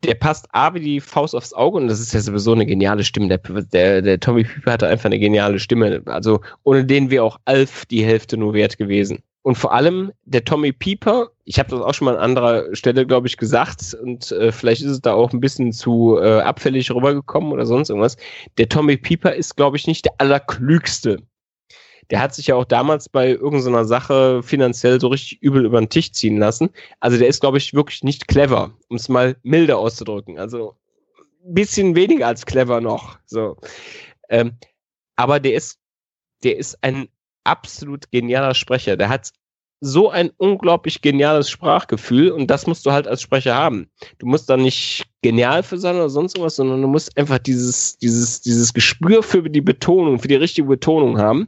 [SPEAKER 3] der passt A wie die Faust aufs Auge und das ist ja sowieso eine geniale Stimme. Der, der, der Tommy Pieper hatte einfach eine geniale Stimme. Also ohne den wäre auch Alf die Hälfte nur wert gewesen. und vor allem der Tommy Pieper, ich habe das auch schon mal an anderer Stelle, glaube ich, gesagt, und äh, vielleicht ist es da auch ein bisschen zu äh, abfällig rübergekommen oder sonst irgendwas. Der Tommy Pieper ist, glaube ich, nicht der allerklügste. Der hat sich ja auch damals bei irgendeiner Sache finanziell so richtig übel über den Tisch ziehen lassen. Also der ist, glaube ich, wirklich nicht clever, um es mal milder auszudrücken. Also ein bisschen weniger als clever noch. So. Ähm, aber der ist, der ist ein absolut genialer Sprecher. Der hat so ein unglaublich geniales Sprachgefühl und das musst du halt als Sprecher haben. Du musst da nicht genial für sein oder sonst irgendwas, sondern du musst einfach dieses, dieses, dieses Gespür für die Betonung, für die richtige Betonung haben.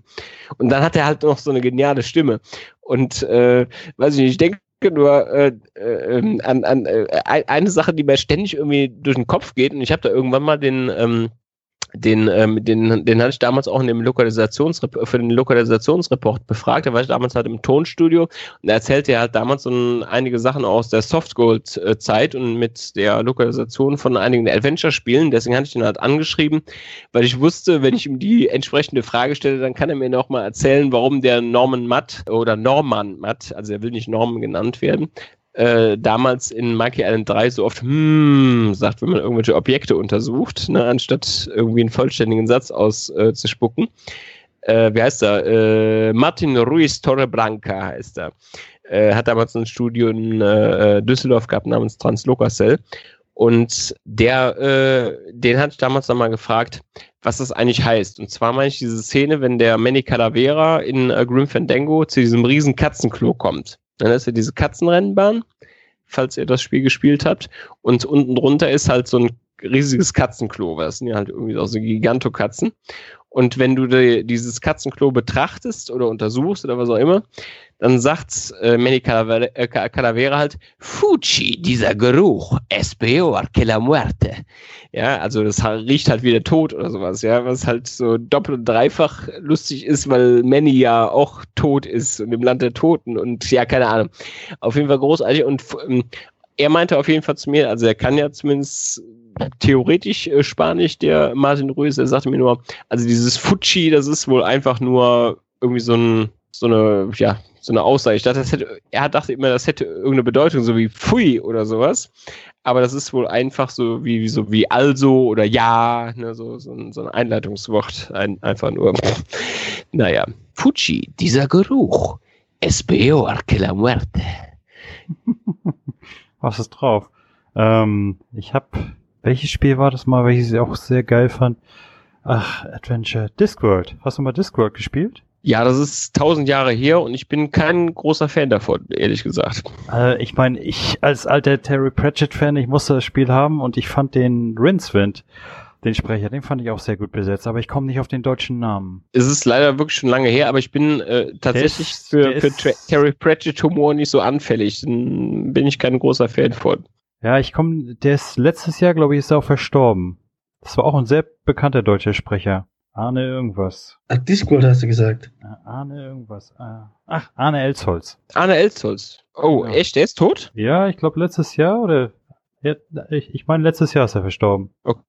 [SPEAKER 3] Und dann hat er halt noch so eine geniale Stimme. Und äh, weiß ich nicht, ich denke nur äh, äh, ähm, an, an äh, eine Sache, die mir ständig irgendwie durch den Kopf geht. Und ich habe da irgendwann mal den ähm, den, ähm, den, den hatte ich damals auch in dem Lokalisationsreport, für den Lokalisationsreport befragt. Da war ich damals halt im Tonstudio und er erzählte ja halt damals so einige Sachen aus der Softgold-Zeit und mit der Lokalisation von einigen Adventure-Spielen. Deswegen hatte ich ihn halt angeschrieben, weil ich wusste, wenn ich ihm die entsprechende Frage stelle, dann kann er mir noch mal erzählen, warum der Norman Matt oder Norman Matt, also er will nicht Norman genannt werden, äh, damals in Monkey Island 3 so oft hm sagt, wenn man irgendwelche Objekte untersucht, ne, anstatt irgendwie einen vollständigen Satz auszuspucken. Äh, wie heißt er? Äh, Martin Ruiz Torreblanca heißt er. Äh, hat damals ein Studio in äh, Düsseldorf gehabt namens Translocacell. Und der, äh, den hatte ich damals nochmal gefragt, was das eigentlich heißt. Und zwar meine ich diese Szene, wenn der Manny Calavera in äh, Grim Fandango zu diesem riesen Katzenklo kommt. Dann ist ja diese Katzenrennbahn, falls ihr das Spiel gespielt habt. Und unten drunter ist halt so ein riesiges Katzenklo, weil das sind ja halt irgendwie auch so Gigantokatzen. Und wenn du die, dieses Katzenklo betrachtest oder untersuchst oder was auch immer, dann sagt äh, Manny Calavera, äh, Calavera halt, Fuji, dieser Geruch, es peor que la muerte. Ja, also das riecht halt wie der Tod oder sowas, ja, was halt so doppelt und dreifach lustig ist, weil Manny ja auch tot ist und im Land der Toten und ja, keine Ahnung. Auf jeden Fall großartig und ähm, er meinte auf jeden Fall zu mir, also er kann ja zumindest theoretisch äh, Spanisch, der Martin Ruiz, er sagte mir nur, also dieses Fuji, das ist wohl einfach nur irgendwie so ein so eine, ja, so eine Aussage. Ich dachte, das hätte, er dachte immer, das hätte irgendeine Bedeutung, so wie Pfui oder sowas. Aber das ist wohl einfach so wie, wie so wie also oder ja, ne, so, so, ein, so ein Einleitungswort. Ein, einfach nur. (laughs) naja. Fuji, dieser Geruch. Es peor que la muerte. (laughs)
[SPEAKER 2] Was ist drauf? Ähm, ich hab, welches Spiel war das mal, welches ich auch sehr geil fand? Ach, Adventure. Discworld. Hast du mal Discworld gespielt?
[SPEAKER 3] Ja, das ist tausend Jahre her und ich bin kein großer Fan davon, ehrlich gesagt.
[SPEAKER 2] Äh, ich meine, ich als alter Terry Pratchett-Fan, ich musste das Spiel haben und ich fand den Rincewind, den Sprecher, den fand ich auch sehr gut besetzt, aber ich komme nicht auf den deutschen Namen.
[SPEAKER 3] Es ist leider wirklich schon lange her, aber ich bin äh, tatsächlich ist, für, für Terry Pratchett-Humor nicht so anfällig. Dann bin ich kein großer Fan von.
[SPEAKER 2] Ja, ich komme, der ist letztes Jahr, glaube ich, ist er auch verstorben. Das war auch ein sehr bekannter deutscher Sprecher. Arne irgendwas.
[SPEAKER 1] Ach, Discord hast du gesagt.
[SPEAKER 2] Arne irgendwas. Ah. Ach, Arne Elsholz.
[SPEAKER 3] Arne Elsholz. Oh, ja. echt? Der ist tot?
[SPEAKER 2] Ja, ich glaube letztes Jahr oder. Ich, ich meine, letztes Jahr ist er verstorben.
[SPEAKER 3] Okay.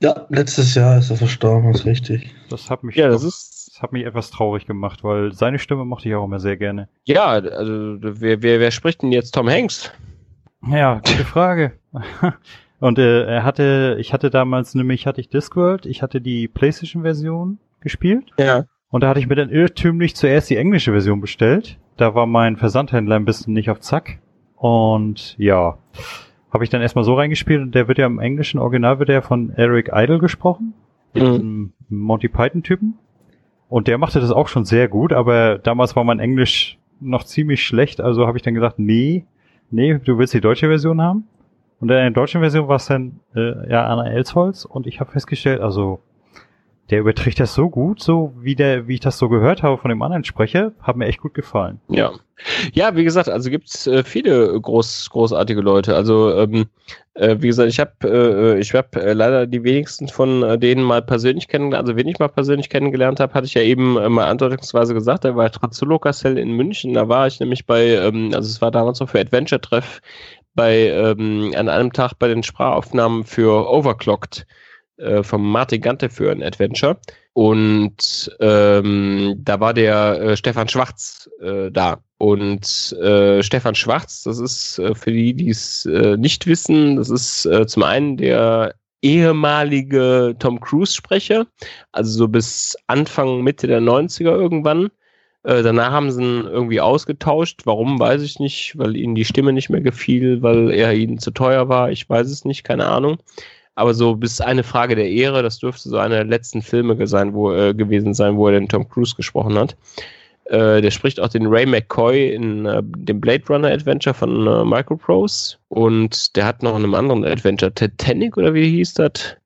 [SPEAKER 1] Ja, letztes Jahr ist er verstorben, ist richtig.
[SPEAKER 2] Das hat mich,
[SPEAKER 3] ja, das, ist
[SPEAKER 2] das hat mich etwas traurig gemacht, weil seine Stimme mochte ich auch immer sehr gerne.
[SPEAKER 3] Ja, also wer, wer, wer spricht denn jetzt Tom Hanks?
[SPEAKER 2] Ja, gute Frage. (laughs) Und äh, er hatte, ich hatte damals nämlich, hatte ich Discworld, ich hatte die PlayStation-Version gespielt.
[SPEAKER 3] Ja.
[SPEAKER 2] Und da hatte ich mir dann irrtümlich zuerst die englische Version bestellt. Da war mein Versandhändler ein bisschen nicht auf Zack. Und ja, habe ich dann erstmal so reingespielt und der wird ja im englischen Original wird ja von Eric Idle gesprochen, mhm. Monty Python-Typen. Und der machte das auch schon sehr gut, aber damals war mein Englisch noch ziemlich schlecht, also habe ich dann gesagt, nee, nee, du willst die deutsche Version haben. Und in der deutschen Version war es dann äh, ja Anna Elsholz und ich habe festgestellt, also der überträgt das so gut, so wie der, wie ich das so gehört habe von dem anderen Sprecher, hat mir echt gut gefallen.
[SPEAKER 3] Ja, ja, wie gesagt, also gibt's äh, viele groß, großartige Leute. Also ähm, äh, wie gesagt, ich habe, äh, ich habe äh, leider die wenigsten von äh, denen mal persönlich kennengelernt. Also wen ich mal persönlich kennengelernt habe, hatte ich ja eben äh, mal andeutungsweise gesagt. Da war Trazzolo Cassell in München. Da war ich nämlich bei, ähm, also es war damals noch für Adventure Treff bei ähm, an einem Tag bei den Sprachaufnahmen für Overclocked äh, vom Martin Gante für ein Adventure. Und ähm, da war der äh, Stefan Schwarz äh, da. Und äh, Stefan Schwarz, das ist äh, für die, die es äh, nicht wissen, das ist äh, zum einen der ehemalige Tom Cruise-Sprecher, also so bis Anfang, Mitte der 90er irgendwann. Äh, danach haben sie ihn irgendwie ausgetauscht. Warum, weiß ich nicht, weil ihnen die Stimme nicht mehr gefiel, weil er ihnen zu teuer war. Ich weiß es nicht, keine Ahnung. Aber so bis eine Frage der Ehre, das dürfte so einer der letzten Filme sein, wo, äh, gewesen sein, wo er den Tom Cruise gesprochen hat. Äh, der spricht auch den Ray McCoy in äh, dem Blade Runner Adventure von äh, Microprose. Und der hat noch in einem anderen Adventure, Titanic oder wie hieß das?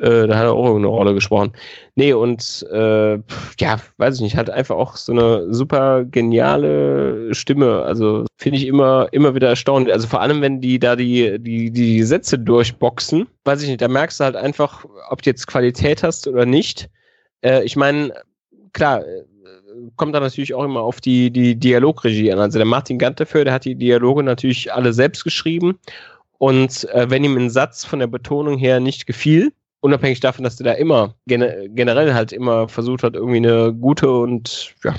[SPEAKER 3] Äh, da hat er auch irgendeine Rolle gesprochen. Nee, und äh, ja, weiß ich nicht, hat einfach auch so eine super geniale Stimme. Also finde ich immer, immer wieder erstaunlich. Also vor allem, wenn die da die, die, die Sätze durchboxen, weiß ich nicht, da merkst du halt einfach, ob du jetzt Qualität hast oder nicht. Äh, ich meine, klar, äh, kommt da natürlich auch immer auf die, die Dialogregie an. Also der Martin Ganteföhr, der hat die Dialoge natürlich alle selbst geschrieben. Und äh, wenn ihm ein Satz von der Betonung her nicht gefiel, unabhängig davon, dass der da immer generell halt immer versucht hat, irgendwie eine gute und ja,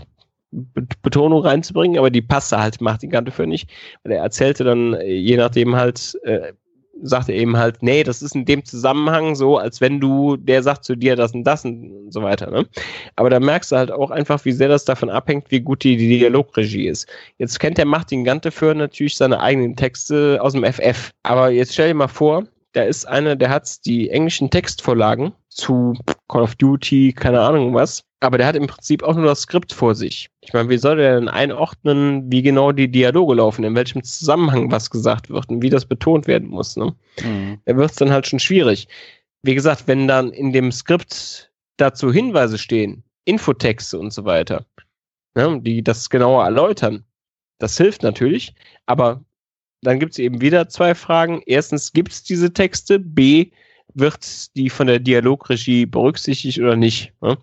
[SPEAKER 3] Betonung reinzubringen, aber die passte halt Martin Ganteföhr nicht, weil er erzählte dann, äh, je nachdem halt, äh, sagt er eben halt, nee, das ist in dem Zusammenhang so, als wenn du, der sagt zu dir das und das und so weiter. Ne? Aber da merkst du halt auch einfach, wie sehr das davon abhängt, wie gut die, die Dialogregie ist. Jetzt kennt der Martin Ganteföhr natürlich seine eigenen Texte aus dem FF. Aber jetzt stell dir mal vor, da ist einer, der hat die englischen Textvorlagen zu Call of Duty, keine Ahnung was, aber der hat im Prinzip auch nur das Skript vor sich. Ich meine, wie soll der denn einordnen, wie genau die Dialoge laufen, in welchem Zusammenhang was gesagt wird und wie das betont werden muss? Ne? Mhm. Da wird es dann halt schon schwierig. Wie gesagt, wenn dann in dem Skript dazu Hinweise stehen, Infotexte und so weiter, ne, die das genauer erläutern, das hilft natürlich, aber dann gibt es eben wieder zwei Fragen. Erstens, gibt es diese Texte? B, wird die von der Dialogregie berücksichtigt oder nicht? Ne?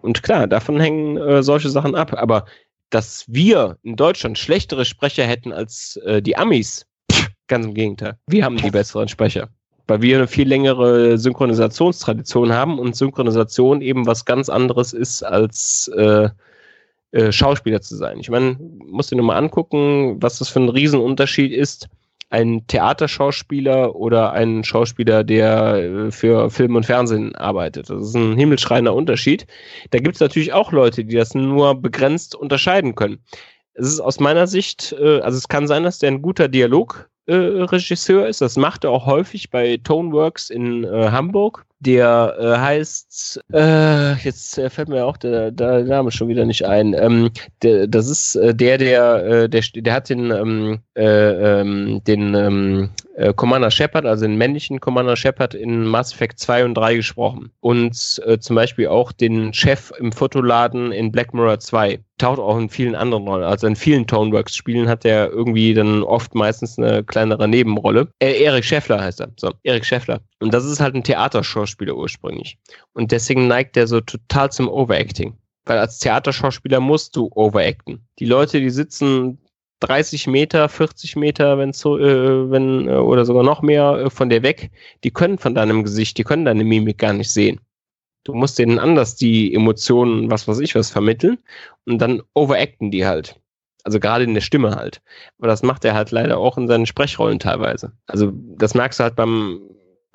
[SPEAKER 3] Und klar, davon hängen äh, solche Sachen ab. Aber dass wir in Deutschland schlechtere Sprecher hätten als äh, die Amis, pff, ganz im Gegenteil. Wir haben die besseren Sprecher. Weil wir eine viel längere Synchronisationstradition haben und Synchronisation eben was ganz anderes ist als äh, äh, Schauspieler zu sein. Ich meine, musst dir nur mal angucken, was das für ein Riesenunterschied ist. Ein Theaterschauspieler oder ein Schauspieler, der äh, für Film und Fernsehen arbeitet. Das ist ein himmelschreiender Unterschied. Da gibt es natürlich auch Leute, die das nur begrenzt unterscheiden können. Es ist aus meiner Sicht, äh, also es kann sein, dass der ein guter Dialog äh, Regisseur ist. Das macht er auch häufig bei Toneworks in Hamburg. Der äh, heißt, äh, jetzt äh, fällt mir auch der, der Name schon wieder nicht ein. Ähm, der, das ist äh, der, der, äh, der, der hat den, ähm, äh, ähm, den ähm, äh, Commander Shepard, also den männlichen Commander Shepard in Mass Effect 2 und 3 gesprochen. Und zum Beispiel auch den Chef im Fotoladen in Black Mirror 2. Taucht auch in vielen anderen Rollen. Also in vielen Toneworks-Spielen hat er irgendwie dann oft meistens eine kleinere Nebenrolle. Äh, Erik Scheffler heißt er. So, Erik Scheffler. Und das ist halt ein Theaterschauspieler ursprünglich. Und deswegen neigt er so total zum Overacting. Weil als Theaterschauspieler musst du overacten. Die Leute, die sitzen 30 Meter, 40 Meter, wenn so, äh, wenn äh, oder sogar noch mehr äh, von dir weg, die können von deinem Gesicht, die können deine Mimik gar nicht sehen. Du musst denen anders die Emotionen, was weiß ich, was vermitteln und dann overacten die halt. Also gerade in der Stimme halt. Aber das macht er halt leider auch in seinen Sprechrollen teilweise. Also das merkst du halt beim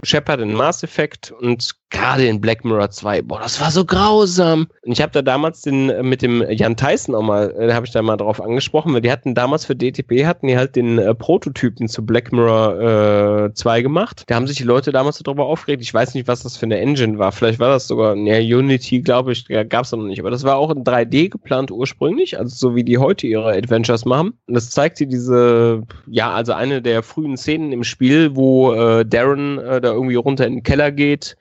[SPEAKER 3] Shepard in Mass Effect und gerade in Black Mirror 2. Boah, das war so grausam. Und ich habe da damals den äh, mit dem Jan Tyson auch mal, äh, da habe ich da mal drauf angesprochen, weil die hatten damals für DTP hatten die halt den äh, Prototypen zu Black Mirror äh, 2 gemacht. Da haben sich die Leute damals so darüber aufgeregt. Ich weiß nicht, was das für eine Engine war. Vielleicht war das sogar, ja, Unity, glaube ich, gab es noch nicht. Aber das war auch in 3D geplant ursprünglich, also so wie die heute ihre Adventures machen. Und das zeigt dir diese, ja, also eine der frühen Szenen im Spiel, wo äh, Darren äh, da irgendwie runter in den Keller geht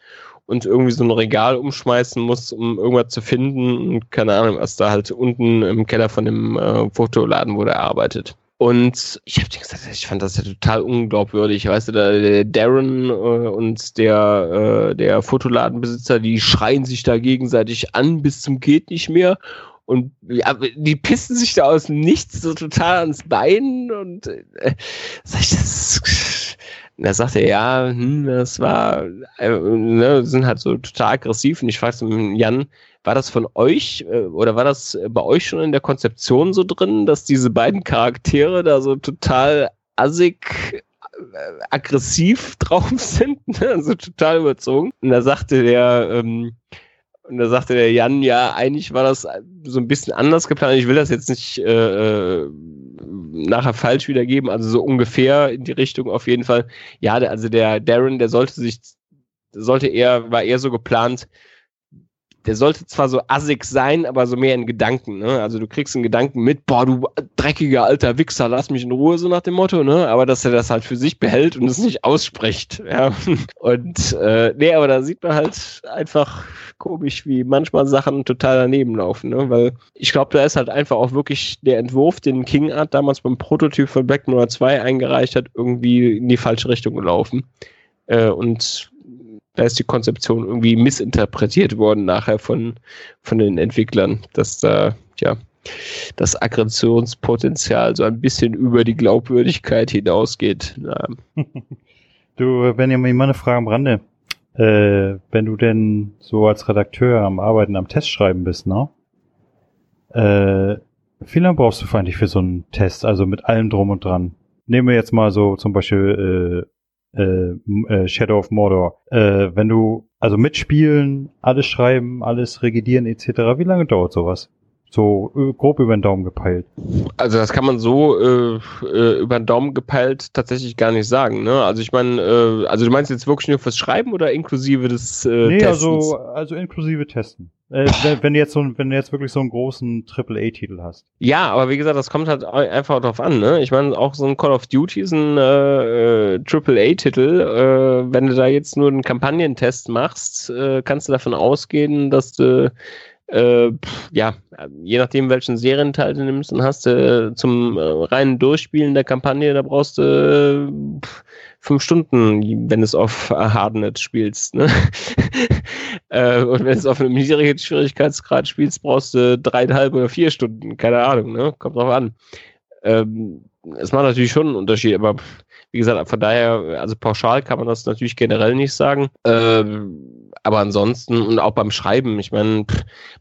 [SPEAKER 3] und irgendwie so ein Regal umschmeißen muss, um irgendwas zu finden und keine Ahnung, was da halt unten im Keller von dem äh, Fotoladen, wo der arbeitet. Und ich habe gesagt, ich fand das ja total unglaubwürdig. Weißt du, der Darren äh, und der, äh, der Fotoladenbesitzer, die schreien sich da gegenseitig an bis zum geht nicht mehr. Und ja, die pissen sich da aus dem Nichts so total ans Bein und äh, sag ich, das Und da sagte er, ja, hm, das war, äh, ne, sind halt so total aggressiv. Und ich fragte Jan, war das von euch äh, oder war das bei euch schon in der Konzeption so drin, dass diese beiden Charaktere da so total assig äh, aggressiv (laughs) drauf sind, ne? also total überzogen. Und da sagte der, ähm, und da sagte der Jan, ja, eigentlich war das so ein bisschen anders geplant. Ich will das jetzt nicht äh, äh, nachher falsch wiedergeben, also so ungefähr in die Richtung auf jeden Fall. Ja, also der Darren, der sollte sich, sollte eher, war eher so geplant, der sollte zwar so assig sein, aber so mehr in Gedanken, ne? Also du kriegst einen Gedanken mit, boah, du dreckiger alter Wichser, lass mich in Ruhe, so nach dem Motto, ne? Aber dass er das halt für sich behält und es nicht ausspricht, ja. (laughs) Und äh, nee, aber da sieht man halt einfach komisch, wie manchmal Sachen total daneben laufen, ne? Weil ich glaube, da ist halt einfach auch wirklich der Entwurf, den King Art damals beim Prototyp von Black Mirror 2 eingereicht hat, irgendwie in die falsche Richtung gelaufen. Äh, und da ist die Konzeption irgendwie missinterpretiert worden nachher von, von den Entwicklern, dass da, ja, das Aggressionspotenzial so ein bisschen über die Glaubwürdigkeit hinausgeht. (laughs)
[SPEAKER 2] du, Benjamin, mal eine Frage am Rande. Äh, wenn du denn so als Redakteur am Arbeiten, am Test schreiben bist, ne? Äh, wie lange brauchst du eigentlich für so einen Test, also mit allem drum und dran? Nehmen wir jetzt mal so zum Beispiel äh, äh, Shadow of Mordor. Äh, wenn du also mitspielen, alles schreiben, alles regidieren etc., wie lange dauert sowas? So äh, grob über den Daumen gepeilt.
[SPEAKER 3] Also das kann man so äh, äh, über den Daumen gepeilt tatsächlich gar nicht sagen. Ne? Also ich meine, äh, also du meinst jetzt wirklich nur fürs Schreiben oder inklusive des
[SPEAKER 2] äh, nee, Testens? also also inklusive Testen. Äh, wenn, du jetzt so, wenn du jetzt wirklich so einen großen Triple-A-Titel hast.
[SPEAKER 3] Ja, aber wie gesagt, das kommt halt einfach drauf an. Ne? Ich meine, auch so ein Call of Duty ist ein äh, Triple-A-Titel. Äh, wenn du da jetzt nur einen Kampagnentest machst, äh, kannst du davon ausgehen, dass du äh, ja, je nachdem, welchen Serienteil du nimmst, dann hast du äh, zum äh, reinen Durchspielen der Kampagne, da brauchst du äh, fünf Stunden, wenn es auf Hardnet spielst. Ne? (laughs) äh, und wenn es auf einem niedrigen Schwierigkeitsgrad spielst, brauchst du dreieinhalb oder vier Stunden, keine Ahnung, ne? kommt drauf an. Ähm, es macht natürlich schon einen Unterschied, aber wie gesagt, von daher, also pauschal kann man das natürlich generell nicht sagen. Ähm, aber ansonsten und auch beim Schreiben, ich meine,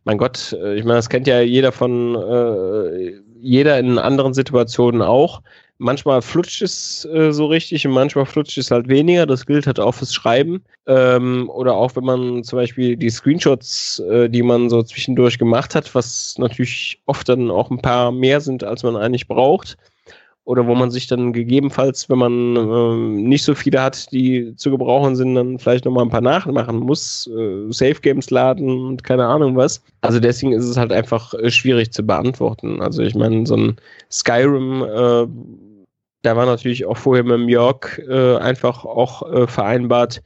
[SPEAKER 3] mein Gott, äh, ich meine, das kennt ja jeder von äh, jeder in anderen Situationen auch. Manchmal flutscht es äh, so richtig und manchmal flutscht es halt weniger. Das gilt halt auch fürs Schreiben. Ähm, oder auch wenn man zum Beispiel die Screenshots, äh, die man so zwischendurch gemacht hat, was natürlich oft dann auch ein paar mehr sind, als man eigentlich braucht oder wo man sich dann gegebenenfalls, wenn man äh, nicht so viele hat, die zu gebrauchen sind, dann vielleicht nochmal ein paar nachmachen muss, äh, Safe Games laden und keine Ahnung was. Also deswegen ist es halt einfach äh, schwierig zu beantworten. Also ich meine, so ein Skyrim, äh, da war natürlich auch vorher mit York äh, einfach auch äh, vereinbart,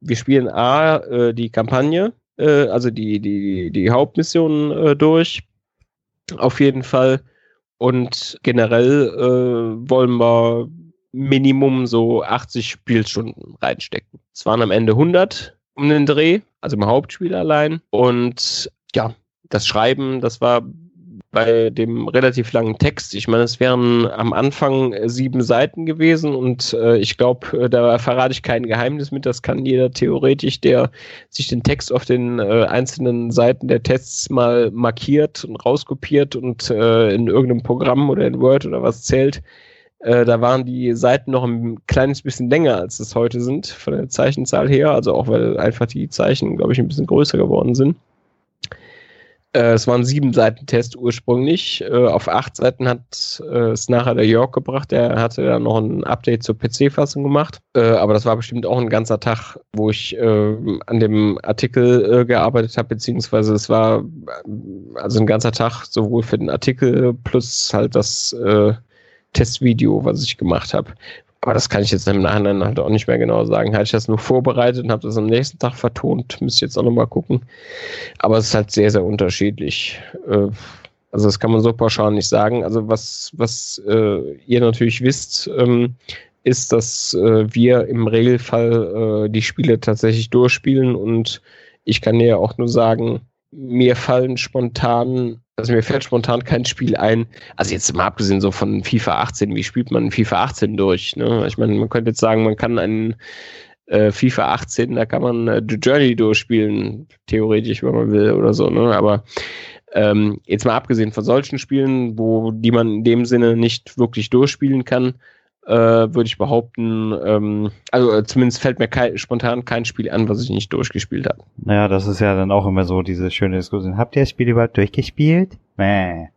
[SPEAKER 3] wir spielen A, äh, die Kampagne, äh, also die, die, die Hauptmission äh, durch. Auf jeden Fall und generell äh, wollen wir Minimum so 80 Spielstunden reinstecken. Es waren am Ende 100 um den Dreh, also im Hauptspiel allein. Und ja, das Schreiben, das war bei dem relativ langen Text. Ich meine, es wären am Anfang äh, sieben Seiten gewesen und äh, ich glaube, äh, da verrate ich kein Geheimnis mit. Das kann jeder theoretisch, der sich den Text auf den äh, einzelnen Seiten der Tests mal markiert und rauskopiert und äh, in irgendeinem Programm oder in Word oder was zählt. Äh, da waren die Seiten noch ein kleines bisschen länger, als es heute sind, von der Zeichenzahl her. Also auch, weil einfach die Zeichen, glaube ich, ein bisschen größer geworden sind. Äh, es waren sieben Seiten Test ursprünglich. Äh, auf acht Seiten hat äh, es nachher der Jörg gebracht. Der hatte dann noch ein Update zur PC-Fassung gemacht. Äh, aber das war bestimmt auch ein ganzer Tag, wo ich äh, an dem Artikel äh, gearbeitet habe, beziehungsweise es war also ein ganzer Tag sowohl für den Artikel plus halt das Testvideo, was ich gemacht habe. Aber das kann ich jetzt im Nachhinein halt auch nicht mehr genau sagen. Hatte ich das nur vorbereitet und habe das am nächsten Tag vertont. Müsste ich jetzt auch nochmal gucken. Aber es ist halt sehr, sehr unterschiedlich. Äh, also das kann man so pauschal nicht sagen. Also was, was äh, ihr natürlich wisst, ähm, ist, dass äh, wir im Regelfall äh, die Spiele tatsächlich durchspielen und ich kann dir ja auch nur sagen, mir fallen spontan, also mir fällt spontan kein Spiel ein. Also jetzt mal abgesehen so von FIFA 18, wie spielt man FIFA 18 durch? Ne? Ich meine, man könnte jetzt sagen, man kann einen äh, FIFA 18, da kann man äh, The Journey durchspielen, theoretisch, wenn man will oder so, ne? Aber ähm, jetzt mal abgesehen von solchen Spielen, wo die man in dem Sinne nicht wirklich durchspielen kann, äh, würde ich behaupten, ähm, also äh, zumindest fällt mir kein, spontan kein Spiel an, was ich nicht durchgespielt habe.
[SPEAKER 2] Naja, das ist ja dann auch immer so diese schöne Diskussion. Habt ihr das Spiel überhaupt durchgespielt? Nee.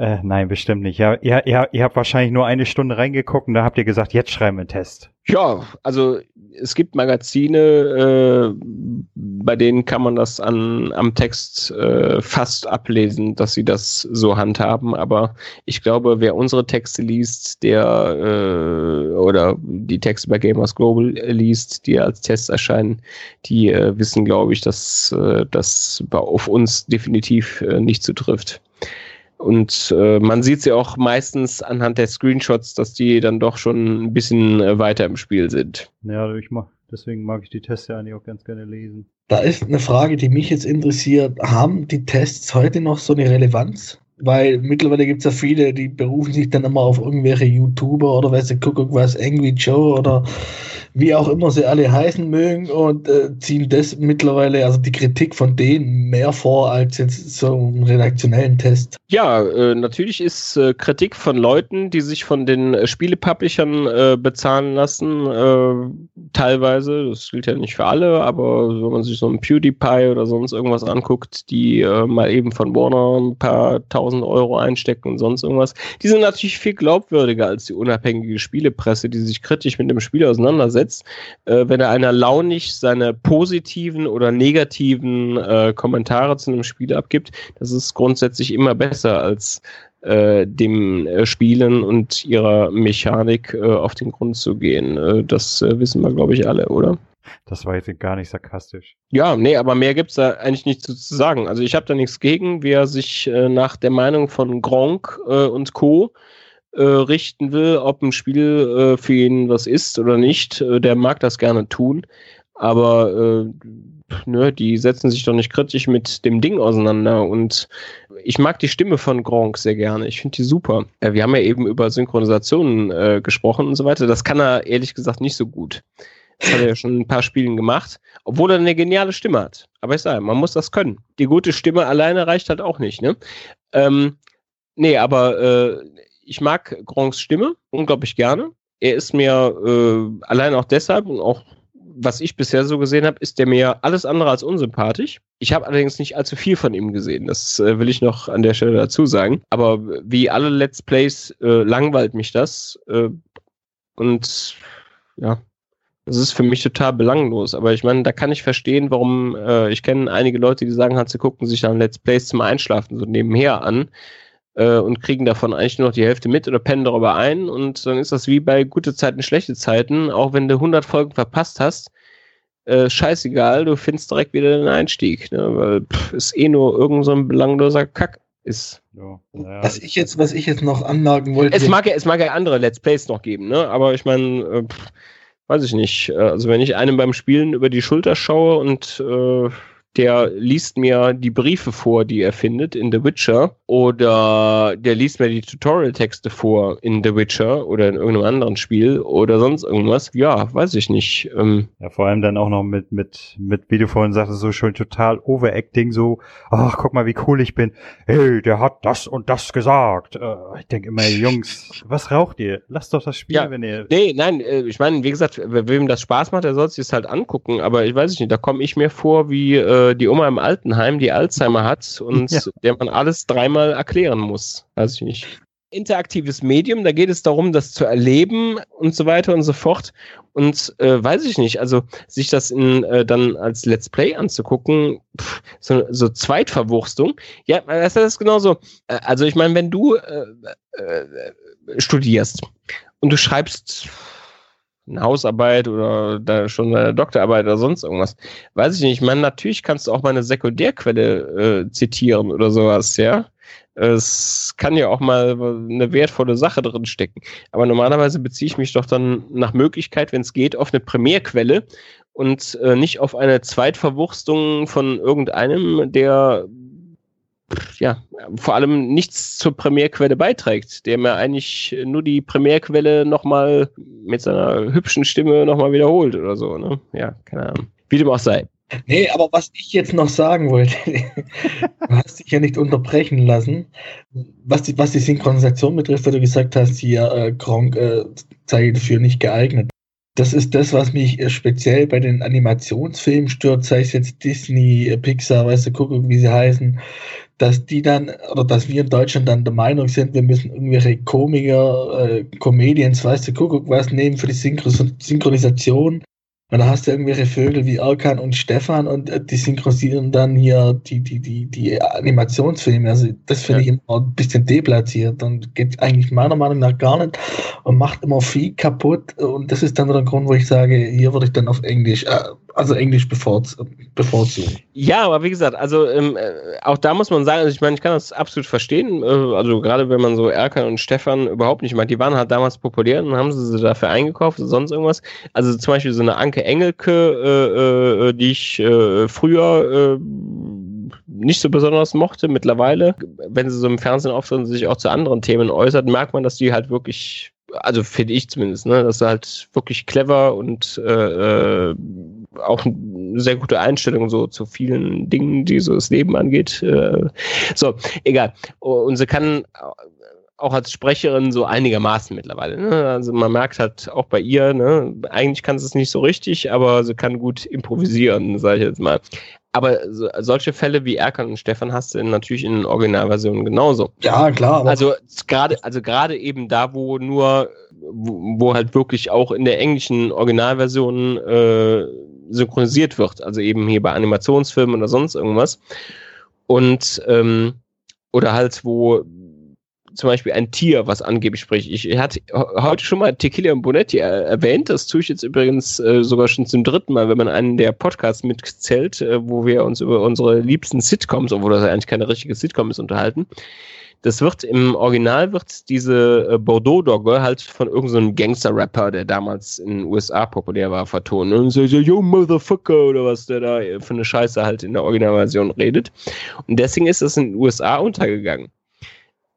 [SPEAKER 2] Äh, nein, bestimmt nicht. Ja, ihr, ihr, ihr habt wahrscheinlich nur eine Stunde reingeguckt und da habt ihr gesagt, jetzt schreiben wir einen Test.
[SPEAKER 3] Ja, also es gibt Magazine, äh, bei denen kann man das an, am Text äh, fast ablesen, dass sie das so handhaben. Aber ich glaube, wer unsere Texte liest, der äh, oder die Texte bei Gamers Global liest, die als Tests erscheinen, die äh, wissen, glaube ich, dass äh, das auf uns definitiv nicht zutrifft. Und äh, man sieht sie auch meistens anhand der Screenshots, dass die dann doch schon ein bisschen äh, weiter im Spiel sind.
[SPEAKER 2] Ja, ich mach, deswegen mag ich die Tests ja eigentlich auch ganz gerne lesen.
[SPEAKER 1] Da ist eine Frage, die mich jetzt interessiert. Haben die Tests heute noch so eine Relevanz? Weil mittlerweile gibt es ja viele, die berufen sich dann immer auf irgendwelche YouTuber oder weiß ich, guck was, Angry Joe oder wie auch immer sie alle heißen mögen und äh, ziehen das mittlerweile, also die Kritik von denen mehr vor als jetzt so einen redaktionellen Test.
[SPEAKER 3] Ja, äh, natürlich ist äh, Kritik von Leuten, die sich von den äh, äh, bezahlen lassen, äh, teilweise, das gilt ja nicht für alle, aber wenn man sich so einen PewDiePie oder sonst irgendwas anguckt, die mal eben von Warner ein paar tausend Euro einstecken und sonst irgendwas, die sind natürlich viel glaubwürdiger als die unabhängige Spielepresse, die sich kritisch mit dem Spiel auseinandersetzt setzt, äh, wenn er einer launig seine positiven oder negativen äh, Kommentare zu einem Spiel abgibt, das ist grundsätzlich immer besser als äh, dem äh, Spielen und ihrer Mechanik äh, auf den Grund zu gehen. Äh, das äh, wissen wir, glaube ich, alle, oder?
[SPEAKER 2] Das war jetzt gar nicht sarkastisch.
[SPEAKER 3] Ja, nee, aber mehr gibt es da eigentlich nicht zu, zu sagen. Also ich habe da nichts gegen, wer sich äh, nach der Meinung von Gronk und Co äh, richten will, ob ein Spiel äh, für ihn was ist oder nicht, äh, der mag das gerne tun. Aber äh, ne, die setzen sich doch nicht kritisch mit dem Ding auseinander. Und ich mag die Stimme von Gronk sehr gerne. Ich finde die super. Äh, wir haben ja eben über Synchronisationen äh, gesprochen und so weiter. Das kann er ehrlich gesagt nicht so gut. Das hat er ja schon ein paar Spielen gemacht, obwohl er eine geniale Stimme hat. Aber ich sage, man muss das können. Die gute Stimme alleine reicht halt auch nicht, ne? Ähm, nee, aber äh, ich mag Gronks Stimme unglaublich gerne. Er ist mir äh, allein auch deshalb und auch was ich bisher so gesehen habe, ist der mir alles andere als unsympathisch. Ich habe allerdings nicht allzu viel von ihm gesehen. Das äh, will ich noch an der Stelle dazu sagen. Aber wie alle Let's Plays äh, langweilt mich das. Äh, und ja, das ist für mich total belanglos. Aber ich meine, da kann ich verstehen, warum äh, ich kenne einige Leute, die sagen halt, sie gucken sich dann Let's Plays zum Einschlafen so nebenher an äh, und kriegen davon eigentlich nur noch die Hälfte mit oder pennen darüber ein. Und dann ist das wie bei gute Zeiten, schlechte Zeiten. Auch wenn du 100 Folgen verpasst hast, äh, scheißegal, du findest direkt wieder den Einstieg. Ne? Weil pff, ist eh nur irgend so ein belangloser Kack ist.
[SPEAKER 1] Ja, naja, was ich jetzt, was ich jetzt noch anmerken wollte.
[SPEAKER 3] Es mag ja, es mag ja andere Let's Plays noch geben, ne? Aber ich meine, äh, weiß ich nicht. Also wenn ich einem beim Spielen über die Schulter schaue und äh, der liest mir die Briefe vor, die er findet in The Witcher, oder der liest mir die Tutorial-Texte vor in The Witcher oder in irgendeinem anderen Spiel oder sonst irgendwas. Ja, weiß ich nicht. Ähm
[SPEAKER 2] ja, vor allem dann auch noch mit, mit, mit, wie du vorhin sagtest, so schön total Overacting, so, ach, guck mal, wie cool ich bin. Hey, der hat das und das gesagt. Äh, ich denke immer, Jungs, was raucht ihr? Lasst doch das Spiel, ja, wenn ihr.
[SPEAKER 3] Nee, nein, äh, ich meine, wie gesagt, wem das Spaß macht, der soll sich das halt angucken, aber ich weiß nicht, da komme ich mir vor wie, äh, äh, die Oma im Altenheim, die Alzheimer hat und ja. der man alles dreimal erklären muss. Weiß ich nicht. Interaktives Medium, da geht es darum, das zu erleben und so weiter und so fort. Und äh, weiß ich nicht, also sich das in, äh, dann als Let's Play anzugucken, pff, so, so Zweitverwurstung. Ja, das ist genauso. Äh, also ich meine, wenn du äh, äh, studierst und du schreibst eine Hausarbeit oder da schon eine Doktorarbeit oder sonst irgendwas. Weiß ich nicht. Ich meine, natürlich kannst du auch mal eine Sekundärquelle äh, zitieren oder sowas, ja. Es kann ja auch mal eine wertvolle Sache drin stecken. Aber normalerweise beziehe ich mich doch dann nach Möglichkeit, wenn es geht, auf eine Primärquelle und äh, nicht auf eine Zweitverwurstung von irgendeinem, der ja, vor allem nichts zur Primärquelle beiträgt, der mir eigentlich nur die Primärquelle nochmal mit seiner hübschen Stimme nochmal wiederholt oder so, ne? Ja, keine Ahnung. Wie dem auch sei.
[SPEAKER 1] Nee, aber was ich jetzt noch sagen wollte, (laughs) du hast dich ja nicht unterbrechen lassen. Was die, was die Synchronisation betrifft, weil du gesagt hast, hier äh, Gronk äh, sei dafür nicht geeignet. Das ist das, was mich äh, speziell bei den Animationsfilmen stört, sei es jetzt Disney, äh, Pixar, weißt du, guck, wie sie heißen, dass die dann, oder dass wir in Deutschland dann der Meinung sind, wir müssen irgendwelche Komiker, äh, Comedians, weißt du, guck, was nehmen für die Synchronisation und da hast du irgendwelche Vögel wie Erkan und Stefan und äh, die synchronisieren dann hier die, die, die, die Animationsfilme. Also das finde ja. ich immer ein bisschen deplatziert und geht eigentlich meiner Meinung nach gar nicht und macht immer viel kaputt. Und das ist dann der Grund, wo ich sage, hier würde ich dann auf Englisch, äh, also Englisch bevorzugen.
[SPEAKER 3] Ja, aber wie gesagt, also ähm, äh, auch da muss man sagen, also ich meine, ich kann das absolut verstehen. Äh, also gerade wenn man so Erkan und Stefan überhaupt nicht mag, die waren halt damals populär und haben sie sie dafür eingekauft oder sonst irgendwas. Also zum Beispiel so eine Anke Engelke, äh, äh, die ich äh, früher äh, nicht so besonders mochte. Mittlerweile, wenn sie so im Fernsehen auftreten und sich auch zu anderen Themen äußert, merkt man, dass die halt wirklich also finde ich zumindest, ne, dass er halt wirklich clever und äh, äh, auch eine sehr gute Einstellung so zu vielen Dingen, die so das Leben angeht. Äh, so, egal. Und sie kann auch als Sprecherin so einigermaßen mittlerweile. Ne? Also man merkt halt auch bei ihr, ne, eigentlich kann sie es nicht so richtig, aber sie kann gut improvisieren, sage ich jetzt mal. Aber so, solche Fälle wie Erkan und Stefan hast du natürlich in Originalversionen genauso.
[SPEAKER 1] Ja, klar.
[SPEAKER 3] also gerade, also gerade eben da, wo nur, wo, wo, halt wirklich auch in der englischen Originalversion äh, synchronisiert wird. Also eben hier bei Animationsfilmen oder sonst irgendwas. Und ähm, oder halt, wo zum Beispiel ein Tier, was angeblich spricht. Ich hatte heute schon mal Tequila und Bonetti erwähnt. Das tue ich jetzt übrigens äh, sogar schon zum dritten Mal, wenn man einen der Podcasts mitzählt, äh, wo wir uns über unsere liebsten Sitcoms, obwohl das eigentlich keine richtige Sitcom ist, unterhalten. Das wird im Original wird diese äh, Bordeaux-Dogge halt von irgendeinem so Gangster-Rapper, der damals in den USA populär war, vertonen. Und so, yo, Motherfucker, oder was der da für eine Scheiße halt in der Originalversion redet. Und deswegen ist das in den USA untergegangen.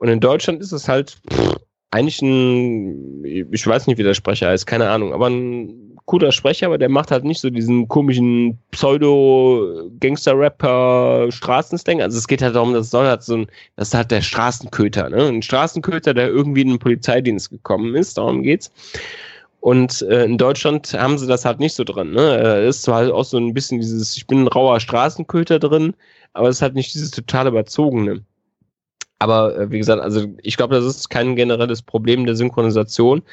[SPEAKER 3] Und in Deutschland ist es halt pff, eigentlich ein, ich weiß nicht, wie der Sprecher heißt, keine Ahnung, aber ein cooler Sprecher, aber der macht halt nicht so diesen komischen Pseudo-Gangster-Rapper Straßenslang. Also es geht halt darum, dass soll halt so ein, das ist halt der Straßenköter, ne? Ein Straßenköter, der irgendwie in den Polizeidienst gekommen ist, darum geht's. Und äh, in Deutschland haben sie das halt nicht so drin. Ne? Da ist zwar halt auch so ein bisschen dieses, ich bin ein rauer Straßenköter drin, aber es ist halt nicht dieses total überzogene. Aber äh, wie gesagt, also ich glaube, das ist kein generelles Problem der Synchronisation,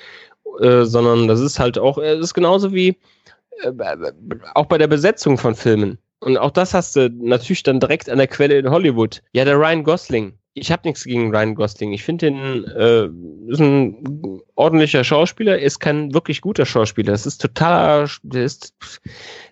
[SPEAKER 3] äh, sondern das ist halt auch, es ist genauso wie äh, auch bei der Besetzung von Filmen. Und auch das hast du natürlich dann direkt an der Quelle in Hollywood. Ja, der Ryan Gosling. Ich habe nichts gegen Ryan Gosling. Ich finde den äh, ist ein ordentlicher Schauspieler, ist kein wirklich guter Schauspieler. Das ist total, der ist,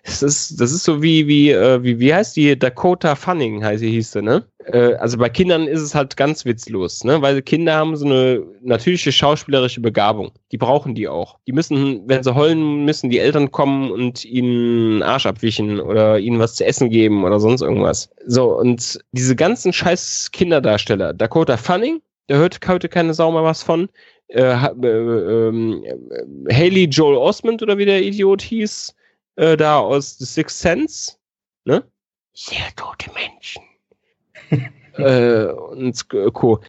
[SPEAKER 3] das ist, das ist so wie wie äh, wie wie heißt die Dakota Fanning heißt sie hieß sie, ne? Äh, also bei Kindern ist es halt ganz witzlos, ne? Weil Kinder haben so eine natürliche schauspielerische Begabung. Die brauchen die auch. Die müssen, wenn sie heulen, müssen die Eltern kommen und ihnen Arsch abwischen oder ihnen was zu essen geben oder sonst irgendwas. So, und diese ganzen scheiß Kinderdarsteller, Dakota Fanning, der hört heute keine Sau mehr was von. Äh, äh, äh, Haley Joel Osmond oder wie der Idiot hieß, äh, da aus The Sixth Sense, ne? Sehr tote Menschen (laughs) äh, und Co.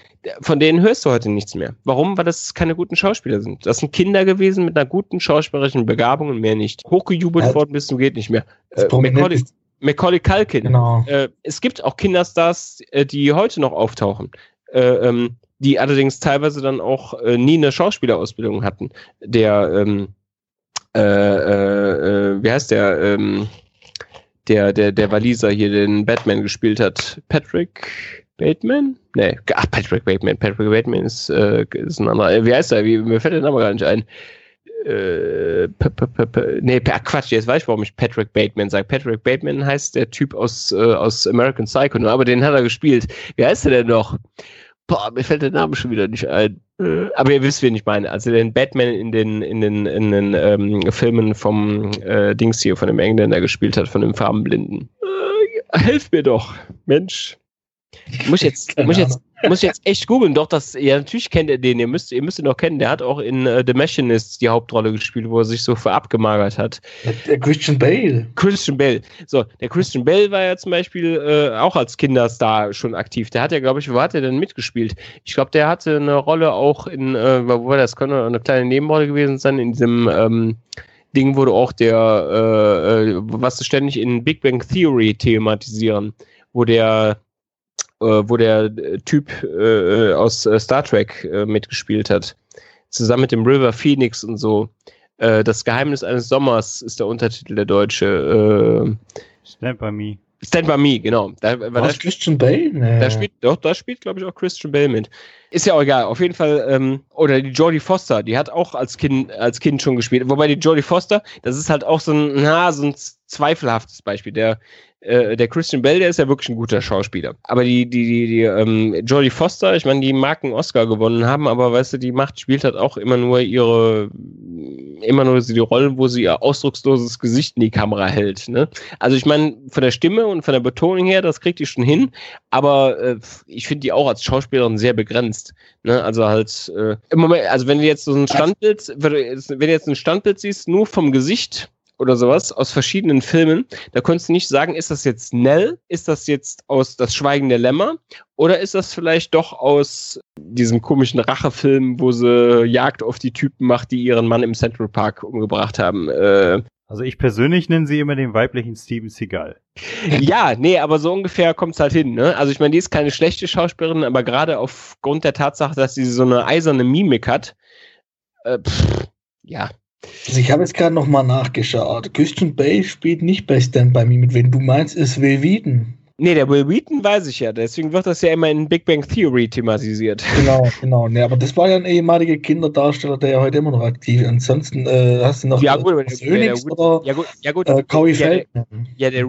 [SPEAKER 3] Von denen hörst du heute nichts mehr. Warum? Weil das keine guten Schauspieler sind. Das sind Kinder gewesen mit einer guten schauspielerischen Begabung und mehr nicht. Hochgejubelt ja. worden bis zum geht nicht mehr. Äh, Macaulay, Macaulay Culkin.
[SPEAKER 1] Genau.
[SPEAKER 3] Äh, es gibt auch Kinderstars, äh, die heute noch auftauchen. Äh, ähm, die allerdings teilweise dann auch äh, nie eine Schauspielerausbildung hatten. Der, ähm, äh, äh, äh, wie heißt der? Ähm, der, der, der Waliser hier den Batman gespielt hat. Patrick Bateman? Nee, ach, Patrick Bateman. Patrick Bateman ist, äh, ist ein anderer. Wie heißt er? Wie, mir fällt der Name gar nicht ein. Äh, -p -p nee, Quatsch, jetzt weiß ich, warum ich Patrick Bateman sage. Patrick Bateman heißt der Typ aus, äh, aus American Psycho, aber den hat er gespielt. Wie heißt er denn noch? Boah, mir fällt der Name schon wieder nicht ein. Äh, aber ihr wisst, wen ich meine. Also den Batman in den, in den, in den ähm, Filmen vom äh, Dings hier, von dem Engländer gespielt hat, von dem Farbenblinden. Äh, helft mir doch, Mensch. Muss jetzt, (laughs) muss jetzt, muss jetzt echt googeln. Doch, das, ja, natürlich kennt ihr den. Ihr müsst, ihr müsst ihn doch kennen. Der hat auch in uh, The Machinist die Hauptrolle gespielt, wo er sich so verabgemagert hat.
[SPEAKER 1] Der Christian Bale.
[SPEAKER 3] Christian Bale. So, der Christian Bale war ja zum Beispiel äh, auch als Kinderstar schon aktiv. Der hat ja, glaube ich, wo hat er denn mitgespielt? Ich glaube, der hatte eine Rolle auch in, äh, wo war das? Könnte eine kleine Nebenrolle gewesen sein, in diesem, ähm, Ding wurde auch der, äh, äh was sie ständig in Big Bang Theory thematisieren, wo der äh, wo der äh, Typ äh, aus äh, Star Trek äh, mitgespielt hat. Zusammen mit dem River Phoenix und so. Äh, das Geheimnis eines Sommers ist der Untertitel der deutsche.
[SPEAKER 2] Stand by Me.
[SPEAKER 3] Stand by Me, genau.
[SPEAKER 1] Da, war das Christian Bale?
[SPEAKER 3] Nee. Da spielt, doch, da spielt, glaube ich, auch Christian Bale mit. Ist ja auch egal. Auf jeden Fall, ähm, oder die Jodie Foster, die hat auch als Kind, als Kind schon gespielt. Wobei die Jodie Foster, das ist halt auch so ein, na, so ein zweifelhaftes Beispiel. Der, äh, der Christian Bell, der ist ja wirklich ein guter Schauspieler. Aber die, die, die, die ähm, Jodie Foster, ich meine, die mag einen Oscar gewonnen haben, aber weißt du, die macht, spielt halt auch immer nur ihre, immer nur die Rollen, wo sie ihr ausdrucksloses Gesicht in die Kamera hält. Ne? Also ich meine, von der Stimme und von der Betonung her, das kriegt die schon hin, aber äh, ich finde die auch als Schauspielerin sehr begrenzt. Ne? Also halt, äh, im Moment, also wenn du jetzt so ein Standbild, wenn du jetzt ein Standbild siehst, nur vom Gesicht, oder sowas aus verschiedenen Filmen. Da konntest du nicht sagen, ist das jetzt Nell? Ist das jetzt aus Das Schweigen der Lämmer? Oder ist das vielleicht doch aus diesem komischen Rachefilm, wo sie Jagd auf die Typen macht, die ihren Mann im Central Park umgebracht haben? Äh,
[SPEAKER 2] also ich persönlich nenne sie immer den weiblichen Steven Seagal.
[SPEAKER 3] Ja, nee, aber so ungefähr kommt es halt hin. Ne? Also ich meine, die ist keine schlechte Schauspielerin, aber gerade aufgrund der Tatsache, dass sie so eine eiserne Mimik hat, äh, pff, ja,
[SPEAKER 1] also ich habe jetzt gerade nochmal nachgeschaut. Christian Bay spielt nicht bei Stand By Me mit. Wenn du meinst, ist Will Wheaton.
[SPEAKER 3] Nee, der Will Wheaton weiß ich ja. Deswegen wird das ja immer in Big Bang Theory thematisiert.
[SPEAKER 1] Genau, genau. Nee, aber das war ja ein ehemaliger Kinderdarsteller, der ja heute immer noch aktiv ist. Ansonsten äh, hast du noch
[SPEAKER 3] ja, gut,
[SPEAKER 1] äh, Phoenix
[SPEAKER 3] ja, oder ja, gut, ja, gut, äh,
[SPEAKER 1] Corey ja, Feldman.
[SPEAKER 3] Ja, der,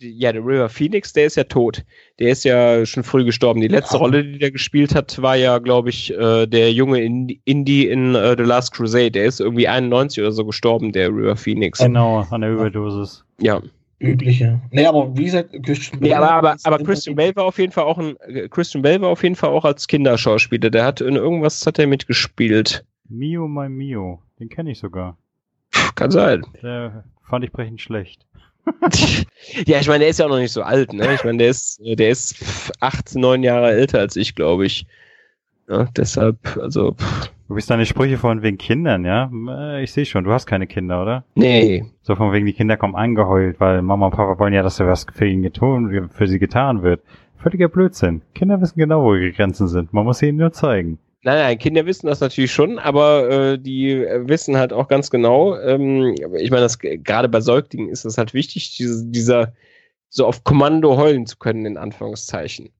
[SPEAKER 3] ja, der River Phoenix, der ist ja tot. Der ist ja schon früh gestorben. Die letzte ja. Rolle, die der gespielt hat, war ja, glaube ich, äh, der junge Indie in uh, The Last Crusade. Der ist irgendwie 91 oder so gestorben, der River Phoenix.
[SPEAKER 2] Genau, an der Überdosis.
[SPEAKER 3] Ja
[SPEAKER 1] übliche. Nee, aber wie gesagt,
[SPEAKER 3] Christian Bale. Nee, aber, aber, aber Christian Bale war auf jeden Fall auch ein Christian Bale war auf jeden Fall auch als Kinderschauspieler. Der hat in irgendwas hat er mitgespielt.
[SPEAKER 2] Mio mein Mio, den kenne ich sogar.
[SPEAKER 3] Kann sein.
[SPEAKER 2] Der fand ich brechend schlecht. (laughs)
[SPEAKER 3] ja, ich meine, der ist ja auch noch nicht so alt, ne? Ich meine, der ist, der ist acht, neun Jahre älter als ich, glaube ich. Ja, deshalb, also. Pff.
[SPEAKER 2] Du bist deine Sprüche von wegen Kindern, ja? Äh, ich sehe schon, du hast keine Kinder, oder?
[SPEAKER 3] Nee.
[SPEAKER 2] So von wegen, die Kinder kommen angeheult, weil Mama und Papa wollen ja, dass da was für ihn getun, für sie getan wird. Völliger Blödsinn. Kinder wissen genau, wo ihre Grenzen sind. Man muss sie ihnen nur zeigen.
[SPEAKER 3] Nein, nein, Kinder wissen das natürlich schon, aber äh, die wissen halt auch ganz genau, ähm, ich meine, das gerade bei Säuglingen ist es halt wichtig, diese, dieser so auf Kommando heulen zu können, in Anführungszeichen.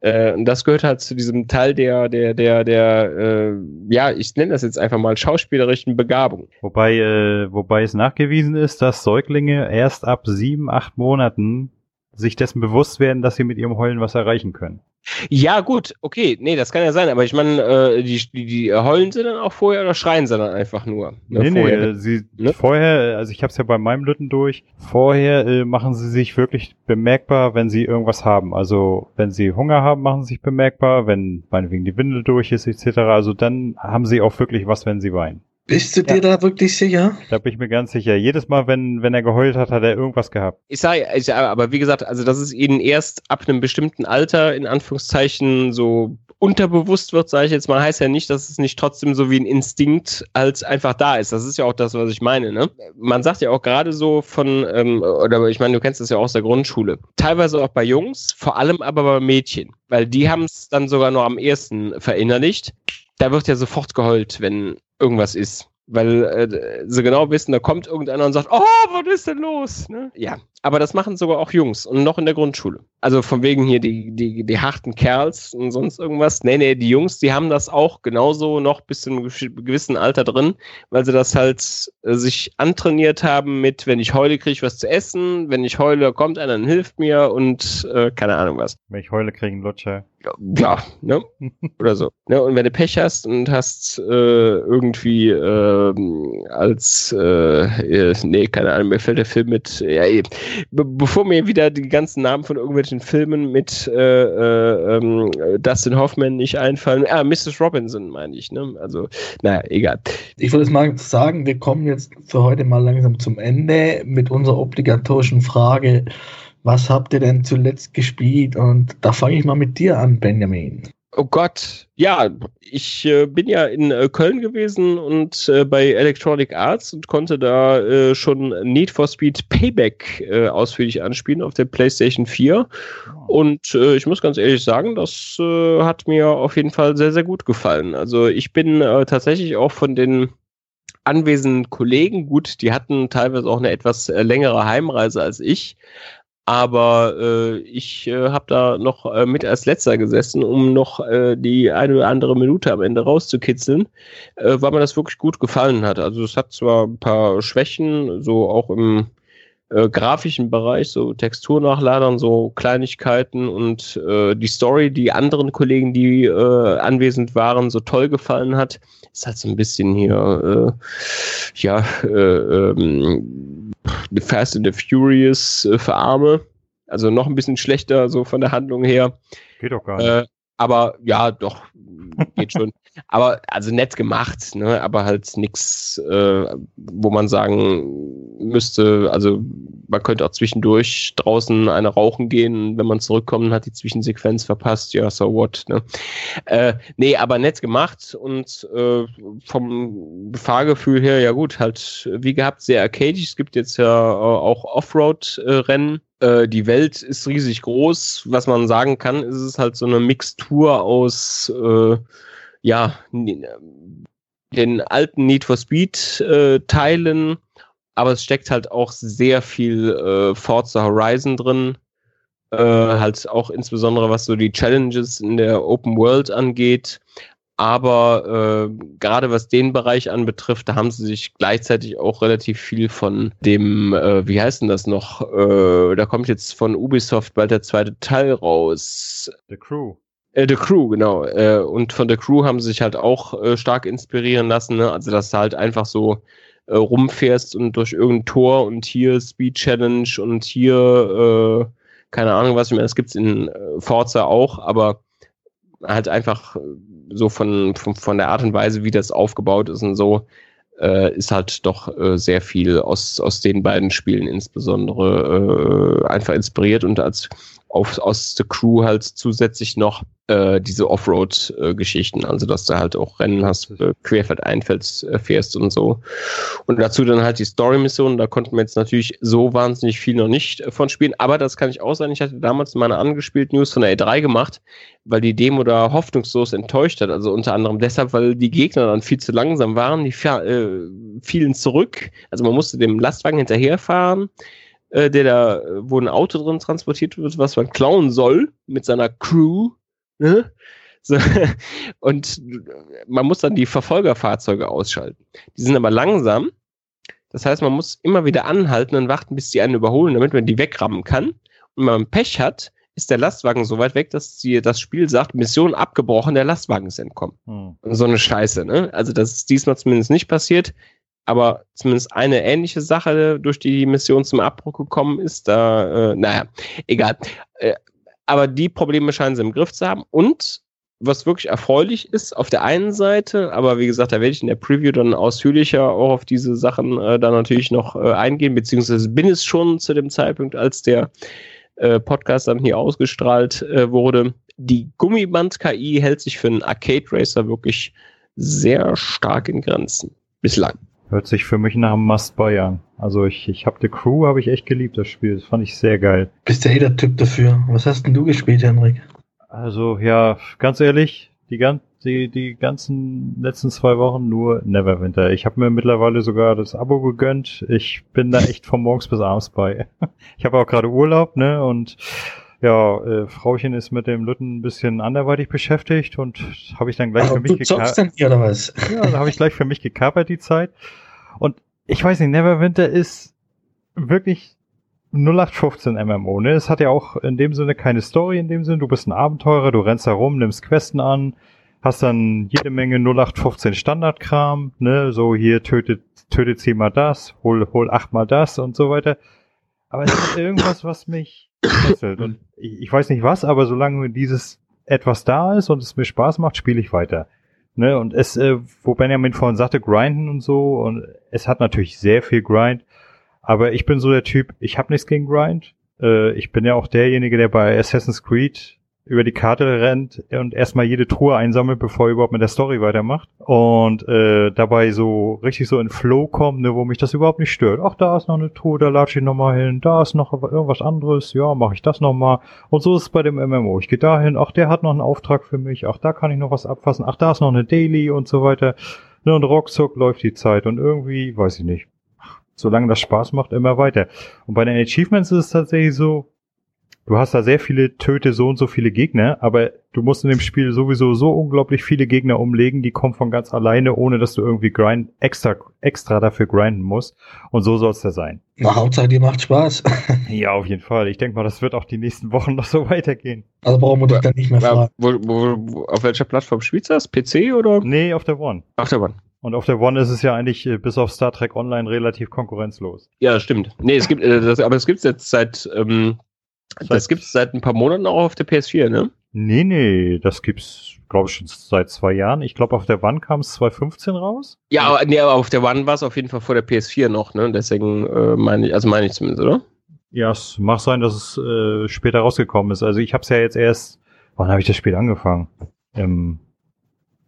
[SPEAKER 3] Äh, und das gehört halt zu diesem Teil der, der, der, der, äh, ja, ich nenne das jetzt einfach mal schauspielerischen Begabung.
[SPEAKER 2] Wobei, äh, wobei es nachgewiesen ist, dass Säuglinge erst ab sieben, acht Monaten sich dessen bewusst werden, dass sie mit ihrem Heulen was erreichen können.
[SPEAKER 3] Ja, gut, okay, nee, das kann ja sein, aber ich meine, äh, die, die, die heulen sie dann auch vorher oder schreien sie dann einfach nur?
[SPEAKER 2] Ne, nee, vorher, nee, sie, ne? vorher, also ich habe es ja bei meinem Lütten durch, vorher äh, machen sie sich wirklich bemerkbar, wenn sie irgendwas haben. Also wenn sie Hunger haben, machen sie sich bemerkbar, wenn meinetwegen die Windel durch ist, etc. Also dann haben sie auch wirklich was, wenn sie weinen.
[SPEAKER 1] Bist du dir ja. da wirklich sicher?
[SPEAKER 2] Da bin ich mir ganz sicher. Jedes Mal, wenn, wenn er geheult hat, hat er irgendwas gehabt.
[SPEAKER 3] Ich sage, ich, aber wie gesagt, also dass es ihnen erst ab einem bestimmten Alter, in Anführungszeichen, so unterbewusst wird, sage ich jetzt mal, heißt ja nicht, dass es nicht trotzdem so wie ein Instinkt als einfach da ist. Das ist ja auch das, was ich meine. Ne? Man sagt ja auch gerade so von, ähm, oder ich meine, du kennst das ja auch aus der Grundschule, teilweise auch bei Jungs, vor allem aber bei Mädchen, weil die haben es dann sogar noch am ehesten verinnerlicht. Da wird ja sofort geheult, wenn irgendwas ist. Weil äh, sie genau wissen, da kommt irgendeiner und sagt, oh, was ist denn los? Ne? Ja, aber das machen sogar auch Jungs und noch in der Grundschule. Also von wegen hier die, die, die harten Kerls und sonst irgendwas. Nee, nee, die Jungs, die haben das auch genauso noch bis zu einem gewissen Alter drin, weil sie das halt äh, sich antrainiert haben mit, wenn ich heule, kriege ich was zu essen, wenn ich heule, kommt einer und hilft mir und äh, keine Ahnung was.
[SPEAKER 2] Wenn ich heule, kriege ich einen Lutscher.
[SPEAKER 3] Ja, ne? (laughs) Oder so. Ne? Und wenn du Pech hast und hast äh, irgendwie äh, als äh, äh, nee, keine Ahnung, mir fällt der Film mit, ja, eben. Be bevor mir wieder die ganzen Namen von irgendwelchen Filmen mit äh, äh, ähm, Dustin Hoffman nicht einfallen. Ah, Mrs. Robinson meine ich, ne? Also, naja, egal.
[SPEAKER 1] Ich würde es mal sagen, wir kommen jetzt für heute mal langsam zum Ende mit unserer obligatorischen Frage was habt ihr denn zuletzt gespielt? Und da fange ich mal mit dir an, Benjamin.
[SPEAKER 3] Oh Gott, ja, ich äh, bin ja in äh, Köln gewesen und äh, bei Electronic Arts und konnte da äh, schon Need for Speed Payback äh, ausführlich anspielen auf der PlayStation 4. Und äh, ich muss ganz ehrlich sagen, das hat mir auf jeden Fall sehr, sehr gut gefallen. Also ich bin tatsächlich auch von den anwesenden Kollegen, gut, die hatten teilweise auch eine etwas längere Heimreise als ich, aber äh, ich äh, habe da noch äh, mit als letzter gesessen, um noch äh, die eine oder andere Minute am Ende rauszukitzeln, äh, weil mir das wirklich gut gefallen hat. Also es hat zwar ein paar Schwächen, so auch im äh, grafischen Bereich, so Texturnachladern, so Kleinigkeiten und äh, die Story, die anderen Kollegen, die äh, anwesend waren, so toll gefallen hat, ist halt so ein bisschen hier, äh, ja, äh, ähm, The Fast and the Furious äh, für Arme. Also noch ein bisschen schlechter, so von der Handlung her.
[SPEAKER 2] Geht doch gar nicht. Äh,
[SPEAKER 3] aber ja, doch, geht schon. (laughs) aber also nett gemacht, ne? Aber halt nichts, äh, wo man sagen müsste, also man könnte auch zwischendurch draußen eine rauchen gehen, wenn man zurückkommt, hat die Zwischensequenz verpasst, ja, so what, ne? Äh, nee, aber nett gemacht und äh, vom Fahrgefühl her, ja gut, halt wie gehabt, sehr arcadisch. Es gibt jetzt ja auch Offroad-Rennen. Äh, die Welt ist riesig groß. Was man sagen kann, ist es halt so eine Mixtur aus äh, ja, den alten Need for Speed äh, Teilen, aber es steckt halt auch sehr viel äh, Forza Horizon drin. Äh, halt auch insbesondere was so die Challenges in der Open World angeht. Aber äh, gerade was den Bereich anbetrifft, da haben sie sich gleichzeitig auch relativ viel von dem, äh, wie heißt denn das noch? Äh, da kommt jetzt von Ubisoft bald der zweite Teil raus.
[SPEAKER 2] The Crew.
[SPEAKER 3] Äh, The Crew, genau. Äh, und von The Crew haben sie sich halt auch äh, stark inspirieren lassen. Ne? Also, dass du halt einfach so äh, rumfährst und durch irgendein Tor und hier Speed Challenge und hier, äh, keine Ahnung was, ich meine, das gibt's in äh, Forza auch, aber halt einfach so von, von, von der Art und Weise, wie das aufgebaut ist und so, äh, ist halt doch äh, sehr viel aus, aus den beiden Spielen insbesondere äh, einfach inspiriert und als auf, aus The Crew halt zusätzlich noch äh, diese Offroad-Geschichten, also dass du halt auch Rennen hast, äh, querfeld einfällt, äh, fährst und so. Und dazu dann halt die Story-Missionen, da konnten wir jetzt natürlich so wahnsinnig viel noch nicht äh, von spielen, aber das kann ich auch sagen, ich hatte damals meine angespielten News von der E3 gemacht, weil die Demo da hoffnungslos enttäuscht hat, also unter anderem deshalb, weil die Gegner dann viel zu langsam waren, die äh, fielen zurück, also man musste dem Lastwagen hinterherfahren, äh, der da, wo ein Auto drin transportiert wird, was man klauen soll mit seiner Crew Ne? (laughs) So, und man muss dann die Verfolgerfahrzeuge ausschalten. Die sind aber langsam. Das heißt, man muss immer wieder anhalten und warten, bis die einen überholen, damit man die wegrammen kann. Und wenn man Pech hat, ist der Lastwagen so weit weg, dass die, das Spiel sagt, Mission abgebrochen, der Lastwagen ist entkommen. Hm. So eine Scheiße, ne? Also das ist diesmal zumindest nicht passiert, aber zumindest eine ähnliche Sache, durch die die Mission zum Abbruch gekommen ist, da, äh, naja, egal. Äh, aber die Probleme scheinen sie im Griff zu haben. Und was wirklich erfreulich ist, auf der einen Seite, aber wie gesagt, da werde ich in der Preview dann ausführlicher auch auf diese Sachen äh, dann natürlich noch äh, eingehen, beziehungsweise bin es schon zu dem Zeitpunkt, als der äh, Podcast dann hier ausgestrahlt äh, wurde. Die Gummiband-KI hält sich für einen Arcade Racer wirklich sehr stark in Grenzen. Bislang.
[SPEAKER 2] Hört sich für mich nach einem Must-Buy an. Also ich, ich habe The Crew, habe ich echt geliebt, das Spiel. Das fand ich sehr geil.
[SPEAKER 1] Bist ja jeder Typ dafür. Was hast denn du gespielt, Henrik?
[SPEAKER 2] Also ja, ganz ehrlich, die, gan die, die ganzen letzten zwei Wochen nur Neverwinter. Ich habe mir mittlerweile sogar das Abo gegönnt. Ich bin da echt von morgens bis abends bei. (laughs) Ich habe auch gerade Urlaub, ne? Und ja, äh, Frauchen ist mit dem Lütten ein bisschen anderweitig beschäftigt und habe ich dann gleich
[SPEAKER 1] Aber
[SPEAKER 2] für mich
[SPEAKER 1] du zockst denn hier oder was?
[SPEAKER 2] Ja, da habe ich gleich für mich gekapert die Zeit. Und ich weiß nicht, Neverwinter ist wirklich 0815 MMO, ne? Es hat ja auch in dem Sinne keine Story in dem Sinne. Du bist ein Abenteurer, du rennst herum, nimmst Questen an, hast dann jede Menge 0815 Standardkram, ne? So hier tötet, tötet zehnmal das, hol, hol achtmal das und so weiter. Aber es hat irgendwas, was mich fesselt. Und ich, ich weiß nicht was, aber solange dieses etwas da ist und es mir Spaß macht, spiele ich weiter. Ne, und es, äh, wo Benjamin vorhin sagte, grinden und so, und es hat natürlich sehr viel Grind, aber ich bin so der Typ, ich habe nichts gegen Grind. Äh, ich bin ja auch derjenige, der bei Assassin's Creed über die Karte rennt und erstmal jede Truhe einsammelt, bevor er überhaupt mit der Story weitermacht. Und äh, dabei so richtig so in Flow kommt, ne, wo mich das überhaupt nicht stört. Ach, da ist noch eine Truhe, da latsche ich nochmal hin, da ist noch irgendwas anderes, ja, mache ich das nochmal. Und so ist es bei dem MMO. Ich gehe dahin, ach, der hat noch einen Auftrag für mich, ach, da kann ich noch was abfassen, ach, da ist noch eine Daily und so weiter. Ne, und ruckzuck läuft die Zeit und irgendwie, weiß ich nicht. Solange das Spaß macht, immer weiter. Und bei den Achievements ist es tatsächlich so, du hast da sehr viele Töte, so und so viele Gegner, aber du musst in dem Spiel sowieso so unglaublich viele Gegner umlegen, die kommen von ganz alleine, ohne dass du irgendwie grind, extra, extra dafür grinden musst. Und so soll es da sein.
[SPEAKER 1] Na, Hauptsache, dir macht Spaß. (laughs)
[SPEAKER 2] Ja, auf jeden Fall. Ich denke mal, das wird auch die nächsten Wochen noch so (laughs) weitergehen.
[SPEAKER 1] Also brauchen wir dich dann nicht mehr fragen.
[SPEAKER 3] wo, wo, wo, auf welcher Plattform spielst du das? PC oder?
[SPEAKER 2] Nee, auf der One.
[SPEAKER 3] Ach, der Mann.
[SPEAKER 2] Und auf der One ist es ja eigentlich äh, bis auf Star Trek Online relativ konkurrenzlos.
[SPEAKER 3] Ja, stimmt. Nee, es gibt, äh, das, aber es gibt's jetzt seit, ähm, Das gibt's seit ein paar Monaten auch auf der PS4, ne?
[SPEAKER 2] Nee, nee, das gibt's, glaube ich, schon seit zwei Jahren. Ich glaube, auf der One kam es 2015 raus.
[SPEAKER 3] Ja, aber, nee, aber auf der One war es auf jeden Fall vor der PS4 noch, ne? Deswegen äh, meine ich, also meine ich zumindest, oder?
[SPEAKER 2] Ja, es mag sein, dass es äh, später rausgekommen ist. Also ich habe es ja jetzt erst, wann habe ich das Spiel angefangen? Im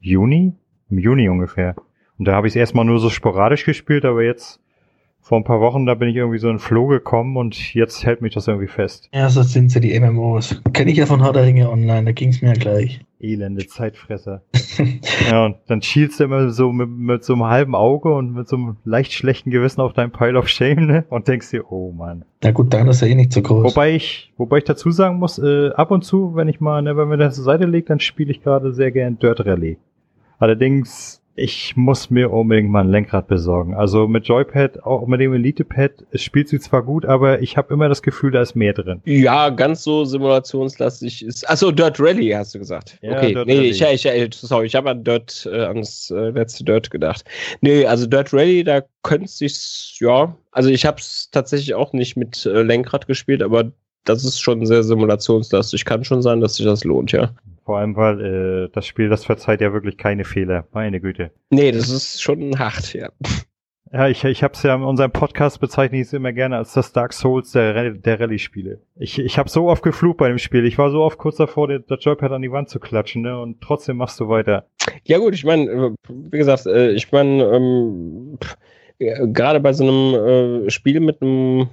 [SPEAKER 2] Juni? Im Juni ungefähr. Und da habe ich es erstmal nur so sporadisch gespielt, aber jetzt vor ein paar Wochen, da bin ich irgendwie so in den Flow gekommen und jetzt hält mich das irgendwie fest.
[SPEAKER 1] Ja, so sind sie, die MMOs. Kenne ich ja von Herr Ringe online, da ging's mir ja gleich.
[SPEAKER 2] Elende Zeitfresser. (laughs) ja, und dann schielst du immer so mit, mit so einem halben Auge und mit so einem leicht schlechten Gewissen auf dein Pile of Shame, ne? Und denkst dir, oh Mann.
[SPEAKER 1] Na gut, dann ist er eh nicht so groß.
[SPEAKER 2] Wobei ich, wobei ich dazu sagen muss, äh, ab und zu, wenn ich mal Neverwinter zur Seite lege, dann spiele ich gerade sehr gern Dirt Rally. Allerdings, ich muss mir unbedingt mal ein Lenkrad besorgen. Also mit Joypad, auch mit dem Elite-Pad, es spielt sie zwar gut, aber ich habe immer das Gefühl, da ist mehr drin.
[SPEAKER 3] Ja, ganz so simulationslastig ist. Achso, Dirt Rally hast du gesagt.
[SPEAKER 2] Ja,
[SPEAKER 3] okay,
[SPEAKER 2] Dirt
[SPEAKER 3] nee,
[SPEAKER 2] Rally.
[SPEAKER 3] ich, ich, ich, sorry, ich habe an Dirt, äh, ans äh, letzte Dirt gedacht. Nee, also Dirt Rally, da könnte sich, ja, also ich habe es tatsächlich auch nicht mit äh, Lenkrad gespielt, aber das ist schon sehr simulationslastig. Kann schon sein, dass sich das lohnt, ja.
[SPEAKER 2] Vor allem, weil äh, das Spiel, das verzeiht ja wirklich keine Fehler. Meine Güte.
[SPEAKER 3] Nee, das ist schon hart, ja.
[SPEAKER 2] Ja, ich, ich habe es ja in unserem Podcast bezeichne ich es immer gerne als das Dark Souls der, der Rallye-Spiele. Ich, ich habe so oft geflucht bei dem Spiel. Ich war so oft kurz davor, der- das Joypad an die Wand zu klatschen, ne? Und trotzdem machst du weiter.
[SPEAKER 3] Ja gut, ich meine, äh, wie gesagt, äh, ich meine, ähm, ja, gerade bei so einem äh, Spiel mit einem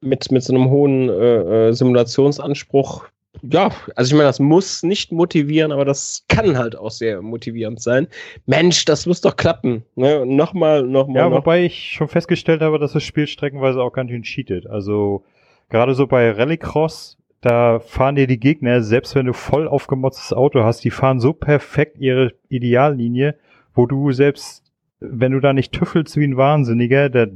[SPEAKER 3] mit, mit so einem hohen äh, äh, Simulationsanspruch, ja, also ich meine, das muss nicht motivieren, aber das kann halt auch sehr motivierend sein. Mensch, das muss doch klappen. Ne? Nochmal, nochmal,
[SPEAKER 2] Ja,
[SPEAKER 3] noch.
[SPEAKER 2] wobei ich schon festgestellt habe, dass das Spiel streckenweise auch ganz schön cheatet. Also gerade so bei Rallycross, da fahren dir die Gegner, selbst wenn du voll aufgemotztes Auto hast, die fahren so perfekt ihre Ideallinie, wo du selbst, wenn du da nicht tüffelst wie ein Wahnsinniger, da,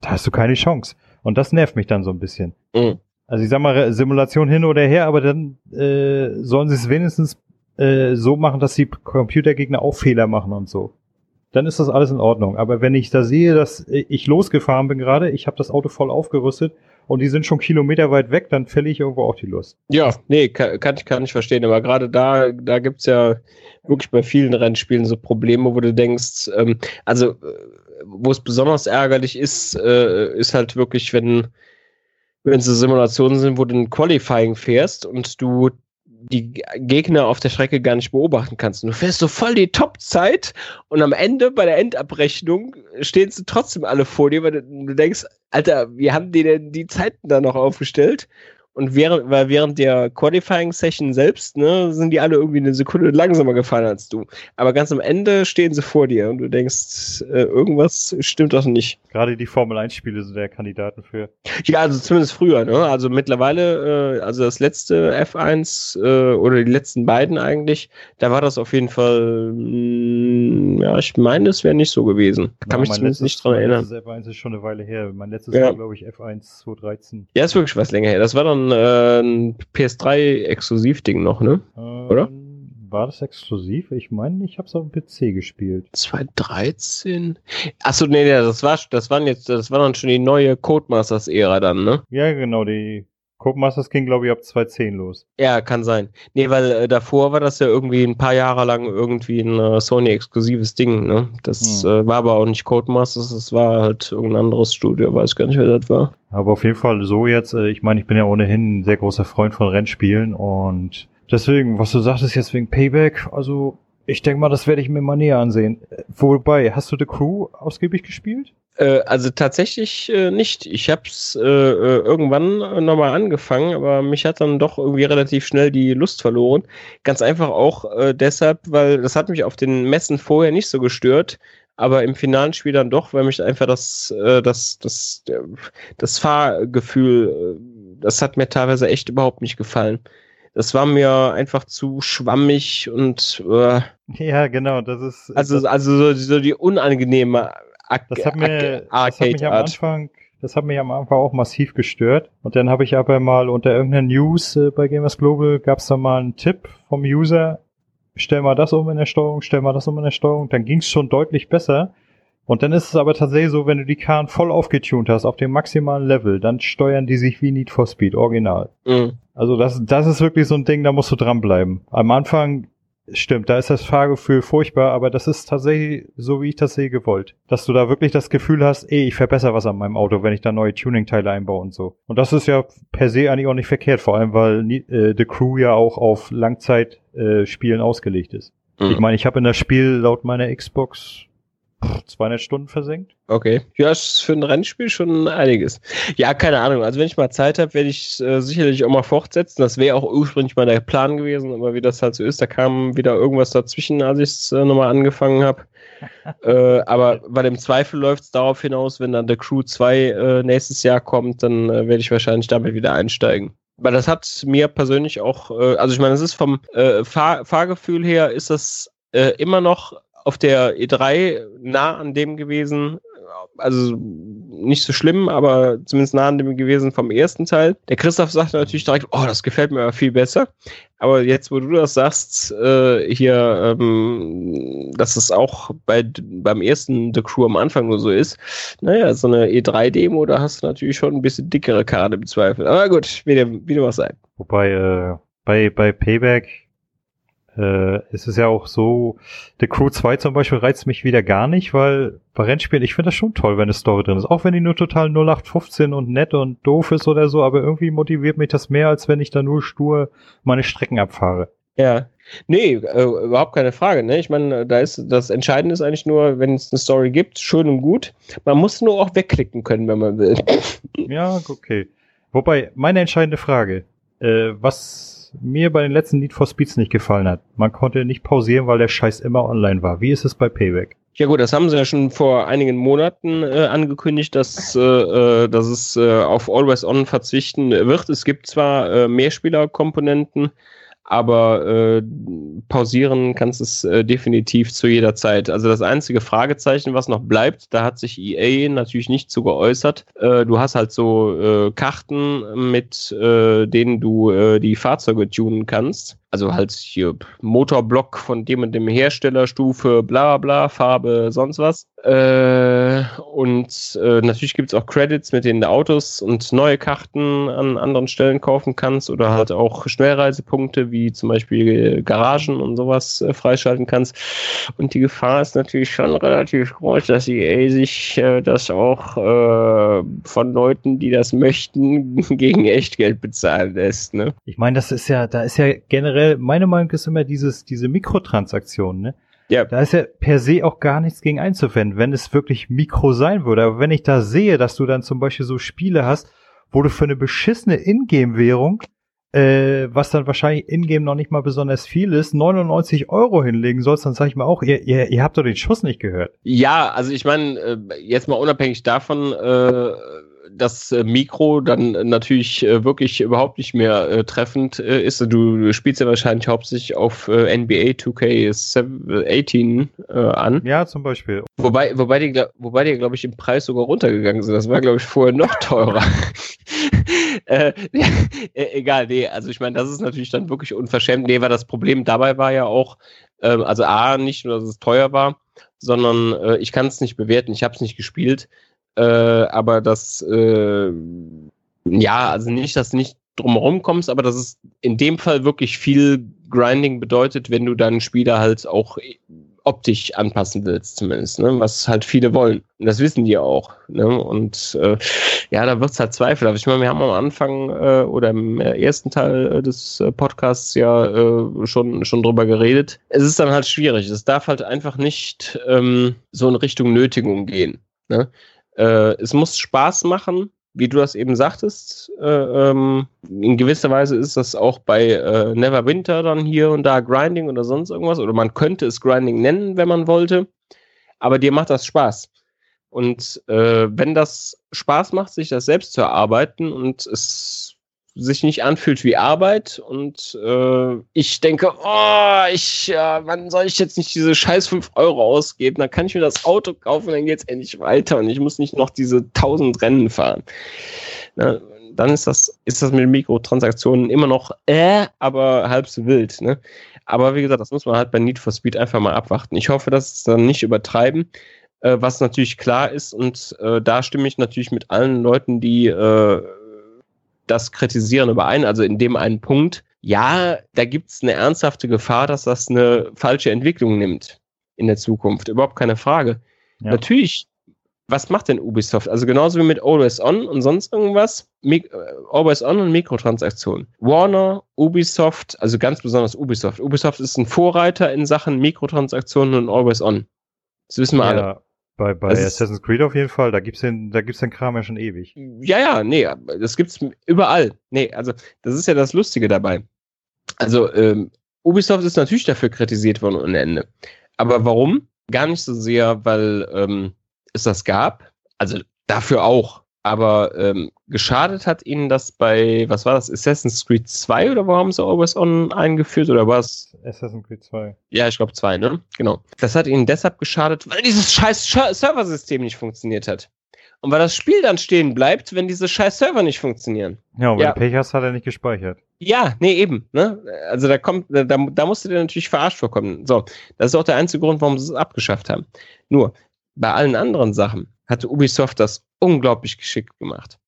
[SPEAKER 2] da hast du keine Chance. Und das nervt mich dann so ein bisschen.
[SPEAKER 3] Mhm.
[SPEAKER 2] Also ich sag mal, Simulation hin oder her, aber dann äh, sollen sie es wenigstens äh, so machen, dass die Computergegner auch Fehler machen und so. Dann ist das alles in Ordnung. Aber wenn ich da sehe, dass ich losgefahren bin gerade, ich habe das Auto voll aufgerüstet und die sind schon Kilometer weit weg, dann verliere ich irgendwo auch die Lust.
[SPEAKER 3] Ja, nee, kann, kann, ich, kann ich verstehen. Aber gerade da, da gibt's ja wirklich bei vielen Rennspielen so Probleme, wo du denkst, ähm, also äh, wo es besonders ärgerlich ist, äh, ist halt wirklich, wenn, wenn so Simulationen sind, wo du ein Qualifying fährst und du die Gegner auf der Strecke gar nicht beobachten kannst. Du fährst so voll die Top-Zeit und am Ende bei der Endabrechnung stehen sie trotzdem alle vor dir, weil du denkst, Alter, wie haben die denn die Zeiten da noch aufgestellt? Und während, weil während der Qualifying-Session selbst, ne, sind die alle irgendwie eine Sekunde langsamer gefahren als du. Aber ganz am Ende stehen sie vor dir und du denkst, äh, irgendwas stimmt doch nicht.
[SPEAKER 2] Gerade die Formel 1-Spiele sind der Kandidaten für.
[SPEAKER 3] Ja, also zumindest früher, ne? Also mittlerweile, äh, also das letzte F1 äh, oder die letzten beiden eigentlich, da war das auf jeden Fall, mh, mm, ja, ich meine, es wäre nicht so gewesen. Kann
[SPEAKER 2] Ja,
[SPEAKER 3] mich
[SPEAKER 2] mein
[SPEAKER 3] zumindest
[SPEAKER 2] letztes-
[SPEAKER 3] nicht dran
[SPEAKER 2] mein
[SPEAKER 3] erinnern.
[SPEAKER 2] letztes F1 ist schon eine Weile her. Mein letztes
[SPEAKER 3] Ja.
[SPEAKER 2] war, glaube ich, F1 2013.
[SPEAKER 3] Ja, ist wirklich was länger her. Das war dann äh, ein PS3-Exklusivding noch, ne? Oder?
[SPEAKER 2] Ähm, War das exklusiv? Ich meine, ich habe es auf dem PC gespielt.
[SPEAKER 3] 2013? Achso, nee, nee, das war, das waren jetzt, das war dann schon die neue Codemasters-Ära dann, ne?
[SPEAKER 2] Ja, genau, die Codemasters ging, glaube ich, ab 2010 los.
[SPEAKER 3] Ja, kann sein. Nee, weil äh, davor war das ja irgendwie ein paar Jahre lang irgendwie ein äh, Sony-exklusives Ding, ne? Das
[SPEAKER 2] Hm.
[SPEAKER 3] äh, war aber auch nicht Codemasters, das war halt irgendein anderes Studio, weiß gar nicht, wer das war.
[SPEAKER 2] Aber auf jeden Fall so jetzt, äh, ich meine, ich bin ja ohnehin ein sehr großer Freund von Rennspielen und deswegen, was du sagtest jetzt wegen Payback, also ich denke mal, das werde ich mir mal näher ansehen. Wobei, hast du The Crew ausgiebig gespielt?
[SPEAKER 3] Äh, also tatsächlich äh, nicht. Ich hab's äh, äh, irgendwann äh, nochmal angefangen, aber mich hat dann doch irgendwie relativ schnell die Lust verloren. Ganz einfach auch äh, deshalb, weil das hat mich auf den Messen vorher nicht so gestört, aber im finalen Spiel dann doch, weil mich einfach das, das, das, das Fahrgefühl, das hat mir teilweise echt überhaupt nicht gefallen. Das war mir einfach zu schwammig und äh, (laughs)
[SPEAKER 2] Ja, genau, das ist.
[SPEAKER 3] also,
[SPEAKER 2] das,
[SPEAKER 3] also so, so die unangenehme Ar
[SPEAKER 2] das hat mir, das hat mich am. Anfang, das hat mich am Anfang auch massiv gestört. Und dann habe ich aber mal unter irgendeiner News äh, bei Gamers Global gab es da mal einen Tipp vom User, stell mal das um in der Steuerung, stell mal das um in der Steuerung, dann ging es schon deutlich besser. Und dann ist es aber tatsächlich so, wenn du die Karren voll aufgetunt hast, auf dem maximalen Level, dann steuern die sich wie Need for Speed, original.
[SPEAKER 3] Mhm.
[SPEAKER 2] Also das, das ist wirklich so ein Ding, da musst du dranbleiben. Am Anfang, stimmt, da ist das Fahrgefühl furchtbar, aber das ist tatsächlich, so wie ich das sehe, gewollt. Dass du da wirklich das Gefühl hast, ey, ich verbessere was an meinem Auto, wenn ich da neue Tuning-Teile einbaue und so. Und das ist ja per se eigentlich auch nicht verkehrt, vor allem weil äh, The Crew ja auch auf Langzeit-Spielen äh, ausgelegt ist.
[SPEAKER 3] Mhm.
[SPEAKER 2] Ich meine, ich habe in das Spiel laut meiner Xbox 200 Stunden versenkt.
[SPEAKER 3] Okay. Ja, ist für ein Rennspiel schon einiges. Ja, keine Ahnung. Also wenn ich mal Zeit habe, werde ich äh, sicherlich auch mal fortsetzen. Das wäre auch ursprünglich mal der Plan gewesen, aber wie das halt so ist, da kam wieder irgendwas dazwischen, als ich es äh, nochmal angefangen habe. (laughs) äh, aber weil im Zweifel läuft es darauf hinaus, wenn dann The Crew 2 äh, nächstes Jahr kommt, dann äh, werde ich wahrscheinlich damit wieder einsteigen. Weil das hat mir persönlich auch, äh, also ich meine, es ist vom äh, Fahr Fahrgefühl her, ist das äh, immer noch auf der E3 nah an dem gewesen, also nicht so schlimm, aber zumindest nah an dem gewesen vom ersten Teil. Der Christoph sagte natürlich direkt, oh, das gefällt mir viel besser. Aber jetzt, wo du das sagst, äh, hier, ähm, dass es auch bei, beim ersten The Crew am Anfang nur so ist, naja, so eine E3-Demo, da hast du natürlich schon ein bisschen dickere Karte im Zweifel. Aber gut, wie dem, wie dem auch sei.
[SPEAKER 2] Wobei, äh, bei, bei Payback äh, ist es ja auch so, The Crew 2 zum Beispiel reizt mich wieder gar nicht, weil bei Rennspielen, ich finde das schon toll, wenn eine Story drin ist. Auch wenn die nur total 0815 und nett und doof ist oder so, aber irgendwie motiviert mich das mehr, als wenn ich da nur stur meine Strecken abfahre.
[SPEAKER 3] Ja. Nee, äh, überhaupt keine Frage. Ne? Ich meine, da ist das Entscheidende ist eigentlich nur, wenn es eine Story gibt, schön und gut. Man muss nur auch wegklicken können, wenn man will.
[SPEAKER 2] Ja, okay. Wobei, meine entscheidende Frage, äh, was mir bei den letzten Need for Speeds nicht gefallen hat, man konnte nicht pausieren, weil der Scheiß immer online war. Wie ist es bei Payback?
[SPEAKER 3] Ja gut, das haben sie ja schon vor einigen Monaten äh, angekündigt, dass, äh, äh, dass es äh, auf Always On verzichten wird. Es gibt zwar äh, Mehrspielerkomponenten, aber äh, pausieren kannst es äh, definitiv zu jeder Zeit. Also das einzige Fragezeichen, was noch bleibt, da hat sich EA natürlich nicht zu geäußert. Äh, du hast halt so äh, Karten, mit äh, denen du äh, die Fahrzeuge tunen kannst. Also halt hier Motorblock von dem und dem Hersteller, Stufe, bla bla, Farbe, sonst was. Äh, und äh, natürlich gibt es auch Credits, mit denen du Autos und neue Karten an anderen Stellen kaufen kannst oder halt auch Schnellreisepunkte wie zum Beispiel Garagen und sowas äh, freischalten kannst. Und die Gefahr ist natürlich schon relativ groß, dass EA sich äh, das auch äh, von Leuten, die das möchten, (laughs) gegen Echtgeld bezahlen lässt. Ne?
[SPEAKER 2] Ich meine, das ist ja, da ist ja generell, meine Meinung ist immer dieses, diese Mikrotransaktionen, ne?
[SPEAKER 3] Ja.
[SPEAKER 2] Da ist ja per se auch gar nichts gegen einzuwenden, wenn es wirklich Mikro sein würde. Aber wenn ich da sehe, dass du dann zum Beispiel so Spiele hast, wo du für eine beschissene Ingame-Währung, äh, was dann wahrscheinlich Ingame noch nicht mal besonders viel ist, 99 Euro hinlegen sollst, dann sage ich mal auch, ihr, ihr, ihr habt doch den Schuss nicht gehört.
[SPEAKER 3] Ja, also ich meine, äh, jetzt mal unabhängig davon, äh, das äh, Mikro dann natürlich äh, wirklich überhaupt nicht mehr äh, treffend äh, ist. Du spielst ja wahrscheinlich hauptsächlich auf äh, NBA 2K18 äh, an.
[SPEAKER 2] Ja, zum Beispiel.
[SPEAKER 3] Wobei, wobei die, wobei die glaube ich, im Preis sogar runtergegangen sind. Das war, glaube ich, vorher noch teurer. (laughs) (laughs) äh, egal, nee, also ich meine, das ist natürlich dann wirklich unverschämt. Nee, weil das Problem dabei war ja auch, ähm, also A, nicht nur, dass es teuer war, sondern äh, ich kann es nicht bewerten, ich habe es nicht gespielt. Äh, aber das, äh, ja, also nicht, dass du nicht drumherum kommst, aber dass es in dem Fall wirklich viel Grinding bedeutet, wenn du deinen Spieler halt auch optisch anpassen willst, zumindest, ne? was halt viele wollen. Und das wissen die auch. Ne? Und äh, ja, da wird es halt zweifelhaft. Ich meine, wir haben am Anfang äh, oder im ersten Teil des äh, Podcasts ja äh, schon, schon drüber geredet. Es ist dann halt schwierig. Es darf halt einfach nicht ähm, so in Richtung Nötigung gehen. Ne? Äh, es muss Spaß machen, wie du das eben sagtest. Äh, ähm, in gewisser Weise ist das auch bei äh, Neverwinter dann hier und da Grinding oder sonst irgendwas. Oder man könnte es Grinding nennen, wenn man wollte. Aber dir macht das Spaß. Und äh, wenn das Spaß macht, sich das selbst zu erarbeiten und es sich nicht anfühlt wie Arbeit und äh, ich denke, oh, ich, äh, wann soll ich jetzt nicht diese scheiß 5 Euro ausgeben? Dann kann ich mir das Auto kaufen, dann geht's endlich weiter und ich muss nicht noch diese 1000 Rennen fahren. Na, dann ist das, ist das mit Mikrotransaktionen immer noch äh, aber halb so wild. Ne? Aber wie gesagt, das muss man halt bei Need for Speed einfach mal abwarten. Ich hoffe, dass es dann nicht übertreiben, äh, was natürlich klar ist und äh, da stimme ich natürlich mit allen Leuten, die äh, das Kritisieren überein, also in dem einen Punkt, ja, da gibt es eine ernsthafte Gefahr, dass das eine falsche Entwicklung nimmt in der Zukunft. Überhaupt keine Frage. Ja. Natürlich, was macht denn Ubisoft? Also genauso wie mit Always On und sonst irgendwas, Mik äh, Always On und Mikrotransaktionen. Warner, Ubisoft, also ganz besonders Ubisoft. Ubisoft ist ein Vorreiter in Sachen Mikrotransaktionen und Always On. Das wissen wir ja. alle.
[SPEAKER 2] Bei, bei also Assassin's Creed auf jeden Fall, da gibt's den, da gibt's den Kram ja schon ewig.
[SPEAKER 3] Ja, ja, nee, das gibt's überall. Nee, also das ist ja das Lustige dabei. Also ähm, Ubisoft ist natürlich dafür kritisiert worden ohne Ende. Aber warum? Gar nicht so sehr, weil ähm, es das gab. Also dafür auch. Aber ähm, geschadet hat ihnen das bei, was war das, Assassin's Creed 2 oder wo haben sie Always On eingeführt oder was?
[SPEAKER 2] Assassin's Creed 2.
[SPEAKER 3] Ja, ich glaube 2, ne? Genau. Das hat ihnen deshalb geschadet, weil dieses scheiß Serversystem nicht funktioniert hat. Und weil das Spiel dann stehen bleibt, wenn diese scheiß Server nicht funktionieren.
[SPEAKER 2] Ja, und wenn ja. du Pech hast, hat er nicht gespeichert.
[SPEAKER 3] Ja, nee, eben. Ne? Also da kommt, da, da musst du dir natürlich verarscht vorkommen. So, das ist auch der einzige Grund, warum sie es abgeschafft haben. Nur, bei allen anderen Sachen hatte Ubisoft das unglaublich geschickt gemacht.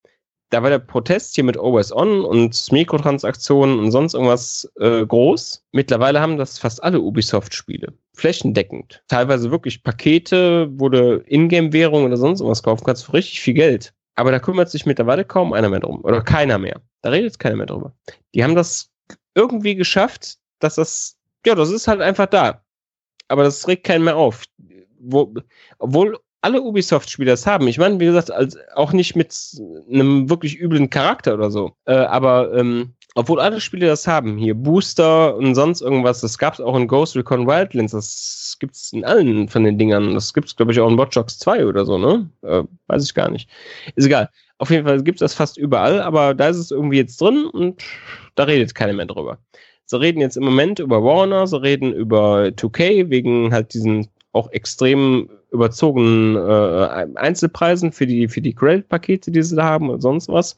[SPEAKER 3] Da war der Protest hier mit Always On und Mikrotransaktionen und sonst irgendwas äh, groß. Mittlerweile haben das fast alle Ubisoft-Spiele. Flächendeckend. Teilweise wirklich Pakete, wo du Ingame-Währung oder sonst irgendwas kaufen kannst für richtig viel Geld. Aber da kümmert sich mittlerweile kaum einer mehr drum. Oder keiner mehr. Da redet keiner mehr drüber. Die haben das irgendwie geschafft, dass das, ja, das ist halt einfach da. Aber das regt keinen mehr auf. Wo, obwohl alle Ubisoft-Spiele das haben. Ich meine, wie gesagt, als, auch nicht mit einem wirklich üblen Charakter oder so. Äh, aber ähm, obwohl alle Spiele das haben, hier Booster und sonst irgendwas, das gab es auch in Ghost Recon Wildlands, das gibt es in allen von den Dingern. Das gibt es, glaube ich, auch in Watch Dogs 2 oder so, ne? Äh, weiß ich gar nicht. Ist egal. Auf jeden Fall gibt es das fast überall, aber da ist es irgendwie jetzt drin und da redet keiner mehr drüber. Sie reden jetzt im Moment über Warner, sie reden über 2K wegen halt diesen auch extrem überzogenen äh, Einzelpreisen für die, für die Credit-Pakete, die sie da haben und sonst was.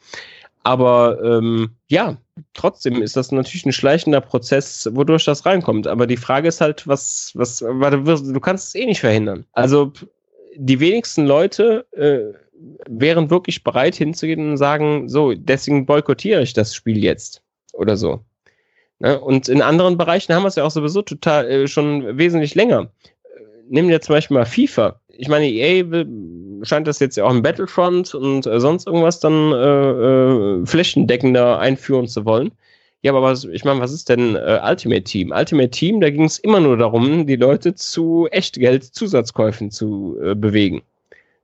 [SPEAKER 3] Aber ähm, ja, trotzdem ist das natürlich ein schleichender Prozess, wodurch das reinkommt. Aber die Frage ist halt, was, was, warte, du kannst es eh nicht verhindern. Also die wenigsten Leute äh, wären wirklich bereit hinzugehen und sagen, so, deswegen boykottiere ich das Spiel jetzt oder so. Ne? Und in anderen Bereichen haben wir es ja auch sowieso total äh, schon wesentlich länger nimm dir zum Beispiel mal FIFA. Ich meine, EA scheint das jetzt ja auch im Battlefront und äh, sonst irgendwas dann äh, äh, flächendeckender einführen zu wollen. Ja, aber was, ich meine, was ist denn äh, Ultimate Team? Ultimate Team, da ging es immer nur darum, die Leute zu Echtgeld-Zusatzkäufen zu äh, bewegen.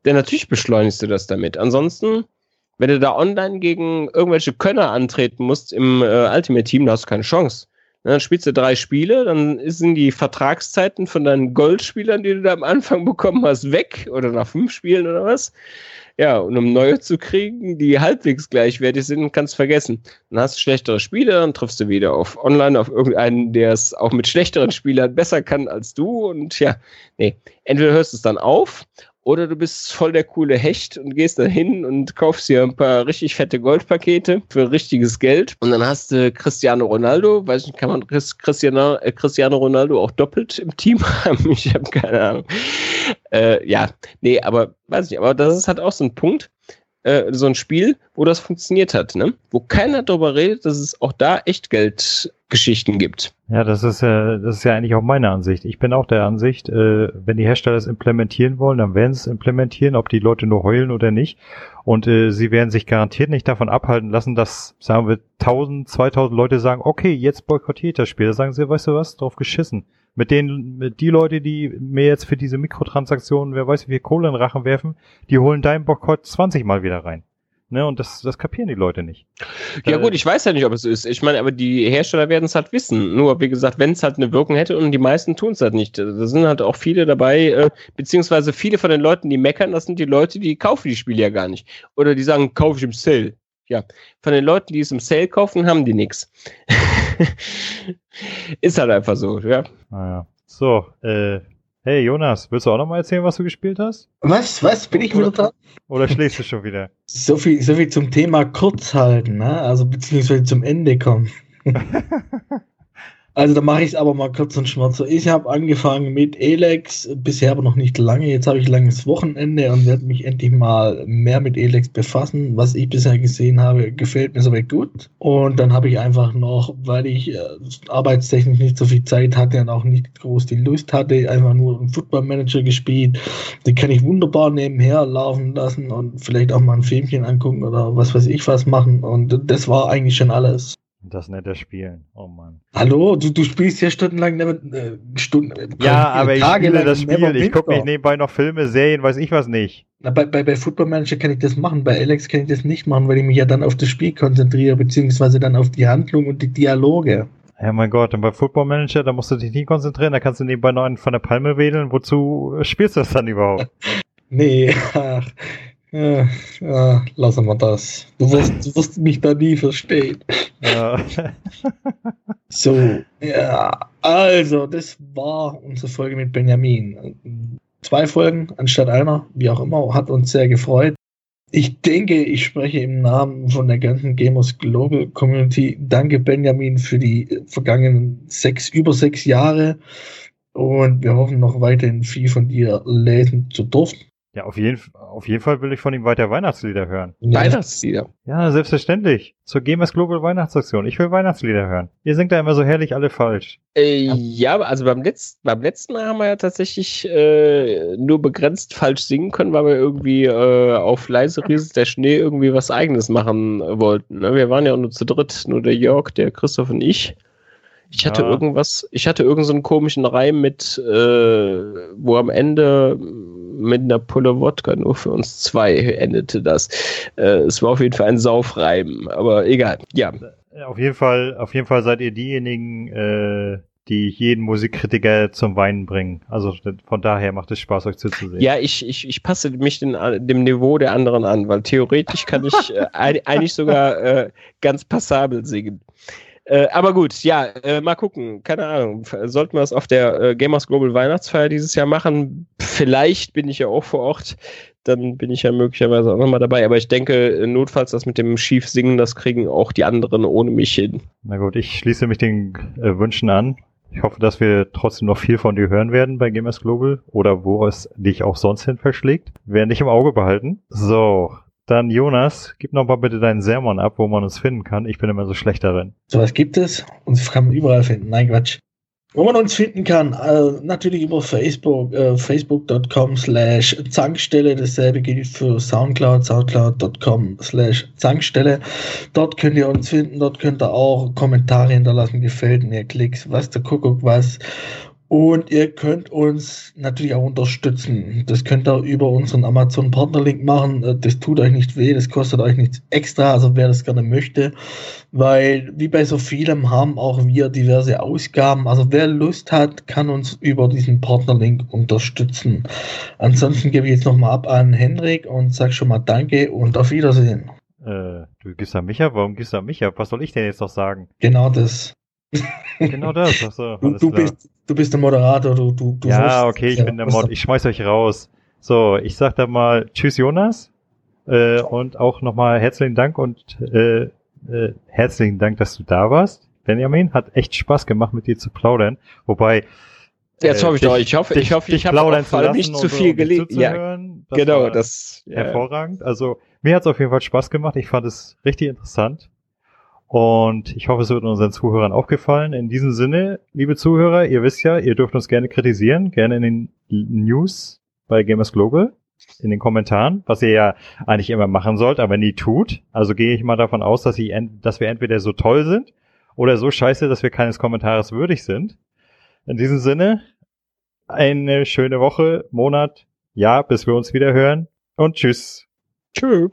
[SPEAKER 3] Denn natürlich beschleunigst du das damit. Ansonsten Wenn du da online gegen irgendwelche Könner antreten musst im äh, Ultimate Team, da hast du keine Chance. Dann spielst du drei Spiele, dann sind die Vertragszeiten von deinen Goldspielern, die du da am Anfang bekommen hast, weg oder nach fünf Spielen oder was. Ja, und um neue zu kriegen, die halbwegs gleichwertig sind, kannst du vergessen. Dann hast du schlechtere Spiele, dann triffst du wieder auf online auf irgendeinen, der es auch mit schlechteren Spielern besser kann als du. Und ja, nee, entweder hörst du es dann auf oder du bist voll der coole Hecht und gehst da hin und kaufst dir ein paar richtig fette Goldpakete für richtiges Geld. Und dann hast du Cristiano Ronaldo. Weiß nicht, kann man Cristiano, äh, Cristiano Ronaldo auch doppelt im Team (laughs) haben? Ich habe keine Ahnung. Äh, ja, nee, aber weiß nicht. Aber das ist halt auch so ein Punkt äh, so ein Spiel, wo das funktioniert hat, ne? Wo keiner darüber redet, dass es auch da Echtgeldgeschichten gibt.
[SPEAKER 2] Ja, das ist ja, das ist ja eigentlich auch meine Ansicht. Ich bin auch der Ansicht, äh, wenn die Hersteller es implementieren wollen, dann werden sie es implementieren, ob die Leute nur heulen oder nicht. Und äh, sie werden sich garantiert nicht davon abhalten lassen, dass, sagen wir, 1000, 2000 Leute sagen, okay, jetzt boykottiert das Spiel. Da sagen sie, weißt du was, drauf geschissen. Mit denen, mit die Leute, die mir jetzt für diese Mikrotransaktionen, wer weiß wie viel Kohle in den Rachen werfen, die holen deinen Boykott 20 Mal wieder rein. Ne, und das, das kapieren die Leute nicht.
[SPEAKER 3] Ja, äh, gut, ich weiß ja nicht, ob es ist. Ich meine, aber die Hersteller werden es halt wissen. Nur, wie gesagt, wenn es halt eine Wirkung hätte und die meisten tun es halt nicht. Da sind halt auch viele dabei, äh, beziehungsweise viele von den Leuten, die meckern, das sind die Leute, die kaufen die Spiele ja gar nicht. Oder die sagen, kaufe ich im Sale. Ja, von den Leuten, die es im Sale kaufen, haben die nichts. (laughs) Ist halt einfach so, ja.
[SPEAKER 2] Naja. So, äh, hey Jonas, willst du auch noch mal erzählen, was du gespielt hast?
[SPEAKER 1] Was, was, bin ich wieder da?
[SPEAKER 2] Oder schläfst du schon wieder? (laughs)
[SPEAKER 1] So viel, so viel zum Thema kurz halten, ne? Also beziehungsweise zum Ende kommen. (laughs) Also da mache ich es aber mal kurz und schmerz. Ich habe angefangen mit Elex, bisher aber noch nicht lange. Jetzt habe ich langes Wochenende und werde mich endlich mal mehr mit Elex befassen. Was ich bisher gesehen habe, gefällt mir soweit gut. Und dann habe ich einfach noch, weil ich äh, arbeitstechnisch nicht so viel Zeit hatte und auch nicht groß die Lust hatte, einfach nur einen Football Manager gespielt. Den kann ich wunderbar nebenher laufen lassen und vielleicht auch mal ein Filmchen angucken oder was weiß ich was machen. Und das war eigentlich schon alles.
[SPEAKER 2] Das nette Spielen. Oh Mann.
[SPEAKER 1] Hallo, du, du spielst ja stundenlang, äh, Stunden,
[SPEAKER 2] äh, ja, aber ich spiele das Spiel. Ich gucke nicht nebenbei noch Filme, Serien, weiß ich was nicht.
[SPEAKER 1] Na, bei, bei, bei Football Manager kann ich das machen, bei Alex kann ich das nicht machen, weil ich mich ja dann auf das Spiel konzentriere, beziehungsweise dann auf die Handlung und die Dialoge.
[SPEAKER 2] Ja, mein Gott, und bei Football Manager, da musst du dich nicht konzentrieren, da kannst du nebenbei noch einen von der Palme wedeln. Wozu spielst du das dann überhaupt? (laughs)
[SPEAKER 1] nee, (laughs) ach, ja, ja, lassen wir das. Du wirst, du wirst mich da nie verstehen. Ja. (laughs) so, ja, also, das war unsere Folge mit Benjamin. Zwei Folgen anstatt einer, wie auch immer, hat uns sehr gefreut. Ich denke, ich spreche im Namen von der ganzen Gamers Global Community. Danke, Benjamin, für die vergangenen sechs, über sechs Jahre. Und wir hoffen noch weiterhin viel von dir lesen zu dürfen.
[SPEAKER 2] Ja, auf jeden, auf jeden Fall will ich von ihm weiter Weihnachtslieder hören.
[SPEAKER 3] Weihnachtslieder?
[SPEAKER 2] Ja, selbstverständlich. Zur Gamers Global Weihnachtsaktion. Ich will Weihnachtslieder hören. Ihr singt da immer so herrlich alle falsch.
[SPEAKER 3] Äh, ja, also beim letzten, beim letzten Mal haben wir ja tatsächlich äh, nur begrenzt falsch singen können, weil wir irgendwie äh, auf leise Rieses der Schnee irgendwie was eigenes machen wollten. Ne? Wir waren ja nur zu dritt, nur der Jörg, der Christoph und ich. Ich hatte ja. irgendwas, ich hatte irgendeinen so komischen Reim mit, äh, wo am Ende mit einer Pulle Wodka nur für uns zwei endete das. Äh, es war auf jeden Fall ein Saufreim, aber egal. Ja.
[SPEAKER 2] Auf jeden Fall, auf jeden Fall seid ihr diejenigen, äh, die jeden Musikkritiker zum Weinen bringen. Also von daher macht es Spaß, euch zuzusehen.
[SPEAKER 3] Ja, ich, ich, ich passe mich den, dem Niveau der anderen an, weil theoretisch kann ich äh, eigentlich sogar äh, ganz passabel singen. Äh, aber gut, ja, äh, mal gucken. Keine Ahnung. Sollten wir es auf der äh, Gamers Global Weihnachtsfeier dieses Jahr machen? Vielleicht bin ich ja auch vor Ort. Dann bin ich ja möglicherweise auch nochmal dabei. Aber ich denke, notfalls das mit dem schief singen, das kriegen auch die anderen ohne mich hin.
[SPEAKER 2] Na gut, ich schließe mich den äh, Wünschen an. Ich hoffe, dass wir trotzdem noch viel von dir hören werden bei Gamers Global oder wo es dich auch sonst hin verschlägt. Werden dich im Auge behalten. So, dann Jonas, gib noch mal bitte deinen Sermon ab, wo man uns finden kann. Ich bin immer so schlecht darin.
[SPEAKER 1] So was gibt es. Uns kann man überall finden. Nein, Quatsch. Wo man uns finden kann, äh, natürlich über Facebook, äh, facebook.com slash Zankstelle. Dasselbe gilt für Soundcloud, soundcloud.com slash Zankstelle. Dort könnt ihr uns finden, dort könnt ihr auch Kommentare hinterlassen, gefällt mir, Klicks, was der Kuckuck was. Und ihr könnt uns natürlich auch unterstützen. Das könnt ihr über unseren Amazon Partnerlink machen. Äh, das tut euch nicht weh, das kostet euch nichts extra, also wer das gerne möchte. Weil, wie bei so vielem, haben auch wir diverse Ausgaben. Also wer Lust hat, kann uns über diesen Partnerlink unterstützen. Ansonsten gebe ich jetzt nochmal ab an Henrik und sag schon mal Danke und auf Wiedersehen.
[SPEAKER 2] Äh, du gibst an mich ab? Warum gibst du an mich ab? Was soll ich denn jetzt noch sagen?
[SPEAKER 1] Genau das.
[SPEAKER 2] Genau das. Achso,
[SPEAKER 1] du, du, bist, du bist der Moderator. Du, du, du
[SPEAKER 2] ja, okay, ich ja, bin der Mod. Ich schmeiß euch raus. So, ich sag da mal Tschüss, Jonas. Äh, und auch nochmal herzlichen Dank und äh, äh, herzlichen Dank, dass du da warst. Benjamin, hat echt Spaß gemacht, mit dir zu plaudern. Wobei.
[SPEAKER 3] Jetzt hoffe ich doch. Ich hoffe, ich hoffe, ich habe nicht zu viel gelegt.
[SPEAKER 2] Ja, das genau, das ja. hervorragend. Also mir hat es auf jeden Fall Spaß gemacht. Ich fand es richtig interessant. Und ich hoffe, es wird unseren Zuhörern auch gefallen. In diesem Sinne, liebe Zuhörer, ihr wisst ja, ihr dürft uns gerne kritisieren, gerne in den News bei Gamers Global, in den Kommentaren, was ihr ja eigentlich immer machen sollt, aber nie tut. Also gehe ich mal davon aus, dass, ich, dass wir entweder so toll sind oder so scheiße, dass wir keines Kommentares würdig sind. In diesem Sinne, eine schöne Woche, Monat, Jahr, bis wir uns wieder hören und tschüss.
[SPEAKER 3] Tschüss.